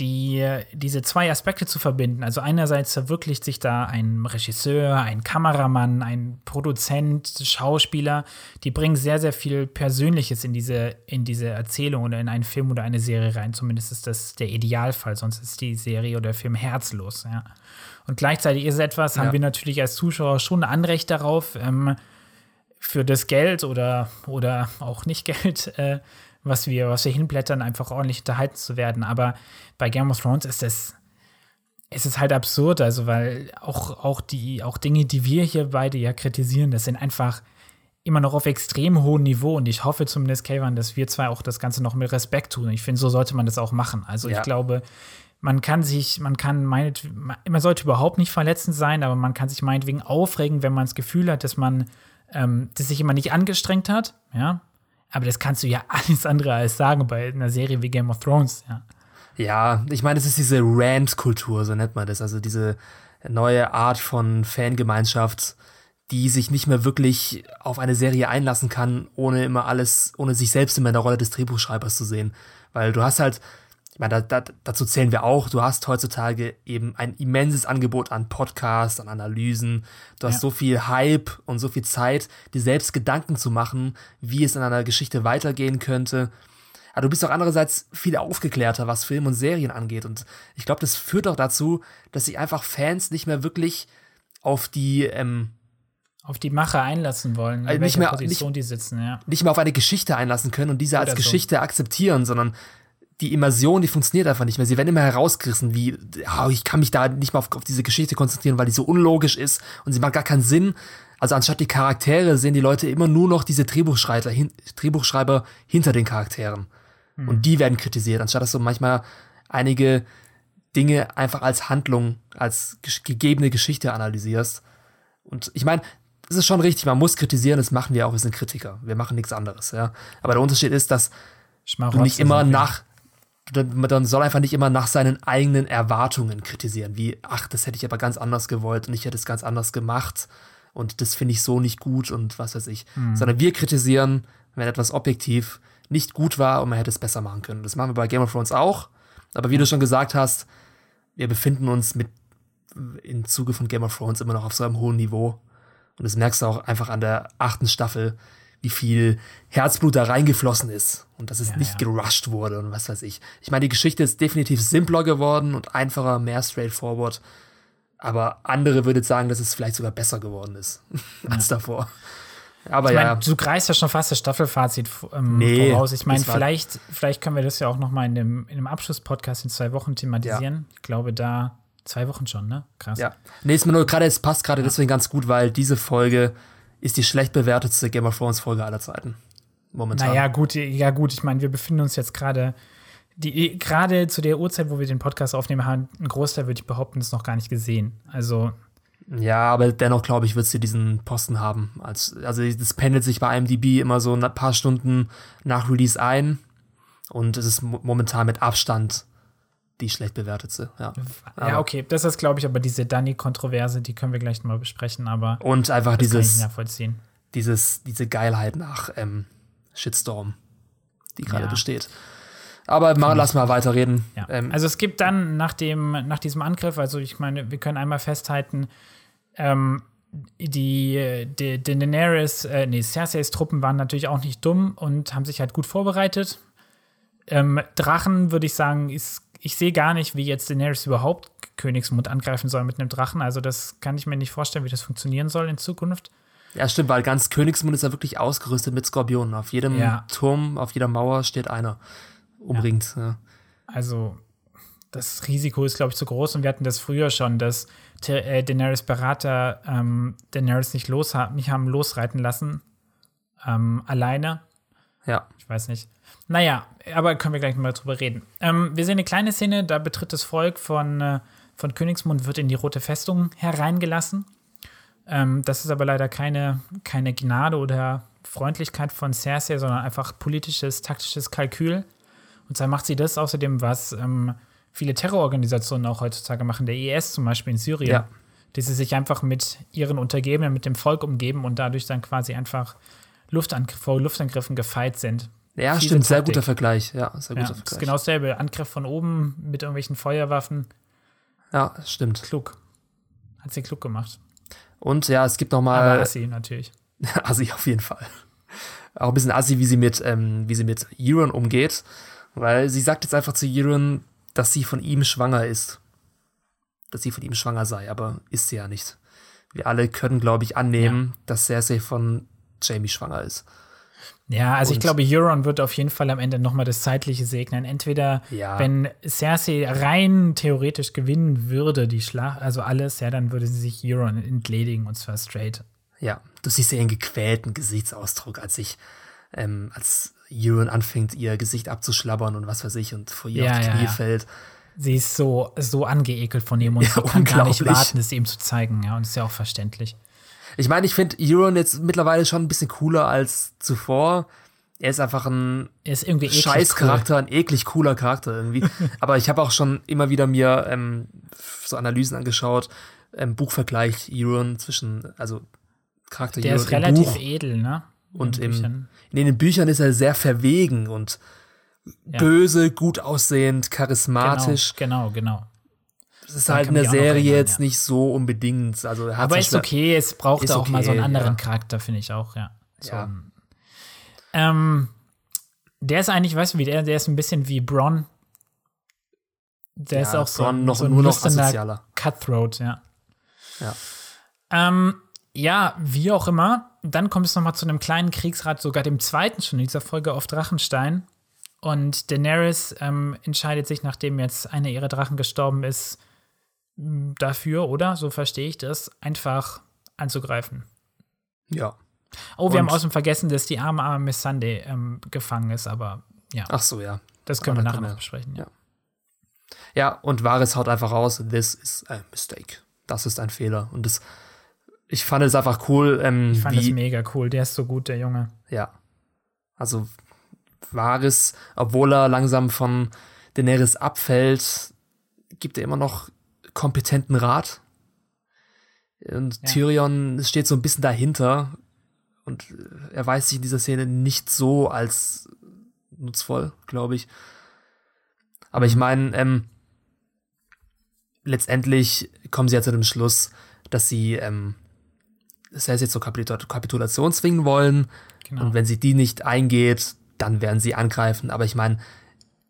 Speaker 1: die, diese zwei Aspekte zu verbinden. Also einerseits verwirklicht sich da ein Regisseur, ein Kameramann, ein Produzent, Schauspieler, die bringen sehr, sehr viel Persönliches in diese, in diese Erzählung oder in einen Film oder eine Serie rein. Zumindest ist das der Idealfall, sonst ist die Serie oder der Film herzlos, ja. Und gleichzeitig ist etwas, ja. haben wir natürlich als Zuschauer schon ein Anrecht darauf, ähm, für das Geld oder, oder auch nicht Geld äh, was wir, was wir hinblättern, einfach ordentlich unterhalten zu werden. Aber bei Game of Thrones ist es, ist es halt absurd, also weil auch, auch die, auch Dinge, die wir hier beide ja kritisieren, das sind einfach immer noch auf extrem hohem Niveau und ich hoffe zumindest, Kayvan, dass wir zwei auch das Ganze noch mit Respekt tun. Ich finde, so sollte man das auch machen. Also ja. ich glaube, man kann sich, man kann meinet, man sollte überhaupt nicht verletzend sein, aber man kann sich meinetwegen aufregen, wenn man das Gefühl hat, dass man ähm, dass sich immer nicht angestrengt hat, ja, aber das kannst du ja alles andere als sagen bei einer Serie wie Game of Thrones, ja.
Speaker 2: Ja, ich meine, es ist diese Rant-Kultur, so nennt man das. Also diese neue Art von Fangemeinschaft, die sich nicht mehr wirklich auf eine Serie einlassen kann, ohne immer alles, ohne sich selbst immer in der Rolle des Drehbuchschreibers zu sehen. Weil du hast halt ich meine, da, da, dazu zählen wir auch, du hast heutzutage eben ein immenses Angebot an Podcasts, an Analysen, du hast ja. so viel Hype und so viel Zeit, dir selbst Gedanken zu machen, wie es in einer Geschichte weitergehen könnte. Aber du bist auch andererseits viel aufgeklärter, was Film und Serien angeht. Und ich glaube, das führt auch dazu, dass sich einfach Fans nicht mehr wirklich auf die ähm,
Speaker 1: auf die Mache einlassen wollen,
Speaker 2: also nicht mehr,
Speaker 1: Position nicht, die sitzen, ja.
Speaker 2: Nicht mehr auf eine Geschichte einlassen können und diese Oder als so. Geschichte akzeptieren, sondern die Immersion, die funktioniert einfach nicht mehr. Sie werden immer herausgerissen, wie, oh, ich kann mich da nicht mal auf, auf, diese Geschichte konzentrieren, weil die so unlogisch ist und sie macht gar keinen Sinn. Also anstatt die Charaktere sehen die Leute immer nur noch diese Drehbuchschreiber, hin, Drehbuchschreiber hinter den Charakteren. Mhm. Und die werden kritisiert, anstatt dass du manchmal einige Dinge einfach als Handlung, als gegebene Geschichte analysierst. Und ich meine, das ist schon richtig, man muss kritisieren, das machen wir auch, wir sind Kritiker. Wir machen nichts anderes, ja. Aber der Unterschied ist, dass du nicht immer nach, man soll einfach nicht immer nach seinen eigenen Erwartungen kritisieren, wie, ach, das hätte ich aber ganz anders gewollt und ich hätte es ganz anders gemacht und das finde ich so nicht gut und was weiß ich. Mhm. Sondern wir kritisieren, wenn etwas objektiv nicht gut war und man hätte es besser machen können. Das machen wir bei Game of Thrones auch. Aber wie du schon gesagt hast, wir befinden uns mit im Zuge von Game of Thrones immer noch auf so einem hohen Niveau. Und das merkst du auch einfach an der achten Staffel, wie viel Herzblut da reingeflossen ist und dass es ja, nicht ja. gerusht wurde und was weiß ich. Ich meine, die Geschichte ist definitiv simpler geworden und einfacher, mehr straightforward. Aber andere würden sagen, dass es vielleicht sogar besser geworden ist als davor.
Speaker 1: Aber ich mein, ja. Du greifst ja schon fast das Staffelfazit ähm, nee, voraus. Ich meine, vielleicht, vielleicht können wir das ja auch noch mal in dem, in dem Abschlusspodcast in zwei Wochen thematisieren. Ja. Ich glaube, da zwei Wochen schon, ne? Krass.
Speaker 2: Ja. Nee, ist mir nur gerade, es passt gerade ja. deswegen ganz gut, weil diese Folge ist die schlecht bewertetste Game of Thrones Folge aller Zeiten. Momentan.
Speaker 1: Naja, gut, ja, gut. Ich meine, wir befinden uns jetzt gerade, gerade zu der Uhrzeit, wo wir den Podcast aufnehmen, haben ein Großteil, würde ich behaupten, ist noch gar nicht gesehen. Also.
Speaker 2: Ja, aber dennoch glaube ich, wird sie diesen Posten haben. Als, also, das pendelt sich bei IMDb immer so ein paar Stunden nach Release ein. Und es ist momentan mit Abstand die schlecht bewertetste. Ja,
Speaker 1: ja okay, das ist, glaube ich, aber diese Danny-Kontroverse, die können wir gleich mal besprechen, aber
Speaker 2: und einfach dieses, dieses, diese Geilheit nach ähm, Shitstorm, die gerade ja. besteht. Aber mal, lass mal weiterreden.
Speaker 1: Ja. Ähm, also es gibt dann nach, dem, nach diesem Angriff, also ich meine, wir können einmal festhalten, ähm, die, die, die Daenerys, äh, nee, Cerseis Truppen waren natürlich auch nicht dumm und haben sich halt gut vorbereitet. Ähm, Drachen, würde ich sagen, ist, ich sehe gar nicht, wie jetzt Daenerys überhaupt Königsmund angreifen soll mit einem Drachen. Also, das kann ich mir nicht vorstellen, wie das funktionieren soll in Zukunft.
Speaker 2: Ja, stimmt, weil ganz Königsmund ist ja wirklich ausgerüstet mit Skorpionen. Auf jedem ja. Turm, auf jeder Mauer steht einer umringt. Ja. Ja.
Speaker 1: Also, das Risiko ist, glaube ich, zu groß. Und wir hatten das früher schon, dass äh, Daenerys Berater ähm, Daenerys nicht, los, nicht haben losreiten lassen. Ähm, alleine.
Speaker 2: Ja.
Speaker 1: Ich weiß nicht. Naja, aber können wir gleich mal drüber reden. Ähm, wir sehen eine kleine Szene, da betritt das Volk von, äh, von Königsmund, wird in die Rote Festung hereingelassen. Ähm, das ist aber leider keine, keine Gnade oder Freundlichkeit von Cersei, sondern einfach politisches, taktisches Kalkül. Und zwar macht sie das außerdem, was ähm, viele Terrororganisationen auch heutzutage machen, der IS zum Beispiel in Syrien, ja. die sie sich einfach mit ihren Untergebenen, mit dem Volk umgeben und dadurch dann quasi einfach Luftangriff, vor Luftangriffen gefeit sind.
Speaker 2: Ja, Fiese stimmt, sehr guter Vergleich. Ja, sehr
Speaker 1: guter ja, Vergleich. Ist genau dasselbe. Angriff von oben mit irgendwelchen Feuerwaffen.
Speaker 2: Ja, stimmt.
Speaker 1: Klug. Hat sie klug gemacht.
Speaker 2: Und ja, es gibt noch mal.
Speaker 1: Aber Assi natürlich.
Speaker 2: Assi auf jeden Fall. Auch ein bisschen Assi, wie sie mit, ähm, wie sie mit Euron umgeht. Weil sie sagt jetzt einfach zu Euron, dass sie von ihm schwanger ist. Dass sie von ihm schwanger sei, aber ist sie ja nicht. Wir alle können, glaube ich, annehmen, ja. dass Cersei von Jamie schwanger ist.
Speaker 1: Ja, also und ich glaube, Euron wird auf jeden Fall am Ende nochmal das Zeitliche segnen. Entweder, ja. wenn Cersei rein theoretisch gewinnen würde, die Schlacht, also alles, ja, dann würde sie sich Euron entledigen und zwar straight.
Speaker 2: Ja, du siehst ja ihren gequälten Gesichtsausdruck, als ich, ähm, als Euron anfängt, ihr Gesicht abzuschlabbern und was weiß ich und vor ihr ja, auf die Knie ja, fällt.
Speaker 1: Sie ist so, so angeekelt von ihm und ja, kann gar nicht warten, es ihm zu zeigen, ja, und ist ja auch verständlich.
Speaker 2: Ich meine, ich finde Euron jetzt mittlerweile schon ein bisschen cooler als zuvor. Er ist einfach ein
Speaker 1: ist
Speaker 2: Scheißcharakter, cool. ein eklig cooler Charakter irgendwie. Aber ich habe auch schon immer wieder mir ähm, so Analysen angeschaut, ähm, Buchvergleich Euron zwischen, also Charakter
Speaker 1: Der Euron ist relativ Buch edel, ne?
Speaker 2: Und in, im, in den Büchern ist er sehr verwegen und ja. böse, gut aussehend, charismatisch.
Speaker 1: Genau, genau, genau.
Speaker 2: Das ist halt eine Serie erinnern, jetzt ja. nicht so unbedingt. Also
Speaker 1: Aber ist okay, es braucht auch okay, mal so einen anderen ja. Charakter, finde ich auch, ja. So, ja. Ähm, der ist eigentlich, weißt du, wie der, der ist ein bisschen wie Bron. Der ist auch so,
Speaker 2: noch,
Speaker 1: so
Speaker 2: ein nur noch asozialer.
Speaker 1: Cutthroat, ja.
Speaker 2: Ja.
Speaker 1: Ähm, ja, wie auch immer. Dann kommt es noch mal zu einem kleinen Kriegsrat, sogar dem zweiten schon in dieser Folge auf Drachenstein. Und Daenerys ähm, entscheidet sich, nachdem jetzt einer ihrer Drachen gestorben ist, dafür, oder? So verstehe ich das, einfach anzugreifen.
Speaker 2: Ja.
Speaker 1: Oh, wir Und haben außerdem vergessen, dass die arme, arme Miss Sunday ähm, gefangen ist, aber ja.
Speaker 2: Ach so, ja.
Speaker 1: Das können aber wir nachher noch besprechen.
Speaker 2: Ja. ja, und Varys haut einfach raus, this is a mistake. Das ist ein Fehler. Und das, ich fand es einfach cool. Ähm,
Speaker 1: ich fand es mega cool. Der ist so gut, der Junge.
Speaker 2: Ja. Also, Varys, obwohl er langsam von Daenerys abfällt, gibt er immer noch kompetenten Rat. Und ja. Tyrion steht so ein bisschen dahinter und er weiß sich in dieser Szene nicht so als nutzvoll, glaube ich. Aber ich mhm. meine, ähm, letztendlich kommen sie ja zu dem Schluss, dass sie ähm, das heißt jetzt zur Kapitulation zwingen wollen. Genau. Und wenn sie die nicht eingeht, dann werden sie angreifen. Aber ich meine,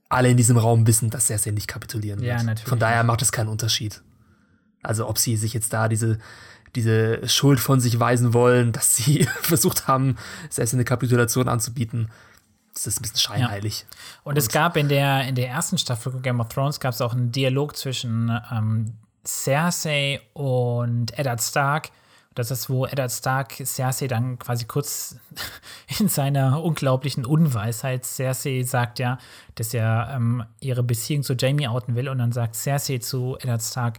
Speaker 2: alle in diesem Raum wissen, dass Cersei nicht kapitulieren wird. Ja, natürlich. Von daher macht es keinen Unterschied. Also ob sie sich jetzt da diese, diese Schuld von sich weisen wollen, dass sie versucht haben, Cersei eine Kapitulation anzubieten. Das ist ein bisschen scheinheilig. Ja.
Speaker 1: Und, Und, es gab in der, in der ersten Staffel von Game of Thrones gab es auch einen Dialog zwischen ähm, Cersei und Eddard Stark, das ist, wo Eddard Stark Cersei dann quasi kurz in seiner unglaublichen Unweisheit, Cersei sagt ja, dass er ähm, ihre Beziehung zu Jamie outen will und dann sagt Cersei zu Eddard Stark,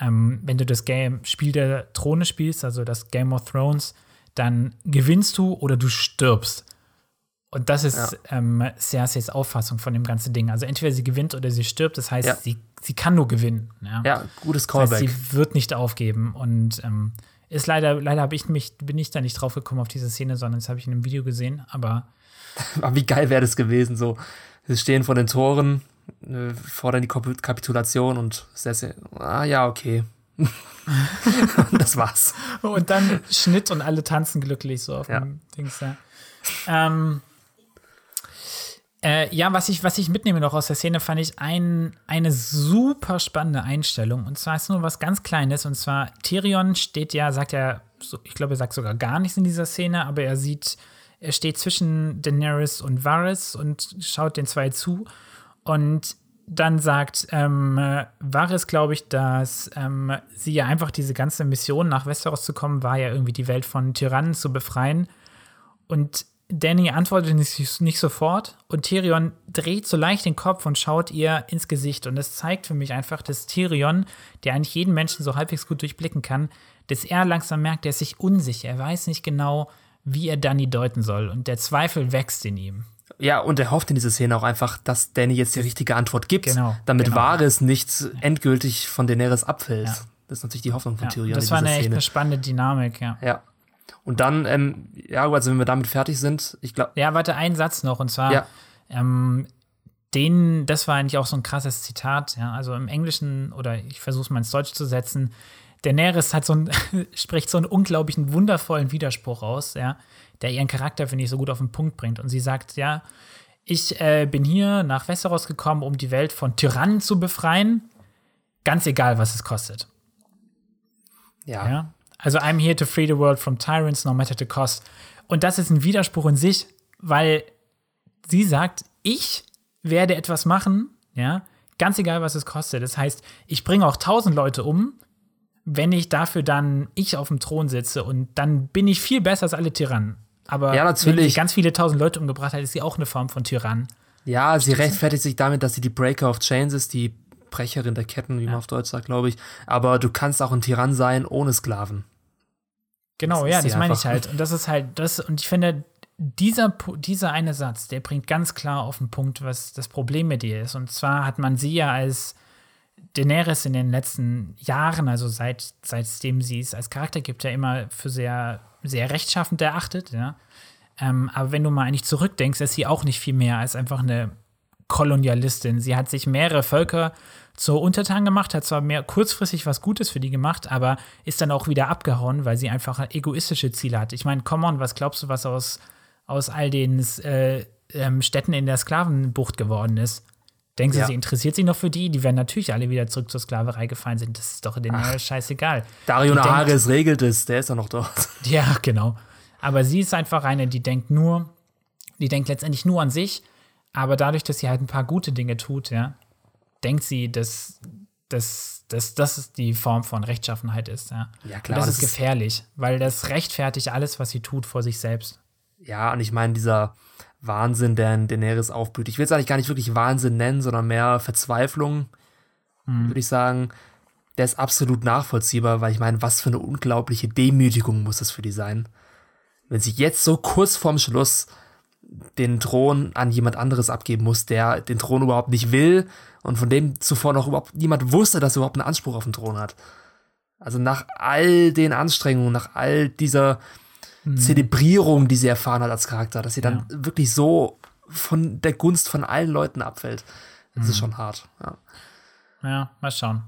Speaker 1: ähm, wenn du das Game Spiel der Throne spielst, also das Game of Thrones, dann gewinnst du oder du stirbst. Und das ist ja. ähm, Cerseis Auffassung von dem ganzen Ding. Also entweder sie gewinnt oder sie stirbt. Das heißt, ja. sie, sie kann nur gewinnen. Ja,
Speaker 2: ja gutes Callback. Das
Speaker 1: heißt, sie wird nicht aufgeben. Und ähm, ist leider, leider habe ich mich, bin ich da nicht drauf gekommen auf diese Szene, sondern das habe ich in einem Video gesehen, aber.
Speaker 2: aber wie geil wäre das gewesen, so sie stehen vor den Toren, äh, fordern die Kapitulation und Cersei, ah ja, okay. das war's.
Speaker 1: Und dann Schnitt und alle tanzen glücklich so auf ja. dem Dings, ja. Ähm, äh, ja, was ich, was ich mitnehme noch aus der Szene, fand ich ein, eine super spannende Einstellung. Und zwar ist nur was ganz Kleines. Und zwar Tyrion steht ja, sagt ja, so, ich glaube, er sagt sogar gar nichts in dieser Szene, aber er sieht, er steht zwischen Daenerys und Varys und schaut den zwei zu. Und dann sagt ähm, Varys, glaube ich, dass ähm, sie ja einfach diese ganze Mission nach Westeros zu kommen, war ja irgendwie die Welt von Tyrannen zu befreien. Und Danny antwortet nicht, nicht, sofort und Tyrion dreht so leicht den Kopf und schaut ihr ins Gesicht. Und das zeigt für mich einfach, dass Tyrion, der eigentlich jeden Menschen so halbwegs gut durchblicken kann, dass er langsam merkt, er ist sich unsicher. Er weiß nicht genau, wie er Danny deuten soll. Und der Zweifel wächst in ihm.
Speaker 2: Ja, und er hofft in dieser Szene auch einfach, dass Danny jetzt die richtige Antwort gibt, genau, damit genau. Varys nicht endgültig von Daenerys abfällt. Ja. Das ist natürlich die Hoffnung von ja, Tyrion.
Speaker 1: Das war eine Szene. echt eine spannende Dynamik, ja.
Speaker 2: Ja. Und dann, ähm, ja, also wenn wir damit fertig sind, ich glaube.
Speaker 1: Ja, warte, ein Satz noch, und zwar, ja. ähm, den, das war eigentlich auch so ein krasses Zitat, ja, also im Englischen, oder ich versuche es mal ins Deutsche zu setzen, Daenerys hat so ein, spricht so einen unglaublichen, wundervollen Widerspruch aus, ja, der ihren Charakter, finde ich, so gut auf den Punkt bringt. Und sie sagt, ja, ich äh, bin hier nach Westeros gekommen, um die Welt von Tyrannen zu befreien, ganz egal, was es kostet. Ja. ja. Also, I'm here to free the world from tyrants, no matter the cost. Und das ist ein Widerspruch in sich, weil sie sagt, ich werde etwas machen, ja, ganz egal, was es kostet. Das heißt, ich bringe auch tausend Leute um, wenn ich dafür dann ich auf dem Thron sitze und dann bin ich viel besser als alle Tyrannen. Aber
Speaker 2: ja, natürlich. wenn
Speaker 1: sie ganz viele tausend Leute umgebracht hat, ist sie auch eine Form von Tyrann.
Speaker 2: Ja, sie rechtfertigt sich damit, dass sie die Breaker of Chains ist, die Brecherin der Ketten, wie ja. man auf Deutsch sagt, glaube ich. Aber du kannst auch ein Tyrann sein ohne Sklaven.
Speaker 1: Genau, das ja, das meine ich halt. Und das ist halt das, und ich finde, dieser, dieser eine Satz, der bringt ganz klar auf den Punkt, was das Problem mit ihr ist. Und zwar hat man sie ja als Daenerys in den letzten Jahren, also seit, seitdem sie es als Charakter gibt, ja immer für sehr, sehr rechtschaffend erachtet, ja. Ähm, aber wenn du mal eigentlich zurückdenkst, ist sie auch nicht viel mehr als einfach eine Kolonialistin. Sie hat sich mehrere Völker zur Untertan gemacht, hat zwar mehr kurzfristig was Gutes für die gemacht, aber ist dann auch wieder abgehauen, weil sie einfach egoistische Ziele hat. Ich meine, come on, was glaubst du, was aus, aus all den äh, ähm, Städten in der Sklavenbucht geworden ist? Denkst du, ja. sie interessiert sich noch für die? Die werden natürlich alle wieder zurück zur Sklaverei gefallen sind. Das ist doch in den Ach, scheißegal.
Speaker 2: Dario Naharis regelt es, der ist ja noch dort.
Speaker 1: Ja, genau. Aber sie ist einfach eine, die denkt nur, die denkt letztendlich nur an sich, aber dadurch, dass sie halt ein paar gute Dinge tut, ja, denkt sie, dass, dass, dass das die Form von Rechtschaffenheit ist, ja.
Speaker 2: Ja, klar.
Speaker 1: Und das, das ist gefährlich, weil das rechtfertigt alles, was sie tut, vor sich selbst.
Speaker 2: Ja, und ich meine, dieser Wahnsinn, der in Daenerys aufblüht. Ich will es eigentlich gar nicht wirklich Wahnsinn nennen, sondern mehr Verzweiflung, mhm. würde ich sagen. Der ist absolut nachvollziehbar, weil ich meine, was für eine unglaubliche Demütigung muss das für die sein. Wenn sie jetzt so kurz vorm Schluss den Thron an jemand anderes abgeben muss, der den Thron überhaupt nicht will und von dem zuvor noch überhaupt niemand wusste, dass er überhaupt einen Anspruch auf den Thron hat. Also nach all den Anstrengungen, nach all dieser mhm. Zelebrierung, die sie erfahren hat als Charakter, dass sie dann ja. wirklich so von der Gunst von allen Leuten abfällt. Das mhm. ist schon hart. Ja.
Speaker 1: ja, mal schauen.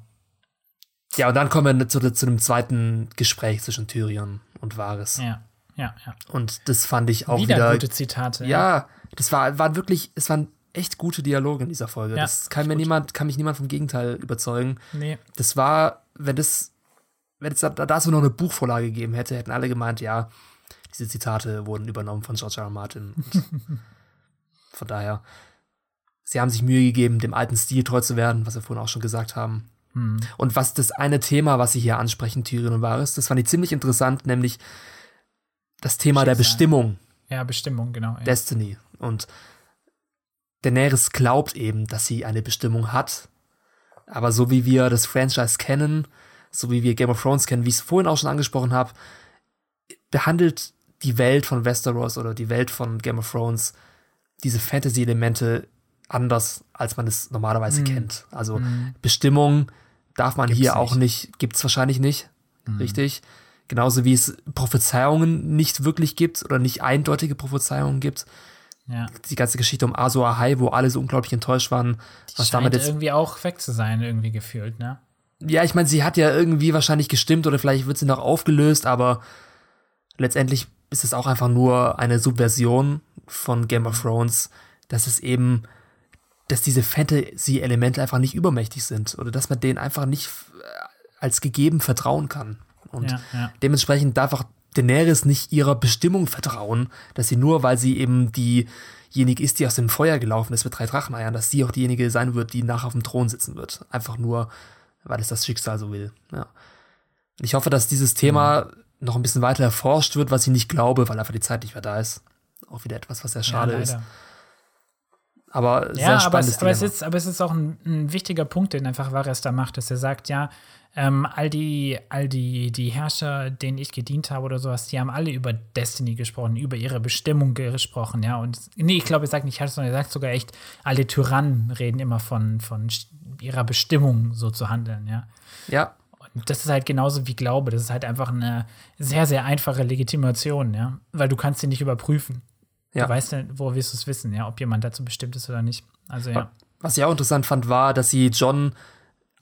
Speaker 2: Ja, und dann kommen wir zu, zu dem zweiten Gespräch zwischen Tyrion und Varys.
Speaker 1: Ja, ja, ja.
Speaker 2: Und das fand ich auch
Speaker 1: wieder.
Speaker 2: wieder
Speaker 1: gute Zitate.
Speaker 2: Ja, das war, waren wirklich, es waren echt gute Dialoge in dieser Folge. Ja, das kann mir niemand, kann mich niemand vom Gegenteil überzeugen.
Speaker 1: Nee.
Speaker 2: Das war, wenn das, wenn es da, dazu noch eine Buchvorlage gegeben hätte, hätten alle gemeint, ja, diese Zitate wurden übernommen von George R. R. Martin. von daher, sie haben sich Mühe gegeben, dem alten Stil treu zu werden, was wir vorhin auch schon gesagt haben.
Speaker 1: Hm.
Speaker 2: Und was das eine Thema, was sie hier ansprechen, Tyrion und Varys, das fand ich ziemlich interessant, nämlich das Thema Schicksal. der Bestimmung.
Speaker 1: Ja, Bestimmung, genau. Ja.
Speaker 2: Destiny. Und Daenerys glaubt eben, dass sie eine Bestimmung hat. Aber so wie wir das Franchise kennen, so wie wir Game of Thrones kennen, wie ich es vorhin auch schon angesprochen habe, behandelt die Welt von Westeros oder die Welt von Game of Thrones diese Fantasy-Elemente anders, als man es normalerweise mm. kennt. Also mm. Bestimmung darf man gibt's hier nicht. auch nicht, gibt es wahrscheinlich nicht, mm. richtig? Genauso wie es Prophezeiungen nicht wirklich gibt oder nicht eindeutige Prophezeiungen gibt.
Speaker 1: Ja.
Speaker 2: Die ganze Geschichte um Azor Ahai, wo alle so unglaublich enttäuscht waren,
Speaker 1: Die
Speaker 2: was
Speaker 1: scheint
Speaker 2: damit jetzt.
Speaker 1: irgendwie auch weg zu sein, irgendwie gefühlt, ne?
Speaker 2: Ja, ich meine, sie hat ja irgendwie wahrscheinlich gestimmt oder vielleicht wird sie noch aufgelöst, aber letztendlich ist es auch einfach nur eine Subversion von Game of Thrones, dass es eben, dass diese Fantasy-Elemente einfach nicht übermächtig sind oder dass man denen einfach nicht äh, als gegeben vertrauen kann. Und
Speaker 1: Ja, ja.
Speaker 2: dementsprechend darf auch Daenerys nicht ihrer Bestimmung vertrauen, dass sie nur, weil sie eben diejenige ist, die aus dem Feuer gelaufen ist mit drei Dracheneiern, dass sie auch diejenige sein wird, die nachher auf dem Thron sitzen wird. Einfach nur, weil es das Schicksal so will. Ja. Und ich hoffe, dass dieses Thema noch ein bisschen weiter erforscht wird, was ich nicht glaube, weil einfach die Zeit nicht mehr da ist. Auch wieder etwas, was sehr schade
Speaker 1: ja,
Speaker 2: ist. Aber sehr
Speaker 1: Ja, aber
Speaker 2: spannendes
Speaker 1: es, aber, es ist, aber es ist auch ein, ein wichtiger Punkt, den einfach Varys da macht, dass er sagt, ja, ähm, all die, all die, die Herrscher, denen ich gedient habe oder sowas, die haben alle über Destiny gesprochen, über ihre Bestimmung gesprochen, ja. Und nee, ich glaube, er sagt nicht Herrscher, sondern er sagt sogar echt, alle Tyrannen reden immer von, von ihrer Bestimmung, so zu handeln, ja.
Speaker 2: ja,
Speaker 1: Und das ist halt genauso wie Glaube. Das ist halt einfach eine sehr, sehr einfache Legitimation, ja. Weil du kannst sie nicht überprüfen.
Speaker 2: Ja.
Speaker 1: Du weißt ja, wo wirst du es wissen, ja, ob jemand dazu bestimmt ist oder nicht. Also ja.
Speaker 2: Was ich auch interessant fand, war, dass sie John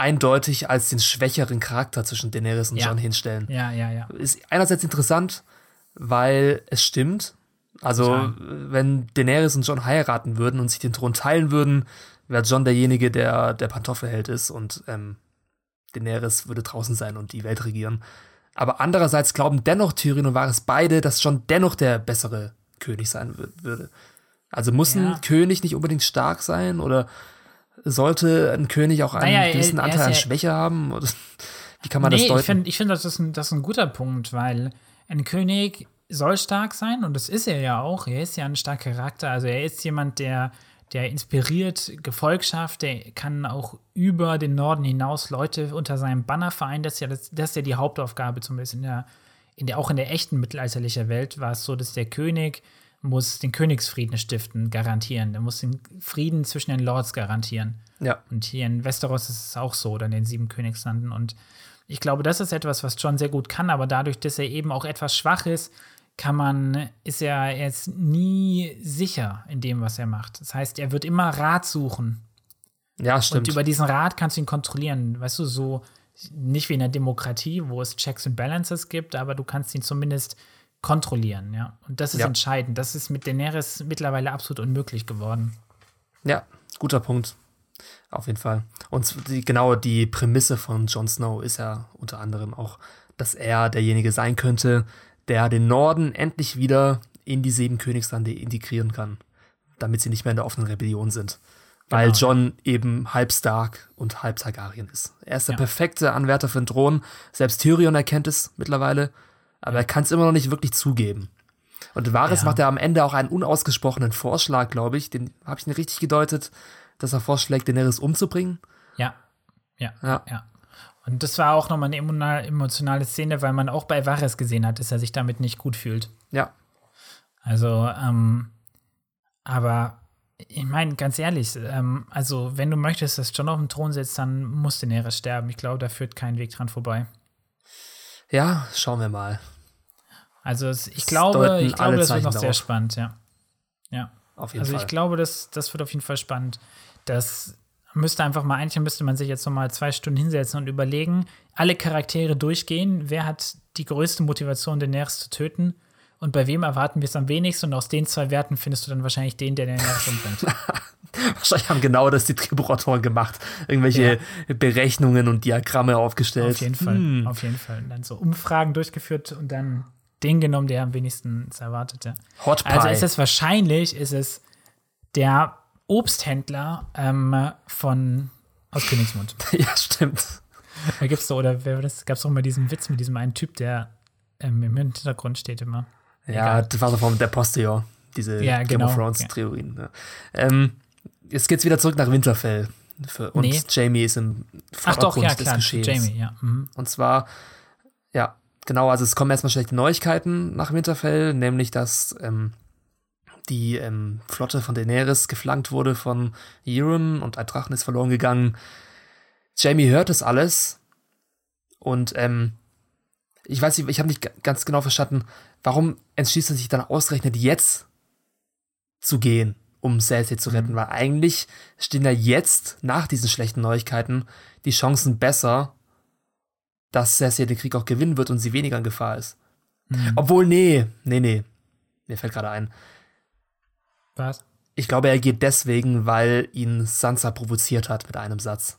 Speaker 2: eindeutig als den schwächeren Charakter zwischen Daenerys und
Speaker 1: Ja.
Speaker 2: John hinstellen.
Speaker 1: Ja, ja, ja.
Speaker 2: Ist einerseits interessant, weil es stimmt. Also,
Speaker 1: Total.
Speaker 2: wenn Daenerys und John heiraten würden und sich den Thron teilen würden, wäre John derjenige, der der Pantoffelheld ist und ähm, Daenerys würde draußen sein und die Welt regieren. Aber andererseits glauben dennoch Tyrion und Varys beide, dass John dennoch der bessere König sein wür- würde. Also muss
Speaker 1: Ja.
Speaker 2: ein König nicht unbedingt stark sein oder sollte ein König auch einen
Speaker 1: Naja, er-
Speaker 2: gewissen
Speaker 1: er
Speaker 2: Anteil an
Speaker 1: ja-
Speaker 2: Schwäche haben? Wie kann man
Speaker 1: nee,
Speaker 2: das deuten?
Speaker 1: ich finde, ich find, das, ist ein, das ist ein guter Punkt, weil ein König soll stark sein und das ist er ja auch. Er ist ja ein starker Charakter. Also er ist jemand, der, der inspiriert Gefolgschaft, der kann auch über den Norden hinaus Leute unter seinem Banner vereinen. Das ist ja, das, das ist ja die Hauptaufgabe, zumindest in der, in der, auch in der echten mittelalterlichen Welt war es so, dass der König muss den Königsfrieden stiften, garantieren. Der muss den Frieden zwischen den Lords garantieren.
Speaker 2: ja.
Speaker 1: Und hier in Westeros ist es auch so, oder in den sieben Königslanden. Und ich glaube, das ist etwas, was John sehr gut kann, aber dadurch, dass er eben auch etwas schwach ist, kann man, ist er jetzt nie sicher in dem, was er macht. Das heißt, er wird immer Rat suchen.
Speaker 2: Ja, stimmt.
Speaker 1: Und über diesen Rat kannst du ihn kontrollieren. Weißt du, so nicht wie in der Demokratie, wo es Checks and Balances gibt, aber du kannst ihn zumindest kontrollieren, ja. Und das ist
Speaker 2: Ja.
Speaker 1: entscheidend. Das ist mit Daenerys mittlerweile absolut unmöglich geworden.
Speaker 2: Ja, guter Punkt. Auf jeden Fall. Und die, genau die Prämisse von Jon Snow ist ja unter anderem auch, dass er derjenige sein könnte, der den Norden endlich wieder in die sieben Königslande integrieren kann, damit sie nicht mehr in der offenen Rebellion sind. Weil
Speaker 1: Genau.
Speaker 2: John eben halb Stark und halb Targaryen ist. Er ist der
Speaker 1: Ja.
Speaker 2: perfekte Anwärter für den Thron. Selbst Tyrion erkennt es mittlerweile, aber er kann es immer noch nicht wirklich zugeben. Und Varys
Speaker 1: Ja.
Speaker 2: macht ja am Ende auch einen unausgesprochenen Vorschlag, glaube ich. Den habe ich nicht richtig gedeutet, dass er vorschlägt, Daenerys umzubringen.
Speaker 1: Ja. Ja.
Speaker 2: Ja.
Speaker 1: Ja. Und das war auch nochmal eine emotional- emotionale Szene, weil man auch bei Varys gesehen hat, dass er sich damit nicht gut fühlt.
Speaker 2: Ja,
Speaker 1: Also, ähm, aber ich meine, ganz ehrlich, ähm, also wenn du möchtest, dass John auf dem Thron sitzt, dann muss Daenerys sterben. Ich glaube, da führt kein Weg dran vorbei.
Speaker 2: Ja, schauen wir mal.
Speaker 1: Also es, ich glaube, ich glaube, das wird noch sehr
Speaker 2: darauf.
Speaker 1: spannend, ja. Ja.
Speaker 2: Auf jeden
Speaker 1: Also
Speaker 2: Fall.
Speaker 1: ich glaube, das, das wird auf jeden Fall spannend. Das müsste einfach mal, eigentlich müsste man sich jetzt noch mal zwei Stunden hinsetzen und überlegen, alle Charaktere durchgehen, wer hat die größte Motivation, Daenerys zu töten und bei wem erwarten wir es am wenigsten und aus den zwei Werten findest du dann wahrscheinlich den, der Daenerys umbringt.
Speaker 2: Wahrscheinlich haben genau das die Drehbuchautoren gemacht. Irgendwelche Berechnungen und Diagramme aufgestellt.
Speaker 1: auf jeden Fall,
Speaker 2: Hm.
Speaker 1: auf jeden Fall. Und dann so Umfragen durchgeführt und dann den genommen, der am wenigsten erwartet. Ja.
Speaker 2: Hot Pie.
Speaker 1: Also ist es wahrscheinlich, ist es der Obsthändler ähm, von aus Königsmund.
Speaker 2: ja, stimmt.
Speaker 1: Da gibt's so, oder wer das? Gab's doch mal diesen Witz mit diesem einen Typ, der ähm, im Hintergrund steht immer.
Speaker 2: Ja, das war so vom der Postillon, diese
Speaker 1: Ja,
Speaker 2: Game
Speaker 1: genau.
Speaker 2: of Thrones. Theorien. Ja. Ähm, jetzt geht's wieder zurück nach Winterfell. Für, und
Speaker 1: Nee.
Speaker 2: Jamie ist im
Speaker 1: Ach doch,
Speaker 2: Vordergrund
Speaker 1: ja,
Speaker 2: des
Speaker 1: klar,
Speaker 2: Geschehens.
Speaker 1: Jamie, ja. Mhm.
Speaker 2: Und zwar, ja, genau, also es kommen erstmal schlechte Neuigkeiten nach Winterfell, nämlich dass ähm, die ähm, Flotte von Daenerys geflankt wurde von Euron und ein Drachen ist verloren gegangen. Jamie hört das alles und ähm, ich weiß nicht, ich habe nicht ga- ganz genau verstanden, warum entschließt er sich dann ausgerechnet jetzt zu gehen, um Cersei zu retten, weil eigentlich stehen ja jetzt, nach diesen schlechten Neuigkeiten, die Chancen besser, dass Cersei den Krieg auch gewinnen wird und sie weniger in Gefahr ist.
Speaker 1: Mhm.
Speaker 2: Obwohl, nee, nee, nee. Mir fällt gerade ein.
Speaker 1: Was?
Speaker 2: Ich glaube, er geht deswegen, weil ihn Sansa provoziert hat mit einem Satz.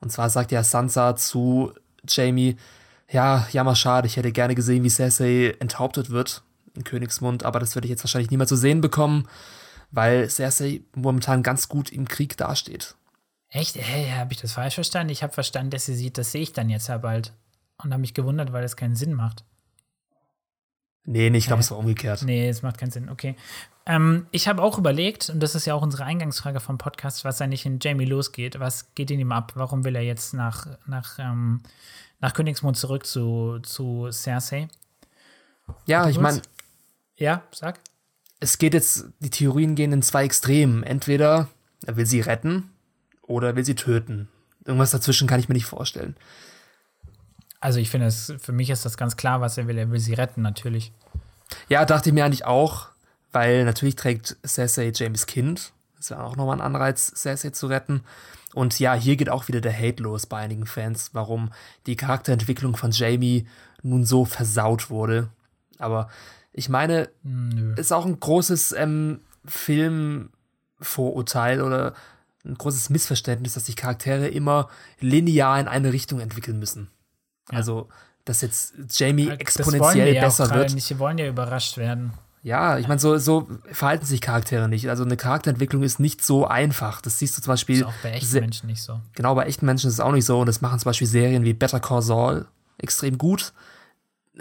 Speaker 2: Und zwar sagt ja Sansa zu Jamie, ja, jammer schade, ich hätte gerne gesehen, wie Cersei enthauptet wird in Königsmund, aber das werde ich jetzt wahrscheinlich nie mehr zu sehen bekommen, weil Cersei momentan ganz gut im Krieg dasteht.
Speaker 1: Echt? Hey, habe ich das falsch verstanden? Ich habe verstanden, dass sie sieht, das sehe ich dann jetzt ja bald. Und habe mich gewundert, weil das keinen Sinn macht.
Speaker 2: Nee, nee, ich glaube,
Speaker 1: Hä?
Speaker 2: es war umgekehrt.
Speaker 1: Nee, es macht keinen Sinn. Okay. Ähm, ich habe auch überlegt, und das ist ja auch unsere Eingangsfrage vom Podcast, was eigentlich in Jamie losgeht. Was geht in ihm ab? Warum will er jetzt nach, nach, ähm, nach Königsmund zurück zu, zu Cersei?
Speaker 2: Ja, ich meine,
Speaker 1: Ja, sag.
Speaker 2: es geht jetzt, die Theorien gehen in zwei Extremen. Entweder er will sie retten oder er will sie töten. Irgendwas dazwischen kann ich mir nicht vorstellen.
Speaker 1: Also ich finde, es- für mich ist das ganz klar, was er will. Er will sie retten, natürlich.
Speaker 2: Ja, dachte ich mir eigentlich auch, weil natürlich trägt Cersei James Kind. Das wäre auch nochmal ein Anreiz, Cersei zu retten. Und ja, hier geht auch wieder der Hate los bei einigen Fans, warum die Charakterentwicklung von Jamie nun so versaut wurde. Aber ich meine,
Speaker 1: Nö.
Speaker 2: ist auch ein großes ähm, Filmvorurteil oder ein großes Missverständnis, dass sich Charaktere immer linear in eine Richtung entwickeln müssen. Also, dass jetzt Jamie exponentiell
Speaker 1: ja
Speaker 2: besser
Speaker 1: gerade
Speaker 2: wird.
Speaker 1: Nicht. Wir wollen ja überrascht werden.
Speaker 2: Ja, ich meine, so, so verhalten sich Charaktere nicht. Also eine Charakterentwicklung ist nicht so einfach. Das siehst du zum Beispiel.
Speaker 1: Ist auch bei echten Menschen nicht so.
Speaker 2: Genau, bei echten Menschen ist es auch nicht so. Und das machen zum Beispiel Serien wie Better Call Saul extrem gut.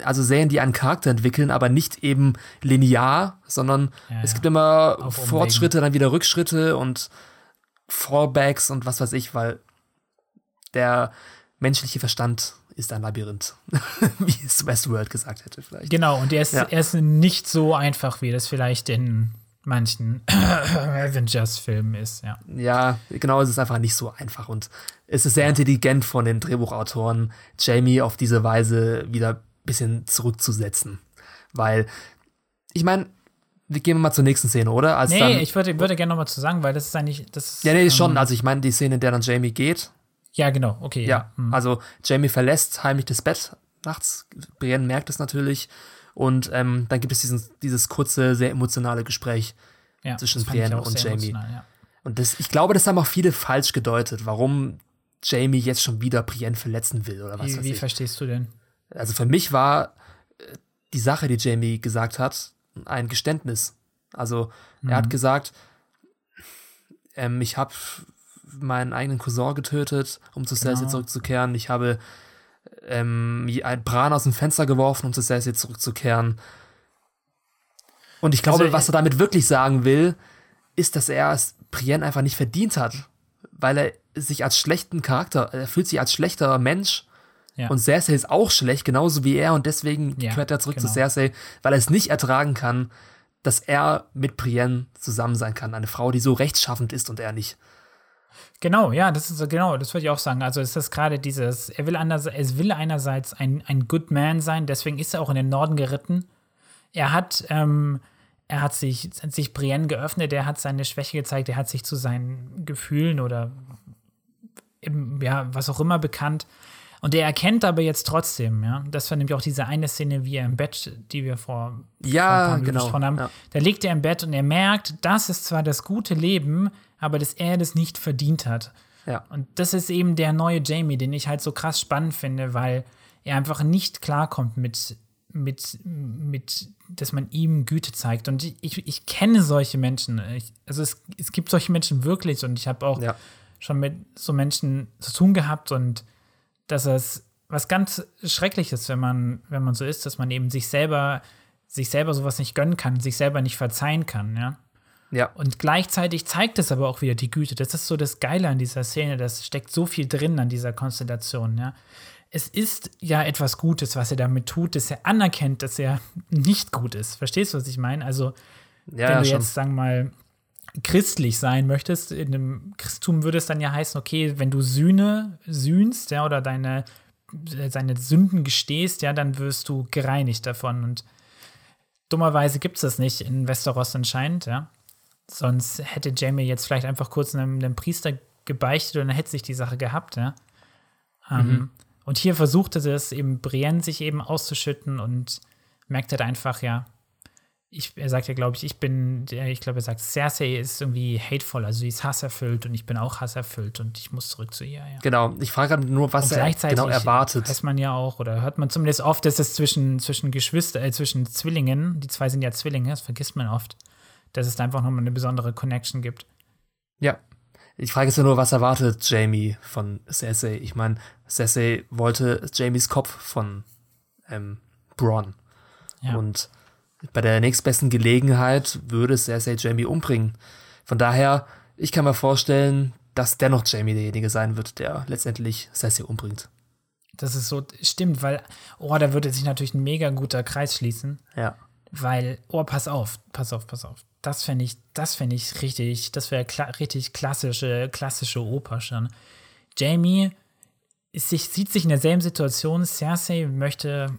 Speaker 2: Also Serien, die einen Charakter entwickeln, aber nicht eben linear, sondern
Speaker 1: Ja,
Speaker 2: es
Speaker 1: ja.
Speaker 2: gibt immer
Speaker 1: Auf Umwegen.
Speaker 2: Fortschritte, dann wieder Rückschritte und Fallbacks und was weiß ich, weil der menschliche Verstand ist ein Labyrinth. wie es Westworld gesagt hätte vielleicht.
Speaker 1: Genau, und er ist,
Speaker 2: Ja.
Speaker 1: er ist nicht so einfach, wie das vielleicht in manchen Avengers-Filmen ist, ja.
Speaker 2: Ja, genau, es ist einfach nicht so einfach und es ist sehr intelligent von den Drehbuchautoren, Jamie auf diese Weise wieder ein bisschen zurückzusetzen. Weil, ich meine, wir gehen mal zur nächsten Szene, oder? Als
Speaker 1: Nee,
Speaker 2: dann,
Speaker 1: ich würde, würde gerne noch mal zu sagen, weil das ist eigentlich, das ist,
Speaker 2: ja, nee,
Speaker 1: ähm,
Speaker 2: schon. Also, ich meine, die Szene, in der dann Jamie geht.
Speaker 1: Ja, genau, okay.
Speaker 2: Ja,
Speaker 1: hm.
Speaker 2: also Jamie verlässt heimlich das Bett nachts. Brienne merkt es natürlich. Und ähm, dann gibt es diesen, dieses kurze, sehr emotionale Gespräch.
Speaker 1: ja,
Speaker 2: zwischen Brienne und Jamie.
Speaker 1: Ja.
Speaker 2: Und das, ich glaube, das haben auch viele falsch gedeutet, warum Jamie jetzt schon wieder Brienne verletzen will oder was
Speaker 1: Wie, wie verstehst du denn?
Speaker 2: Also für mich war äh, die Sache, die Jamie gesagt hat, ein Geständnis. Also er hat gesagt, ähm, ich habe meinen eigenen Cousin getötet, um zu Cersei
Speaker 1: Genau.
Speaker 2: zurückzukehren. Ich habe ähm, ein Bran aus dem Fenster geworfen, um zu Cersei zurückzukehren. Und ich glaube,
Speaker 1: Also,
Speaker 2: was er damit wirklich sagen will, ist, dass er es Brienne einfach nicht verdient hat, weil er sich als schlechten Charakter, er fühlt sich als schlechter Mensch
Speaker 1: Ja.
Speaker 2: und Cersei ist auch schlecht, genauso wie er und deswegen
Speaker 1: Ja,
Speaker 2: er zurück
Speaker 1: genau.
Speaker 2: zu Cersei, weil er es nicht ertragen kann, dass er mit Brienne zusammen sein kann, eine Frau, die so rechtschaffend ist und er nicht.
Speaker 1: Genau, ja, das ist genau, das würde ich auch sagen. Also es ist gerade dieses, er will, anders, er will einerseits ein, ein Good Man sein, deswegen ist er auch in den Norden geritten. Er hat, ähm, er hat sich, sich Brienne geöffnet, er hat seine Schwäche gezeigt, er hat sich zu seinen Gefühlen oder eben, ja, was auch immer bekannt. Und er erkennt aber jetzt trotzdem, ja, das war nämlich auch diese eine Szene, wie er im Bett, die wir vor, vor
Speaker 2: Ja,
Speaker 1: Minuten
Speaker 2: genau,
Speaker 1: haben.
Speaker 2: ja.
Speaker 1: Da liegt er im Bett und er merkt, das ist zwar das gute Leben, aber dass er das nicht verdient hat.
Speaker 2: Ja.
Speaker 1: Und das ist eben der neue Jamie, den ich halt so krass spannend finde, weil er einfach nicht klarkommt mit, mit, mit dass man ihm Güte zeigt. Und ich, ich kenne solche Menschen. Ich, also es, es gibt solche Menschen wirklich und ich habe auch
Speaker 2: Ja.
Speaker 1: schon mit so Menschen zu tun gehabt und dass es was ganz Schreckliches, wenn man, wenn man so ist, dass man eben sich selber, sich selber sowas nicht gönnen kann, sich selber nicht verzeihen kann, ja.
Speaker 2: Ja.
Speaker 1: Und gleichzeitig zeigt es aber auch wieder die Güte. Das ist so das Geile an dieser Szene. Das steckt so viel drin an dieser Konstellation. Ja. Es ist ja etwas Gutes, was er damit tut, dass er anerkennt, dass er nicht gut ist. Verstehst du, was ich meine? Also,
Speaker 2: Ja,
Speaker 1: wenn du
Speaker 2: schon.
Speaker 1: jetzt, sagen wir mal, christlich sein möchtest, in dem Christentum würde es dann ja heißen, okay, wenn du Sühne sühnst, ja, oder deine, seine Sünden gestehst, ja, dann wirst du gereinigt davon. Und dummerweise gibt es das nicht in Westeros anscheinend, ja. Sonst hätte Jamie jetzt vielleicht einfach kurz einem, einem Priester gebeichtet und dann hätte sich die Sache gehabt, ja. Ähm, mhm. Und hier versuchte es eben Brienne sich eben auszuschütten und merkt halt einfach, ja, ich, er sagt ja, glaube ich, ich bin, ich glaube, er sagt, Cersei ist irgendwie hateful, also sie ist hasserfüllt und ich bin auch hasserfüllt und ich muss zurück zu ihr. Ja.
Speaker 2: Genau, ich frage nur, was er genau erwartet.
Speaker 1: Weiß man ja auch, oder hört man zumindest oft, dass es zwischen, zwischen Geschwister, äh, zwischen Zwillingen, die zwei sind ja Zwillinge, das vergisst man oft, dass es da einfach nochmal eine besondere Connection gibt.
Speaker 2: Ja. Ich frage jetzt nur, was erwartet Jamie von Cersei? Ich meine, Cersei wollte Jamies Kopf von ähm, Bronn. Ja. Und bei der nächstbesten Gelegenheit würde Cersei Jamie umbringen. Von daher, ich kann mir vorstellen, dass dennoch Jamie derjenige sein wird, der letztendlich Cersei umbringt.
Speaker 1: Das ist so, stimmt, weil, oh, da würde sich natürlich ein mega guter Kreis schließen.
Speaker 2: Ja.
Speaker 1: Weil, oh, pass auf, pass auf, pass auf. Das fände ich, das fände ich richtig, das wäre kla richtig klassische, klassische Oper schon. Jamie sich, sieht sich in derselben Situation, Cersei möchte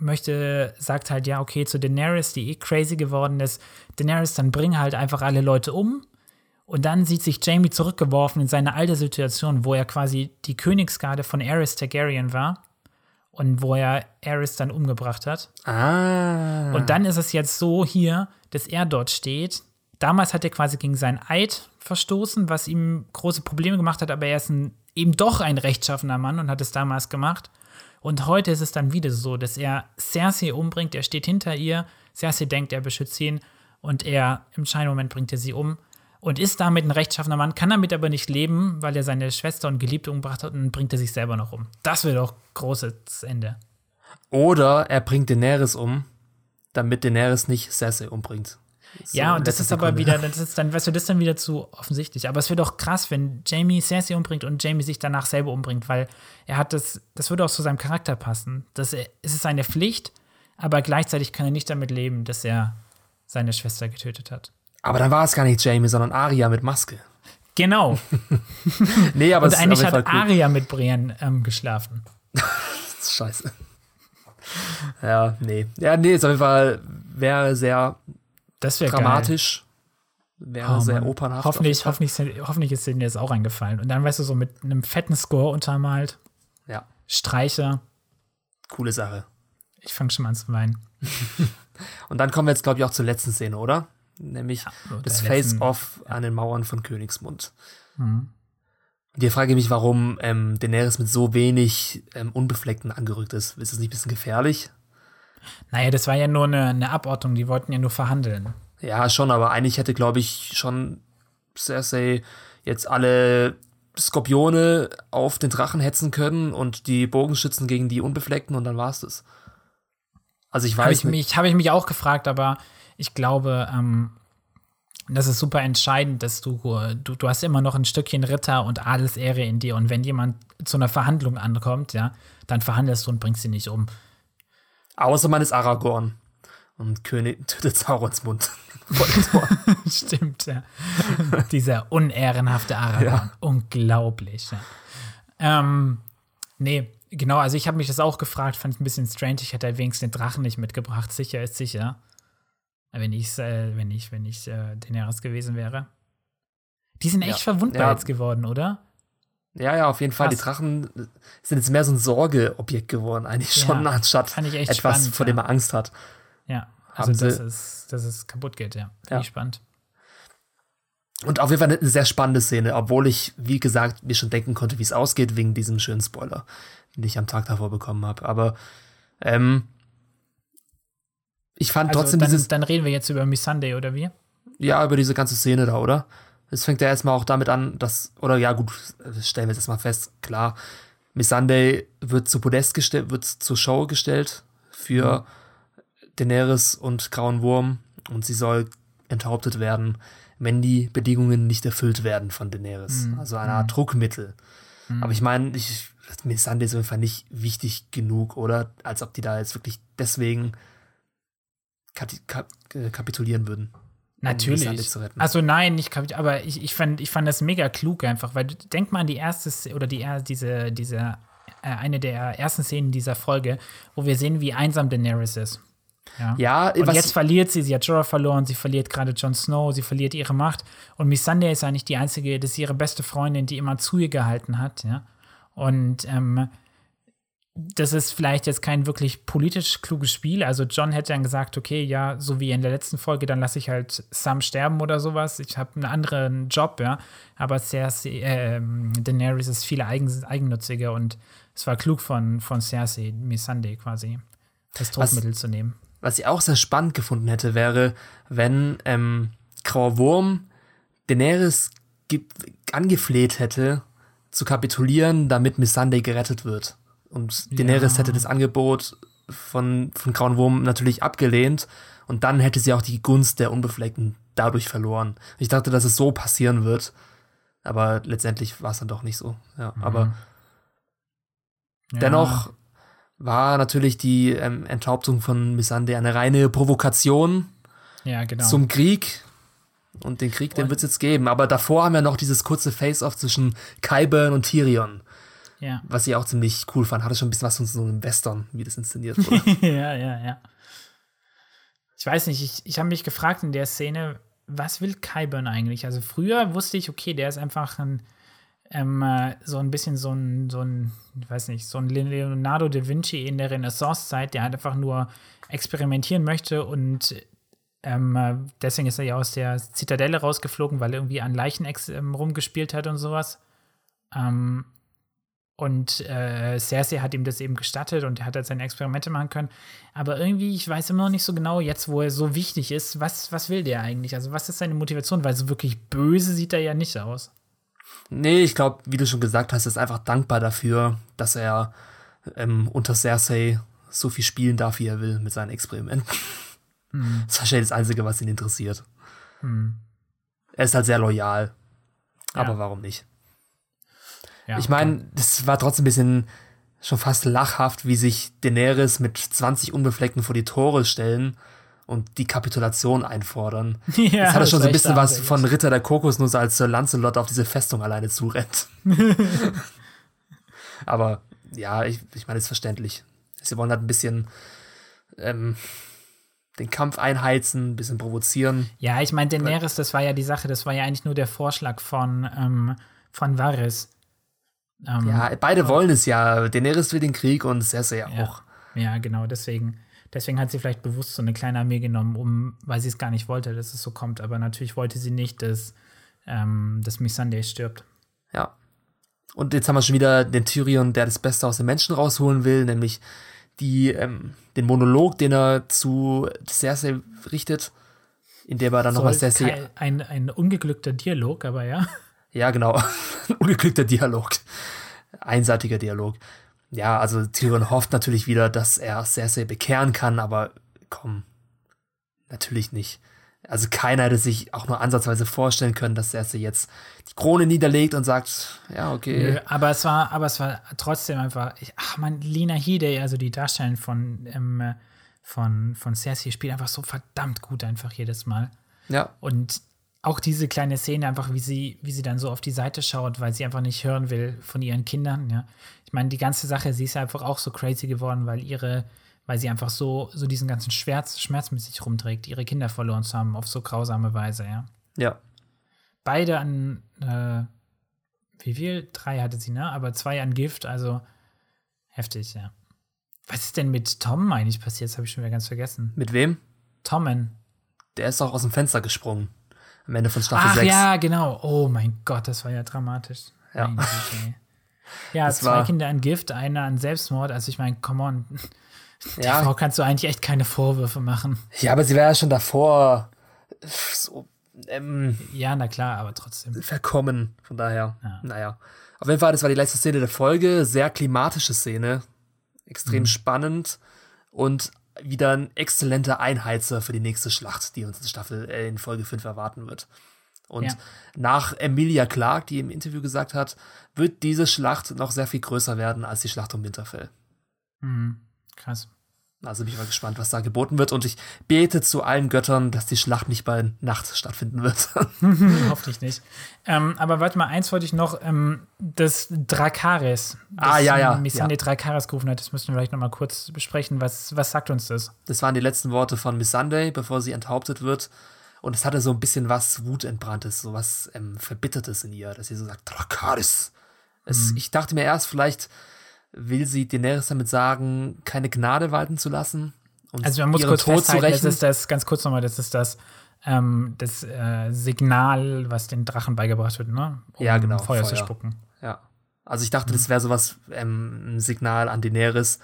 Speaker 1: möchte, sagt halt, ja, okay, zu Daenerys, die eh crazy geworden ist, Daenerys, dann bring halt einfach alle Leute um. Und dann sieht sich Jamie zurückgeworfen in seine alte Situation, wo er quasi die Königsgarde von Aerys Targaryen war und wo er Aerys dann umgebracht hat.
Speaker 2: Ah.
Speaker 1: Und dann ist es jetzt so hier, dass er dort steht. Damals hat er quasi gegen seinen Eid verstoßen, was ihm große Probleme gemacht hat, aber er ist ein, eben doch ein rechtschaffener Mann und hat es damals gemacht. Und heute ist es dann wieder so, dass er Cersei umbringt, er steht hinter ihr, Cersei denkt, er beschützt ihn und er im Scheinmoment bringt er sie um und ist damit ein rechtschaffener Mann, kann damit aber nicht leben, weil er seine Schwester und Geliebte umgebracht hat und bringt er sich selber noch um. Das wäre doch großes Ende.
Speaker 2: Oder er bringt Daenerys um, damit Daenerys nicht Cersei umbringt.
Speaker 1: So ja, und das ist aber wieder, das ist dann, weißt du, das ist dann wieder zu offensichtlich. Aber es wird doch krass, wenn Jamie Cersei umbringt und Jamie sich danach selber umbringt, weil er hat das, das würde auch zu seinem Charakter passen. Das, es ist seine Pflicht, aber gleichzeitig kann er nicht damit leben, dass er seine Schwester getötet hat.
Speaker 2: Aber dann war es gar nicht Jamie, sondern Arya mit Maske.
Speaker 1: Genau.
Speaker 2: nee, aber
Speaker 1: und eigentlich hat Arya mit Brienne ähm, geschlafen.
Speaker 2: Scheiße. Ja, nee. Ja, nee, ist auf jeden Fall wäre sehr
Speaker 1: das wäre
Speaker 2: dramatisch. Wäre oh, sehr opernhaft.
Speaker 1: Hoffentlich, hoffentlich, hoffentlich ist dir das auch eingefallen. Und dann, weißt du, so mit einem fetten Score untermalt.
Speaker 2: Ja.
Speaker 1: Streicher.
Speaker 2: Coole Sache.
Speaker 1: Ich fange schon mal an zu weinen.
Speaker 2: Und dann kommen wir jetzt, glaube ich, auch zur letzten Szene, oder? Nämlich ja, das Face-Off ja. an den Mauern von Königsmund. Mhm. Und hier frage ich mich, warum ähm, Daenerys mit so wenig ähm, Unbefleckten angerückt ist. Ist das nicht ein bisschen gefährlich?
Speaker 1: Naja, das war ja nur eine, eine Abordnung, die wollten ja nur verhandeln.
Speaker 2: Ja, schon, aber eigentlich hätte, glaube ich, schon Cersei jetzt alle Skorpione auf den Drachen hetzen können und die Bogenschützen gegen die Unbefleckten und dann war es das. Also ich weiß hab
Speaker 1: ich nicht. Habe ich mich auch gefragt, aber ich glaube, ähm, das ist super entscheidend, dass du, du, du hast immer noch ein Stückchen Ritter und Adelsehre in dir und wenn jemand zu einer Verhandlung ankommt, ja, dann verhandelst du und bringst sie nicht um.
Speaker 2: Außer man ist Aragorn. Und König tötet Saurons Mund.
Speaker 1: Stimmt, ja. Dieser unehrenhafte Aragorn. Ja. Unglaublich. Ja. Ähm, nee, genau, also ich habe mich das auch gefragt, fand es ein bisschen strange. Ich hätte halt wenigstens den Drachen nicht mitgebracht. Sicher ist sicher. Wenn ich, äh, wenn ich, wenn ich äh, Daenerys gewesen wäre. Die sind echt ja. verwundbar ja. jetzt geworden, oder?
Speaker 2: Ja, ja, auf jeden Fall. Krass. Die Drachen sind jetzt mehr so ein Sorgeobjekt geworden, eigentlich schon, ja, anstatt etwas, spannend, vor dem man Angst hat.
Speaker 1: Ja, also dass es, dass es kaputt geht, ja. Finde ja. spannend.
Speaker 2: Und auf jeden Fall eine sehr spannende Szene, obwohl ich, wie gesagt, mir schon denken konnte, wie es ausgeht, wegen diesem schönen Spoiler, den ich am Tag davor bekommen habe. Aber ähm, ich fand also trotzdem
Speaker 1: dann,
Speaker 2: dieses.
Speaker 1: Dann reden wir jetzt über Miss Sunday, oder wie?
Speaker 2: Ja, über diese ganze Szene da, oder? Es fängt ja erstmal auch damit an, dass, oder ja, gut, stellen wir es erstmal fest, klar, Miss Sunday wird zu Podest gestellt, wird zur Show gestellt für mhm. Daenerys und Grauen Wurm und sie soll enthauptet werden, wenn die Bedingungen nicht erfüllt werden von Daenerys. Mhm. Also eine Art mhm. Druckmittel. Mhm. Aber ich meine, ich, Miss Sunday ist auf jeden Fall nicht wichtig genug, oder? Als ob die da jetzt wirklich deswegen kapitulieren würden.
Speaker 1: Natürlich. also nein, ich, aber ich, ich, fand, ich fand das mega klug einfach, weil denk mal an die erste oder die diese, diese äh, eine der ersten Szenen dieser Folge, wo wir sehen, wie einsam Daenerys ist. Ja.
Speaker 2: Ja,
Speaker 1: Und jetzt verliert sie, sie hat Jorah verloren, sie verliert gerade Jon Snow, sie verliert ihre Macht. Und Missandei ist eigentlich die einzige, das ist ihre beste Freundin, die immer zu ihr gehalten hat, ja. Und ähm, das ist vielleicht jetzt kein wirklich politisch kluges Spiel. Also John hätte dann gesagt, okay, ja, so wie in der letzten Folge, dann lasse ich halt Sam sterben oder sowas. Ich habe einen anderen Job, ja. Aber Cersei, ähm, Daenerys ist viel eigen, eigennütziger und es war klug von, von Cersei, Missandei quasi, das Druckmittel zu nehmen.
Speaker 2: Was ich auch sehr spannend gefunden hätte, wäre, wenn ähm, Grauer Wurm Daenerys ge- angefleht hätte, zu kapitulieren, damit Missandei gerettet wird. Und Daenerys
Speaker 1: Ja.
Speaker 2: hätte das Angebot von, von Grauen Wurm natürlich abgelehnt und dann hätte sie auch die Gunst der Unbefleckten dadurch verloren. Ich dachte, dass es so passieren wird, aber letztendlich war es dann doch nicht so. Ja, aber
Speaker 1: Ja.
Speaker 2: Dennoch war natürlich die ähm, Enthauptung von Missandei eine reine Provokation
Speaker 1: Ja, genau.
Speaker 2: zum Krieg. Und den Krieg, den wird es jetzt geben. Aber davor haben wir noch dieses kurze Face-Off zwischen Qyburn und Tyrion,
Speaker 1: ja.
Speaker 2: was ich auch ziemlich cool fand. Hatte schon ein bisschen was von so einem Western, wie das inszeniert wurde.
Speaker 1: ja, ja, ja. Ich weiß nicht, ich, ich habe mich gefragt in der Szene, was will Kyburn eigentlich? Also früher wusste ich, okay, der ist einfach ein, ähm, äh, so ein bisschen so ein, so ein, ich weiß nicht, so ein Leonardo da Vinci in der Renaissance-Zeit, der halt einfach nur experimentieren möchte und ähm, äh, deswegen ist er ja aus der Zitadelle rausgeflogen, weil er irgendwie an Leichen ähm, rumgespielt hat und sowas. Ähm, und äh, Cersei hat ihm das eben gestattet und er hat halt seine Experimente machen können. Aber irgendwie, ich weiß immer noch nicht so genau, jetzt wo er so wichtig ist, was, was will der eigentlich? Also, was ist seine Motivation? Weil so wirklich böse sieht er ja nicht aus.
Speaker 2: nee, ich glaube, wie du schon gesagt hast, ist einfach dankbar dafür, dass er ähm, unter Cersei so viel spielen darf, wie er will mit seinen Experimenten. Das ist wahrscheinlich das Einzige, was ihn interessiert. Er ist halt sehr loyal. Aber
Speaker 1: Ja.
Speaker 2: warum nicht?
Speaker 1: Ja,
Speaker 2: Ich meine, das war trotzdem ein bisschen schon fast lachhaft, wie sich Daenerys mit 20 Unbefleckten vor die Tore stellen und die Kapitulation einfordern.
Speaker 1: ja,
Speaker 2: das hat er schon so ein bisschen was von Ritter der Kokosnuss, als Sir Lancelot auf diese Festung alleine zurennt. Aber ja, ich, ich meine, ist verständlich. Sie wollen halt ein bisschen ähm, den Kampf einheizen, ein bisschen provozieren.
Speaker 1: Ja, ich meine, Daenerys, das war ja die Sache, das war ja eigentlich nur der Vorschlag von, ähm, von Varys. Ähm,
Speaker 2: Ja, beide wollen es ja. Daenerys will den Krieg und Cersei
Speaker 1: Ja.
Speaker 2: auch.
Speaker 1: Ja, genau, deswegen. Deswegen hat sie vielleicht bewusst so eine kleine Armee genommen, um, weil sie es gar nicht wollte, dass es so kommt. Aber natürlich wollte sie nicht, dass, ähm, dass Missandei stirbt.
Speaker 2: Ja. Und jetzt haben wir schon wieder den Tyrion, der das Beste aus den Menschen rausholen will, nämlich die, ähm, den Monolog, den er zu Cersei richtet, in dem er dann nochmal Cersei.
Speaker 1: kein- ein, ein ungeglückter Dialog, aber ja.
Speaker 2: Ja, genau. Ungeglückter Dialog. Einseitiger Dialog. Ja, also Tyrion hofft natürlich wieder, dass er Cersei bekehren kann, aber komm, natürlich nicht. Also keiner hätte sich auch nur ansatzweise vorstellen können, dass Cersei jetzt die Krone niederlegt und sagt, ja, okay.
Speaker 1: Nö, aber es war, aber es war trotzdem einfach. Ich, ach man, Lena Headey, also die Darstellerin von, ähm, von, von Cersei, spielt einfach so verdammt gut einfach jedes Mal.
Speaker 2: Ja,
Speaker 1: Und auch diese kleine Szene, einfach wie sie, wie sie dann so auf die Seite schaut, weil sie einfach nicht hören will von ihren Kindern, ja. Ich meine, die ganze Sache, sie ist ja einfach auch so crazy geworden, weil ihre, weil sie einfach so, so diesen ganzen Schmerz, Schmerz mit sich rumträgt, ihre Kinder verloren zu haben, auf so grausame Weise, ja.
Speaker 2: ja.
Speaker 1: Beide an, äh, wie viel? Drei hatte sie, ne? Aber zwei an Gift, also heftig, ja. Was ist denn mit Tom eigentlich passiert? Das habe ich schon wieder ganz vergessen.
Speaker 2: Mit wem?
Speaker 1: Tommen.
Speaker 2: Der ist doch aus dem Fenster gesprungen. Am Ende von Staffel
Speaker 1: Ach
Speaker 2: 6.
Speaker 1: ja, genau. Oh mein Gott, das war ja dramatisch.
Speaker 2: Ja.
Speaker 1: Ja,
Speaker 2: Das
Speaker 1: zwei
Speaker 2: war-
Speaker 1: Kinder an Gift, einer an Selbstmord. Also ich meine, come on. Der
Speaker 2: Ja.
Speaker 1: Frau kannst du eigentlich echt keine Vorwürfe machen.
Speaker 2: ja, aber sie war ja schon davor so ähm,
Speaker 1: Ja, na klar, aber trotzdem.
Speaker 2: verkommen. Von daher,
Speaker 1: Ja.
Speaker 2: naja. Auf jeden Fall, das war die letzte Szene der Folge. Sehr klimatische Szene. Extrem
Speaker 1: Mhm.
Speaker 2: spannend. Und wieder ein exzellenter Einheizer für die nächste Schlacht, die uns in Staffel äh, in Folge 5 erwarten wird. Und
Speaker 1: Ja.
Speaker 2: nach Emilia Clarke, die im Interview gesagt hat, wird diese Schlacht noch sehr viel größer werden als die Schlacht um Winterfell.
Speaker 1: Mhm. Krass.
Speaker 2: Also bin ich mal gespannt, was da geboten wird. Und ich bete zu allen Göttern, dass die Schlacht nicht bei Nacht stattfinden wird.
Speaker 1: Hoffentlich nicht. Ähm, aber warte mal, eins wollte ich noch. Ähm, das Drakaris. Das
Speaker 2: Ah, ja, ja,
Speaker 1: Missandei
Speaker 2: ja.
Speaker 1: Drakaris gerufen hat, das müssen wir vielleicht noch mal kurz besprechen. Was, was sagt uns das?
Speaker 2: Das waren die letzten Worte von Miss Sunday, bevor sie enthauptet wird. Und es hatte so ein bisschen was Wutentbranntes, so was ähm, Verbittertes in ihr, dass sie so sagt, Drakaris. Es, Ich dachte mir erst, vielleicht will sie Daenerys damit sagen, keine Gnade walten zu lassen. Und
Speaker 1: Also man muss kurz
Speaker 2: Tod zu
Speaker 1: festhalten, das ist das, ganz kurz nochmal, das ist das, ähm, das äh, Signal, was den Drachen beigebracht wird, ne? Um
Speaker 2: Ja, genau,
Speaker 1: Feuer, zu
Speaker 2: Feuer.
Speaker 1: spucken.
Speaker 2: Ja. Also ich dachte, das wäre sowas, ähm, ein Signal an Daenerys,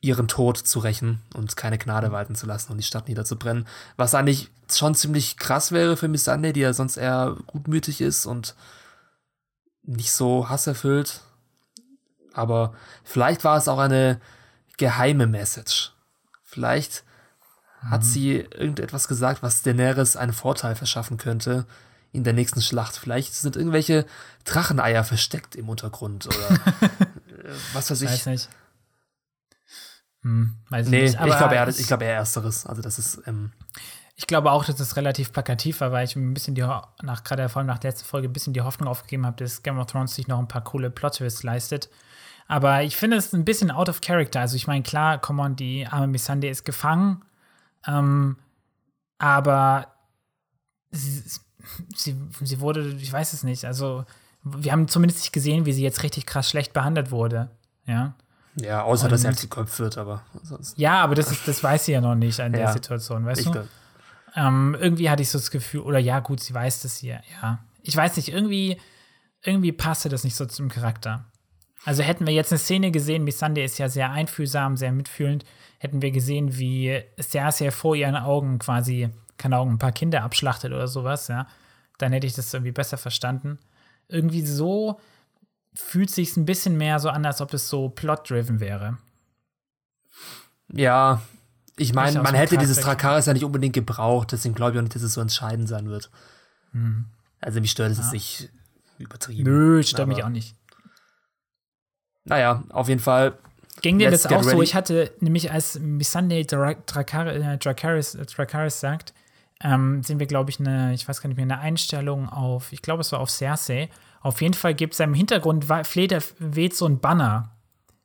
Speaker 2: ihren Tod zu rächen und keine Gnade walten zu lassen und die Stadt niederzubrennen. Was eigentlich schon ziemlich krass wäre für Miss Sunday, die ja sonst eher gutmütig ist und nicht so hasserfüllt. Aber vielleicht war es auch eine geheime Message. Vielleicht hat sie irgendetwas gesagt, was Daenerys einen Vorteil verschaffen könnte in der nächsten Schlacht. Vielleicht sind irgendwelche Dracheneier versteckt im Untergrund oder äh, was weiß ich.
Speaker 1: Weiß nicht. Hm, weiß
Speaker 2: Nee,
Speaker 1: nicht.
Speaker 2: ich glaube eher, ich glaube eher ersteres. Also das ist, ähm,
Speaker 1: Ich glaube auch, dass es relativ plakativ war, weil ich mir ein bisschen die, Ho- nach, gerade vor allem nach der letzten Folge, ein bisschen die Hoffnung aufgegeben habe, dass Game of Thrones sich noch ein paar coole Plot-Twists leistet. Aber ich finde es ein bisschen out of character. Also ich meine, klar, come on, die arme Missandei ist gefangen. Ähm, aber sie, sie, sie wurde, ich weiß es nicht, also wir haben zumindest nicht gesehen, wie sie jetzt richtig krass schlecht behandelt wurde. Ja.
Speaker 2: ja, außer dass sie
Speaker 1: Und-
Speaker 2: halt geköpft wird, aber sonst.
Speaker 1: Ja, aber das, ist, das weiß sie ja noch nicht in der
Speaker 2: Ja.
Speaker 1: Situation, weißt du? Ähm, irgendwie hatte ich so das Gefühl, oder ja, gut, sie weiß das hier, ja. Ich weiß nicht, irgendwie, irgendwie passte das nicht so zum Charakter. Also hätten wir jetzt eine Szene gesehen, Missandei ist ja sehr einfühlsam, sehr mitfühlend, hätten wir gesehen, wie Cersei vor ihren Augen quasi, keine Ahnung, ein paar Kinder abschlachtet oder sowas, ja, dann hätte ich das irgendwie besser verstanden. Irgendwie so fühlt sich ein bisschen mehr so an, als ob es so plot-driven wäre.
Speaker 2: ja, ich meine, man hätte dieses Drakaris ja nicht unbedingt gebraucht, deswegen glaube ich auch nicht, dass es so entscheidend sein wird. Also mich stört es jetzt nicht übertrieben.
Speaker 1: Hm. Nö, stört mich auch nicht.
Speaker 2: Naja, auf jeden Fall.
Speaker 1: Ging dir das auch so?
Speaker 2: ready.
Speaker 1: Ich hatte nämlich, als Missandei Dra Drakar äh, äh, Drakaris sagt, ähm, sehen wir, glaube ich, eine, ich weiß gar nicht mehr, eine Einstellung auf, ich glaube, es war auf Cersei. Auf jeden Fall gibt es im Hintergrund, wa- fleht, er- weht so ein Banner.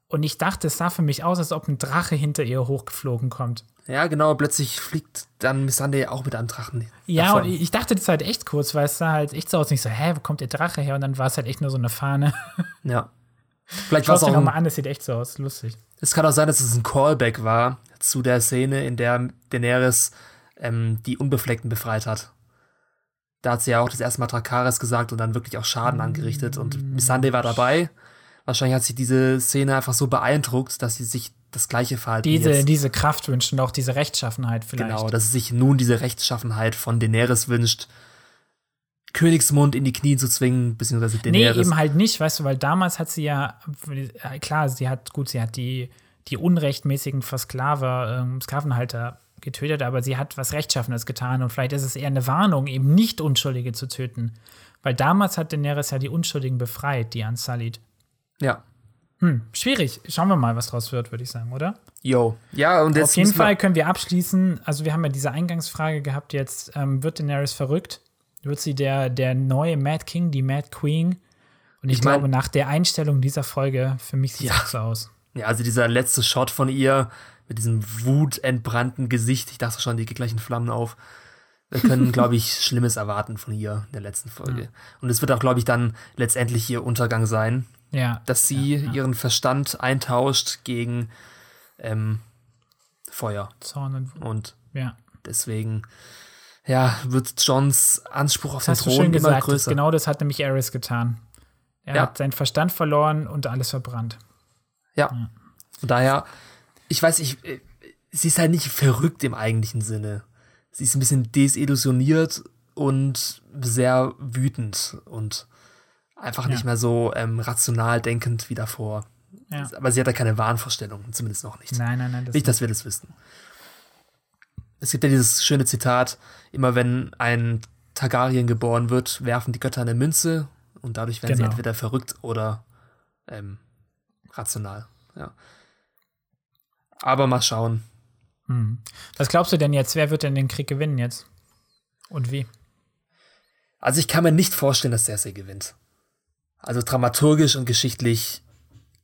Speaker 1: Und ich dachte, es sah für mich aus, als ob ein Drache hinter ihr hochgeflogen kommt.
Speaker 2: Ja, genau, plötzlich fliegt dann Missandei auch mit einem Drachen.
Speaker 1: Ja,
Speaker 2: davon.
Speaker 1: und ich dachte das halt echt kurz, weil es sah halt echt so aus, nicht so, hä, wo kommt der Drache her? Und dann war es halt echt nur so eine Fahne.
Speaker 2: Ja. Vielleicht war
Speaker 1: Schau
Speaker 2: es
Speaker 1: dir
Speaker 2: auch ein,
Speaker 1: an, das sieht echt so aus, lustig.
Speaker 2: Es kann auch sein, dass es ein Callback war zu der Szene, in der Daenerys ähm, die Unbefleckten befreit hat. Da hat sie ja auch das erste Mal Drakaris gesagt und dann wirklich auch Schaden angerichtet. Und Missandei war dabei. Wahrscheinlich hat sie diese Szene einfach so beeindruckt, dass sie sich das gleiche Verhalten
Speaker 1: Diese,
Speaker 2: jetzt,
Speaker 1: diese Kraft wünscht und auch diese Rechtschaffenheit vielleicht.
Speaker 2: genau, dass sie sich nun diese Rechtschaffenheit von Daenerys wünscht, Königsmund in die Knie zu zwingen, beziehungsweise
Speaker 1: Nee,
Speaker 2: Daenerys.
Speaker 1: eben halt nicht, weißt du, weil damals hat sie ja, äh, klar, sie hat, gut, sie hat die, die unrechtmäßigen Versklaver, ähm, Sklavenhalter getötet, aber sie hat was Rechtschaffenes getan und vielleicht ist es eher eine Warnung, eben nicht Unschuldige zu töten. Weil damals hat Daenerys ja die Unschuldigen befreit, die Unsullied.
Speaker 2: ja.
Speaker 1: Hm, schwierig. Schauen wir mal, was draus wird, würde ich sagen, oder?
Speaker 2: Yo. Ja, und jetzt
Speaker 1: Auf jeden Fall können wir abschließen. Also, wir haben ja diese Eingangsfrage gehabt jetzt. Ähm, wird Daenerys verrückt? Wird sie der, der neue Mad King, die Mad Queen? Und ich,
Speaker 2: Ich mein-
Speaker 1: glaube, nach der Einstellung dieser Folge, für mich sieht es
Speaker 2: Ja.
Speaker 1: so aus.
Speaker 2: Ja, also dieser letzte Shot von ihr mit diesem wutentbrannten Gesicht, ich dachte schon, die geht gleich in Flammen auf. Wir können, glaube ich, Schlimmes erwarten von ihr in der letzten Folge. Und es wird auch, glaube ich, dann letztendlich ihr Untergang sein,
Speaker 1: Ja.
Speaker 2: dass sie ihren Verstand eintauscht gegen ähm, Feuer.
Speaker 1: Zorn und.
Speaker 2: Und
Speaker 1: Ja.
Speaker 2: deswegen, ja, wird Johns Anspruch auf
Speaker 1: Das
Speaker 2: den Thron
Speaker 1: schön
Speaker 2: immer
Speaker 1: gesagt.
Speaker 2: Größer.
Speaker 1: genau das hat nämlich Aerys getan. Er
Speaker 2: Ja.
Speaker 1: hat seinen Verstand verloren und alles verbrannt.
Speaker 2: Ja. Von daher, ich weiß, ich, äh, sie ist halt nicht verrückt im eigentlichen Sinne. Sie ist ein bisschen desillusioniert und sehr wütend und einfach nicht
Speaker 1: Ja.
Speaker 2: mehr so ähm, rational denkend wie davor.
Speaker 1: Ja.
Speaker 2: Aber sie hat da keine Wahnvorstellungen, zumindest noch nicht.
Speaker 1: Nein, nein, nein. Das
Speaker 2: Nicht, dass wir das wissen. Es gibt ja dieses schöne Zitat, immer wenn ein Targaryen geboren wird, werfen die Götter eine Münze und dadurch werden sie
Speaker 1: Genau.
Speaker 2: entweder verrückt oder ähm, rational. Ja. Aber mal schauen.
Speaker 1: Hm. Was glaubst du denn jetzt? Wer wird denn den Krieg gewinnen jetzt? Und wie?
Speaker 2: Also ich kann mir nicht vorstellen, dass Cersei gewinnt. Also dramaturgisch und geschichtlich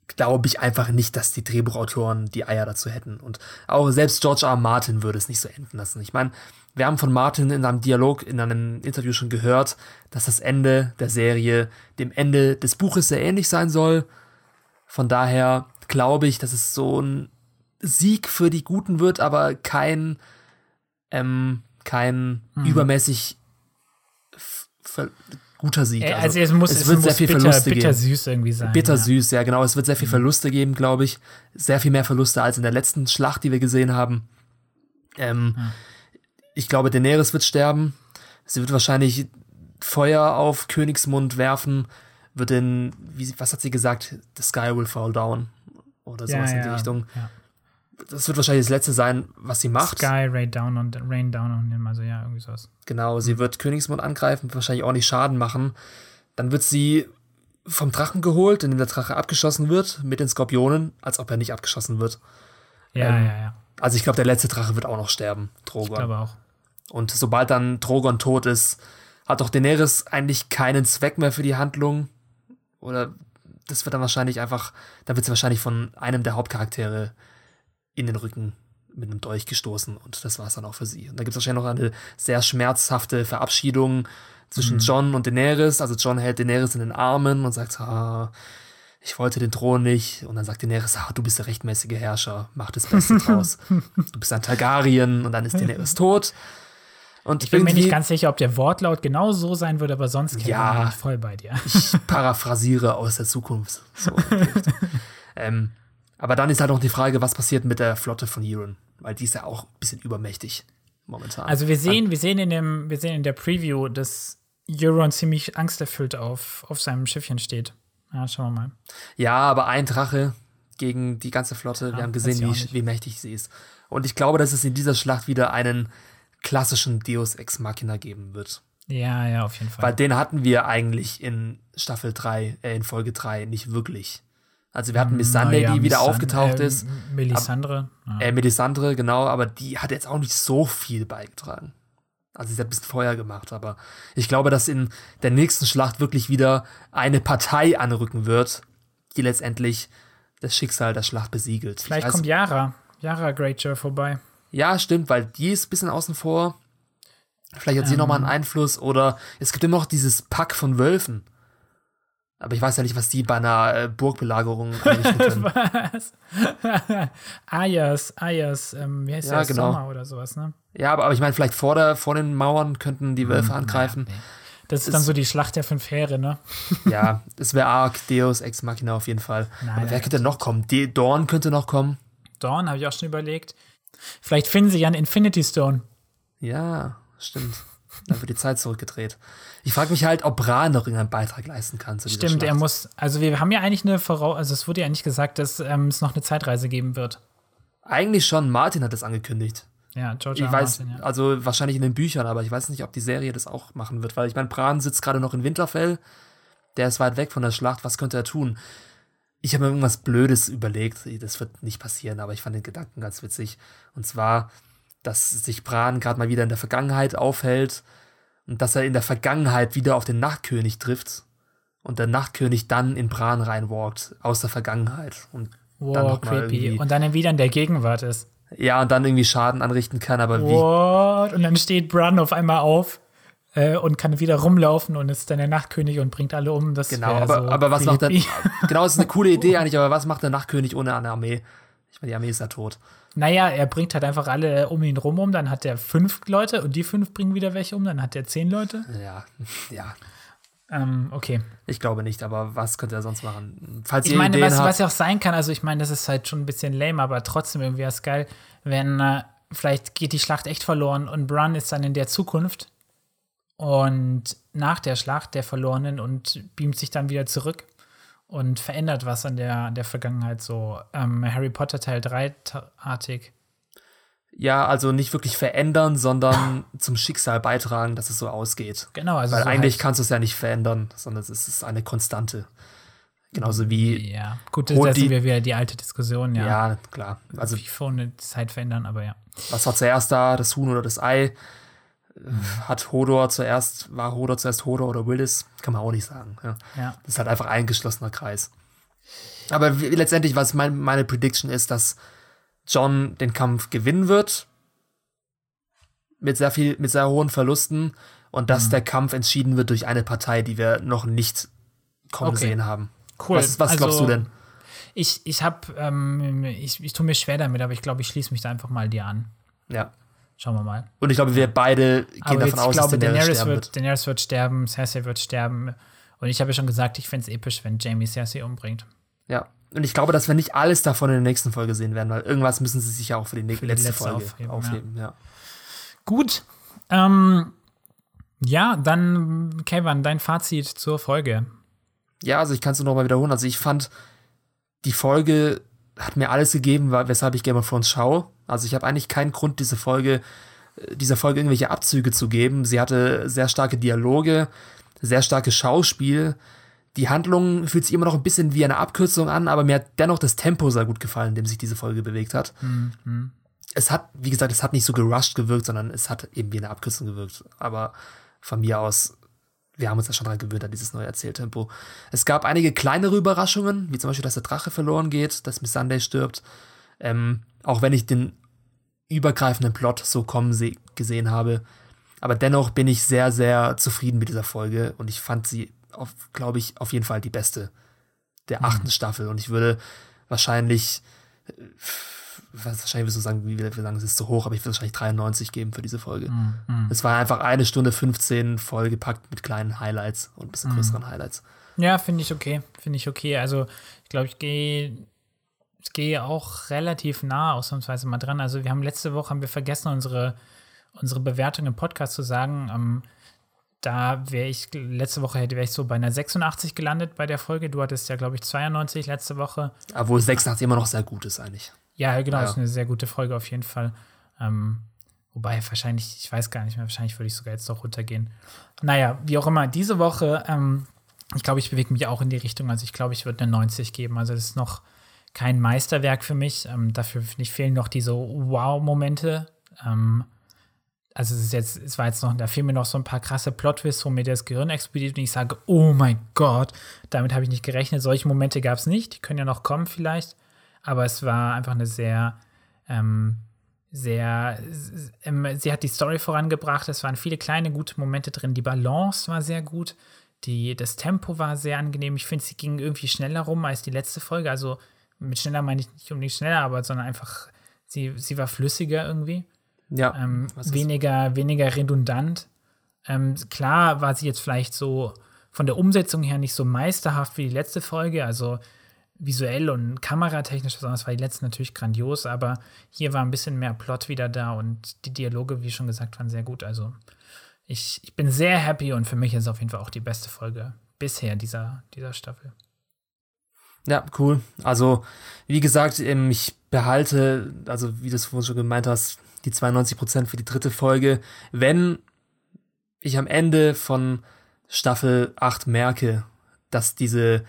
Speaker 2: glaube ich einfach nicht, dass die Drehbuchautoren die Eier dazu hätten. Und auch selbst George R. R. Martin würde es nicht so enden lassen. Ich meine, wir haben von Martin in einem Dialog, in einem Interview schon gehört, dass das Ende der Serie dem Ende des Buches sehr ähnlich sein soll. Von daher glaube ich, dass es so ein Sieg für die Guten wird, aber kein, ähm, kein mhm. übermäßig guter Sieg.
Speaker 1: Also, also es, muss, es, es wird sehr viel bitter, Verluste bitter geben. süß irgendwie sein.
Speaker 2: Bittersüß, ja. ja genau. Es wird sehr viel mhm. Verluste geben, glaube ich. Sehr viel mehr Verluste als in der letzten Schlacht, die wir gesehen haben. Ähm, ja. Ich glaube, Daenerys wird sterben. Sie wird wahrscheinlich Feuer auf Königsmund werfen. Wird in, wie, was hat sie gesagt? The sky will fall down. Oder sowas ja, in die Richtung. Das wird wahrscheinlich das letzte sein, was sie macht.
Speaker 1: Sky Rain Down und Rain Down on him, also ja, irgendwie sowas.
Speaker 2: Genau, sie wird Königsmund angreifen, wahrscheinlich auch nicht Schaden machen. Dann wird sie vom Drachen geholt, indem der Drache abgeschossen wird, mit den Skorpionen, als ob er nicht abgeschossen wird.
Speaker 1: Ja, ähm, ja, ja.
Speaker 2: Also ich glaube, der letzte Drache wird auch noch sterben, Drogon. Ich
Speaker 1: glaube auch.
Speaker 2: Und sobald dann Drogon tot ist, hat auch Daenerys eigentlich keinen Zweck mehr für die Handlung. Oder das wird dann wahrscheinlich einfach, da wird sie wahrscheinlich von einem der Hauptcharaktere in den Rücken mit einem Dolch gestoßen und das war es dann auch für sie. Und da gibt es wahrscheinlich noch eine sehr schmerzhafte Verabschiedung zwischen mhm. John und Daenerys. Also John hält Daenerys in den Armen und sagt, ah, ich wollte den Thron nicht. Und dann sagt Daenerys, ah, du bist der rechtmäßige Herrscher, mach das Beste draus. du bist ein Targaryen und dann ist Daenerys tot.
Speaker 1: Und ich bin mir nicht ganz sicher, ob der Wortlaut genau so sein würde, aber sonst
Speaker 2: ja,
Speaker 1: ich voll bei dir.
Speaker 2: ich paraphrasiere aus der Zukunft. So ähm, aber dann ist halt noch die Frage, was passiert mit der Flotte von Euron, weil die ist ja auch ein bisschen übermächtig momentan.
Speaker 1: Also wir sehen, wir sehen in dem, wir sehen in der Preview, dass Euron ziemlich angsterfüllt auf, auf seinem Schiffchen steht. Ja, schauen wir mal.
Speaker 2: Ja, aber ein Drache gegen die ganze Flotte. Ja, wir haben gesehen, wie, wie mächtig sie ist. Und ich glaube, dass es in dieser Schlacht wieder einen klassischen Deus Ex Machina geben wird.
Speaker 1: Ja, ja, auf jeden Fall.
Speaker 2: Weil den hatten wir eigentlich in Staffel 3, äh, in Folge 3 nicht wirklich. Also wir hatten Miss Sunday, ja, die wieder Miss aufgetaucht äh, ist.
Speaker 1: Melisandre.
Speaker 2: Ja. Äh, Melisandre, genau, aber die hat jetzt auch nicht so viel beigetragen. Also sie hat ein bisschen Feuer gemacht, aber ich glaube, dass in der nächsten Schlacht wirklich wieder eine Partei anrücken wird, die letztendlich das Schicksal der Schlacht besiegelt.
Speaker 1: Vielleicht weiß, kommt Yara, Yara Greyjoy vorbei.
Speaker 2: Ja, stimmt, weil die ist ein bisschen außen vor. Vielleicht hat sie ähm. nochmal einen Einfluss oder es gibt immer noch dieses Pack von Wölfen. Aber ich weiß ja nicht, was die bei einer äh, Burgbelagerung einrichten können. was?
Speaker 1: Ayers, Ayers, ähm, wie heißt ja, das? Genau. Sommer oder sowas, ne?
Speaker 2: Ja, aber, aber ich meine, vielleicht vor, der, vor den Mauern könnten die Wölfe hm, angreifen.
Speaker 1: Nee. Das ist, ist dann so die Schlacht der fünf Heere, ne?
Speaker 2: ja, es wäre arg, Deus Ex Machina auf jeden Fall. Nein, aber wer könnte noch kommen? De Dorn könnte noch kommen.
Speaker 1: Dorn, habe ich auch schon überlegt. Vielleicht finden sie ja einen Infinity Stone.
Speaker 2: Ja, stimmt. Dann wird die Zeit zurückgedreht. Ich frage mich halt, ob Bran noch irgendeinen Beitrag leisten kann. Zu
Speaker 1: Stimmt, er muss. Also, wir haben ja eigentlich eine Voraus. Also, es wurde ja nicht gesagt, dass ähm, es noch eine Zeitreise geben wird.
Speaker 2: Eigentlich schon. Martin hat das angekündigt.
Speaker 1: Ja, George
Speaker 2: Ich weiß, Martin, ja. also wahrscheinlich in den Büchern, aber ich weiß nicht, ob die Serie das auch machen wird, weil ich meine, Bran sitzt gerade noch in Winterfell. Der ist weit weg von der Schlacht. Was könnte er tun? Ich habe mir irgendwas Blödes überlegt. Das wird nicht passieren, aber ich fand den Gedanken ganz witzig. Und zwar, dass sich Bran gerade mal wieder in der Vergangenheit aufhält und dass er in der Vergangenheit wieder auf den Nachtkönig trifft und der Nachtkönig dann in Bran reinwalkt aus der Vergangenheit und
Speaker 1: wow, dann creepy und dann wieder in der Gegenwart ist.
Speaker 2: Ja, und dann irgendwie Schaden anrichten kann, aber
Speaker 1: wie? What? Und dann steht Bran auf einmal auf äh, und kann wieder rumlaufen und ist dann der Nachtkönig und bringt alle um. Das
Speaker 2: genau, aber, so aber was creepy. macht der? Genau, das ist eine coole Idee eigentlich, aber was macht der Nachtkönig ohne eine Armee? Ich meine, die Armee ist ja tot.
Speaker 1: Naja, er bringt halt einfach alle um ihn rum um, dann hat er fünf Leute und die fünf bringen wieder welche um, dann hat er zehn Leute.
Speaker 2: Ja, ja.
Speaker 1: Ähm, okay.
Speaker 2: Ich glaube nicht, aber was könnte er sonst machen? Falls
Speaker 1: ich meine, was, was ja auch sein kann, also ich meine, das ist halt schon ein bisschen lame, aber trotzdem irgendwie ist geil, wenn äh, vielleicht geht die Schlacht echt verloren und Bran ist dann in der Zukunft und nach der Schlacht der Verlorenen und beamt sich dann wieder zurück und verändert was an der, der Vergangenheit so ähm, Harry Potter Teil 3-artig.
Speaker 2: Ja, also nicht wirklich verändern, sondern zum Schicksal beitragen, dass es so ausgeht.
Speaker 1: Genau, also
Speaker 2: Weil
Speaker 1: so
Speaker 2: eigentlich kannst du es ja nicht verändern, sondern es ist eine Konstante. Genauso wie.
Speaker 1: Ja, gut, das, das sind wir wieder die alte Diskussion, ja.
Speaker 2: Ja, klar.
Speaker 1: Also, wie vor eine Zeit verändern, aber ja.
Speaker 2: Was war zuerst da, das Huhn oder das Ei? Hat Hodor zuerst, war Hodor zuerst Hodor oder Willis? Kann man auch nicht sagen. Ja.
Speaker 1: ja.
Speaker 2: Das ist halt einfach ein geschlossener Kreis. Aber wie, letztendlich, was mein, meine Prediction ist, dass John den Kampf gewinnen wird. Mit sehr viel, mit sehr hohen Verlusten. Und dass mhm. der Kampf entschieden wird durch eine Partei, die wir noch nicht kommen okay. sehen haben.
Speaker 1: Cool.
Speaker 2: Was, was glaubst
Speaker 1: also,
Speaker 2: du denn?
Speaker 1: Ich, ich habe, ähm, ich, ich tue mir schwer damit, aber ich glaube, ich schließe mich da einfach mal dir an.
Speaker 2: Ja.
Speaker 1: Schauen wir mal.
Speaker 2: Und ich glaube, wir beide gehen aber davon aus,
Speaker 1: glaube, dass Daenerys, Daenerys sterben wird, wird. Daenerys wird sterben, Cersei wird sterben. Und ich habe ja schon gesagt, ich fände es episch, wenn Jamie Cersei umbringt.
Speaker 2: Ja. Und ich glaube, dass wir nicht alles davon in der nächsten Folge sehen werden, weil irgendwas müssen sie sich ja auch für die, für letzte, die letzte, Folge aufheben. aufheben ja. ja.
Speaker 1: Gut. Ähm, ja, dann, Kevin, dein Fazit zur Folge.
Speaker 2: Ja, also ich kann es nur noch mal wiederholen. Also ich fand, die Folge hat mir alles gegeben, weshalb ich Game of Thrones schaue. Also ich habe eigentlich keinen Grund, diese Folge, äh, dieser Folge irgendwelche Abzüge zu geben. Sie hatte sehr starke Dialoge, sehr starkes Schauspiel. Die Handlung fühlt sich immer noch ein bisschen wie eine Abkürzung an, aber mir hat dennoch das Tempo sehr gut gefallen, in dem sich diese Folge bewegt hat.
Speaker 1: Mhm.
Speaker 2: Es hat, wie gesagt, es hat nicht so gerusht gewirkt, sondern es hat eben wie eine Abkürzung gewirkt. Aber von mir aus, wir haben uns ja schon daran gewöhnt, an dieses neue Erzähltempo. Es gab einige kleinere Überraschungen, wie zum Beispiel, dass der Drache verloren geht, dass Miss Sunday stirbt. Ähm, auch wenn ich den übergreifenden Plot so kommen gesehen habe. Aber dennoch bin ich sehr, sehr zufrieden mit dieser Folge und ich fand sie, glaube ich, auf jeden Fall die beste der mhm. achten mhm. Staffel. Und ich würde wahrscheinlich, äh, wahrscheinlich wirst du sagen, wie wir sagen, es ist zu hoch, aber ich würde wahrscheinlich 93 geben für diese Folge. Mhm. Es war einfach eine Stunde 15 vollgepackt mit kleinen Highlights und ein bisschen mhm. größeren Highlights.
Speaker 1: Ja, finde ich okay. Finde ich okay. Also, ich glaube, ich gehe ich gehe auch relativ nah ausnahmsweise mal dran. Also wir haben letzte Woche haben wir vergessen, unsere, unsere Bewertung im Podcast zu sagen. Ähm, da wäre ich, letzte Woche wäre ich so bei einer 86 gelandet bei der Folge. Du hattest ja, glaube ich, 92 letzte Woche.
Speaker 2: Obwohl 86 immer noch sehr gut ist eigentlich.
Speaker 1: Ja, genau, ja. ist eine sehr gute Folge auf jeden Fall. Ähm, wobei wahrscheinlich, ich weiß gar nicht mehr, wahrscheinlich würde ich sogar jetzt doch runtergehen. Naja, wie auch immer, diese Woche, ähm, ich glaube, ich bewege mich auch in die Richtung. Also ich glaube, ich würde eine 90 geben. Also das ist noch kein Meisterwerk für mich. Ähm, dafür ich, fehlen noch diese Wow-Momente. Ähm, also es ist jetzt, es war jetzt noch, da fehlen mir noch so ein paar krasse Plot-Twists, wo mir das Gehirn explodiert und ich sage, oh mein Gott, damit habe ich nicht gerechnet. Solche Momente gab es nicht, die können ja noch kommen vielleicht, aber es war einfach eine sehr, ähm, sehr, ähm, sie hat die Story vorangebracht, es waren viele kleine gute Momente drin, die Balance war sehr gut, die, das Tempo war sehr angenehm. Ich finde, sie ging irgendwie schneller rum als die letzte Folge, also mit schneller meine ich nicht unbedingt schneller, aber sondern einfach, sie, sie war flüssiger irgendwie.
Speaker 2: Ja.
Speaker 1: Ähm, weniger, weniger redundant. Ähm, klar war sie jetzt vielleicht so von der Umsetzung her nicht so meisterhaft wie die letzte Folge, also visuell und kameratechnisch, besonders war die letzte natürlich grandios, aber hier war ein bisschen mehr Plot wieder da und die Dialoge, wie schon gesagt, waren sehr gut. Also ich, ich bin sehr happy und für mich ist es auf jeden Fall auch die beste Folge bisher dieser, dieser Staffel.
Speaker 2: Ja, cool. Also, wie gesagt, ähm, ich behalte, also wie du es vorhin schon gemeint hast, die 92 Prozent für die dritte Folge. Wenn ich am Ende von Staffel 8 merke, dass diese,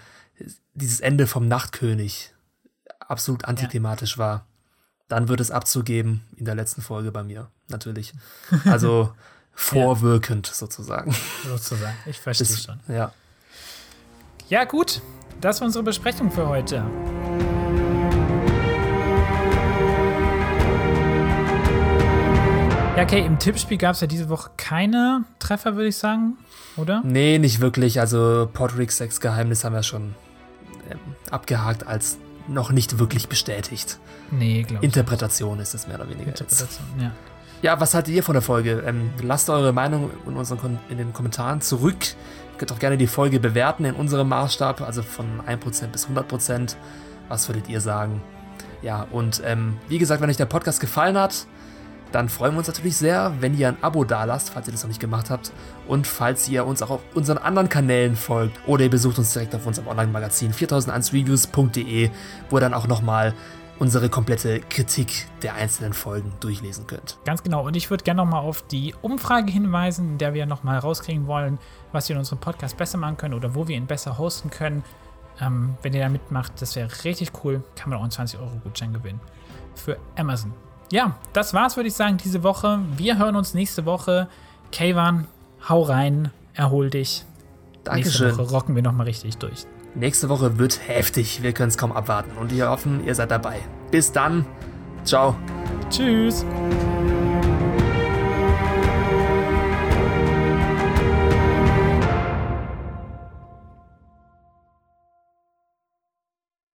Speaker 2: dieses Ende vom Nachtkönig absolut antithematisch ja. war, dann wird es abzugeben in der letzten Folge bei mir, natürlich. Also vorwirkend ja. sozusagen.
Speaker 1: Sozusagen, ich verstehe das, schon.
Speaker 2: Ja.
Speaker 1: Ja, gut, das war unsere Besprechung für heute. Ja, okay, im Tippspiel gab es ja diese Woche keine Treffer, würde ich sagen, oder?
Speaker 2: Nee, nicht wirklich. Also Podricks Sex Geheimnis haben wir schon abgehakt als noch nicht wirklich bestätigt.
Speaker 1: Nee, glaube ich.
Speaker 2: Interpretation ist es mehr oder weniger.
Speaker 1: Interpretation, jetzt. ja.
Speaker 2: Ja, was haltet ihr von der Folge? Ähm, lasst eure Meinung in, unseren, in den Kommentaren zurück. Ihr könnt auch gerne die Folge bewerten in unserem Maßstab, also von 1% bis 100%. Was würdet ihr sagen? Ja, und ähm, wie gesagt, wenn euch der Podcast gefallen hat, dann freuen wir uns natürlich sehr, wenn ihr ein Abo dalasst, falls ihr das noch nicht gemacht habt. Und falls ihr uns auch auf unseren anderen Kanälen folgt oder ihr besucht uns direkt auf unserem Online-Magazin 4001reviews.de, wo ihr dann auch nochmal unsere komplette Kritik der einzelnen Folgen durchlesen könnt.
Speaker 1: Ganz genau. Und ich würde gerne nochmal auf die Umfrage hinweisen, in der wir nochmal rauskriegen wollen, was wir in unserem Podcast besser machen können oder wo wir ihn besser hosten können. Ähm, wenn ihr da mitmacht, das wäre richtig cool. Kann man auch einen 20-Euro-Gutschein gewinnen. Für Amazon. Ja, das war's, würde ich sagen, diese Woche. Wir hören uns nächste Woche. Kayvan, hau rein, erhol dich.
Speaker 2: Dankeschön.
Speaker 1: Nächste Woche rocken wir nochmal richtig durch.
Speaker 2: Nächste Woche wird heftig. Wir können es kaum abwarten. Und wir hoffen, ihr seid dabei. Bis dann. Ciao.
Speaker 1: Tschüss.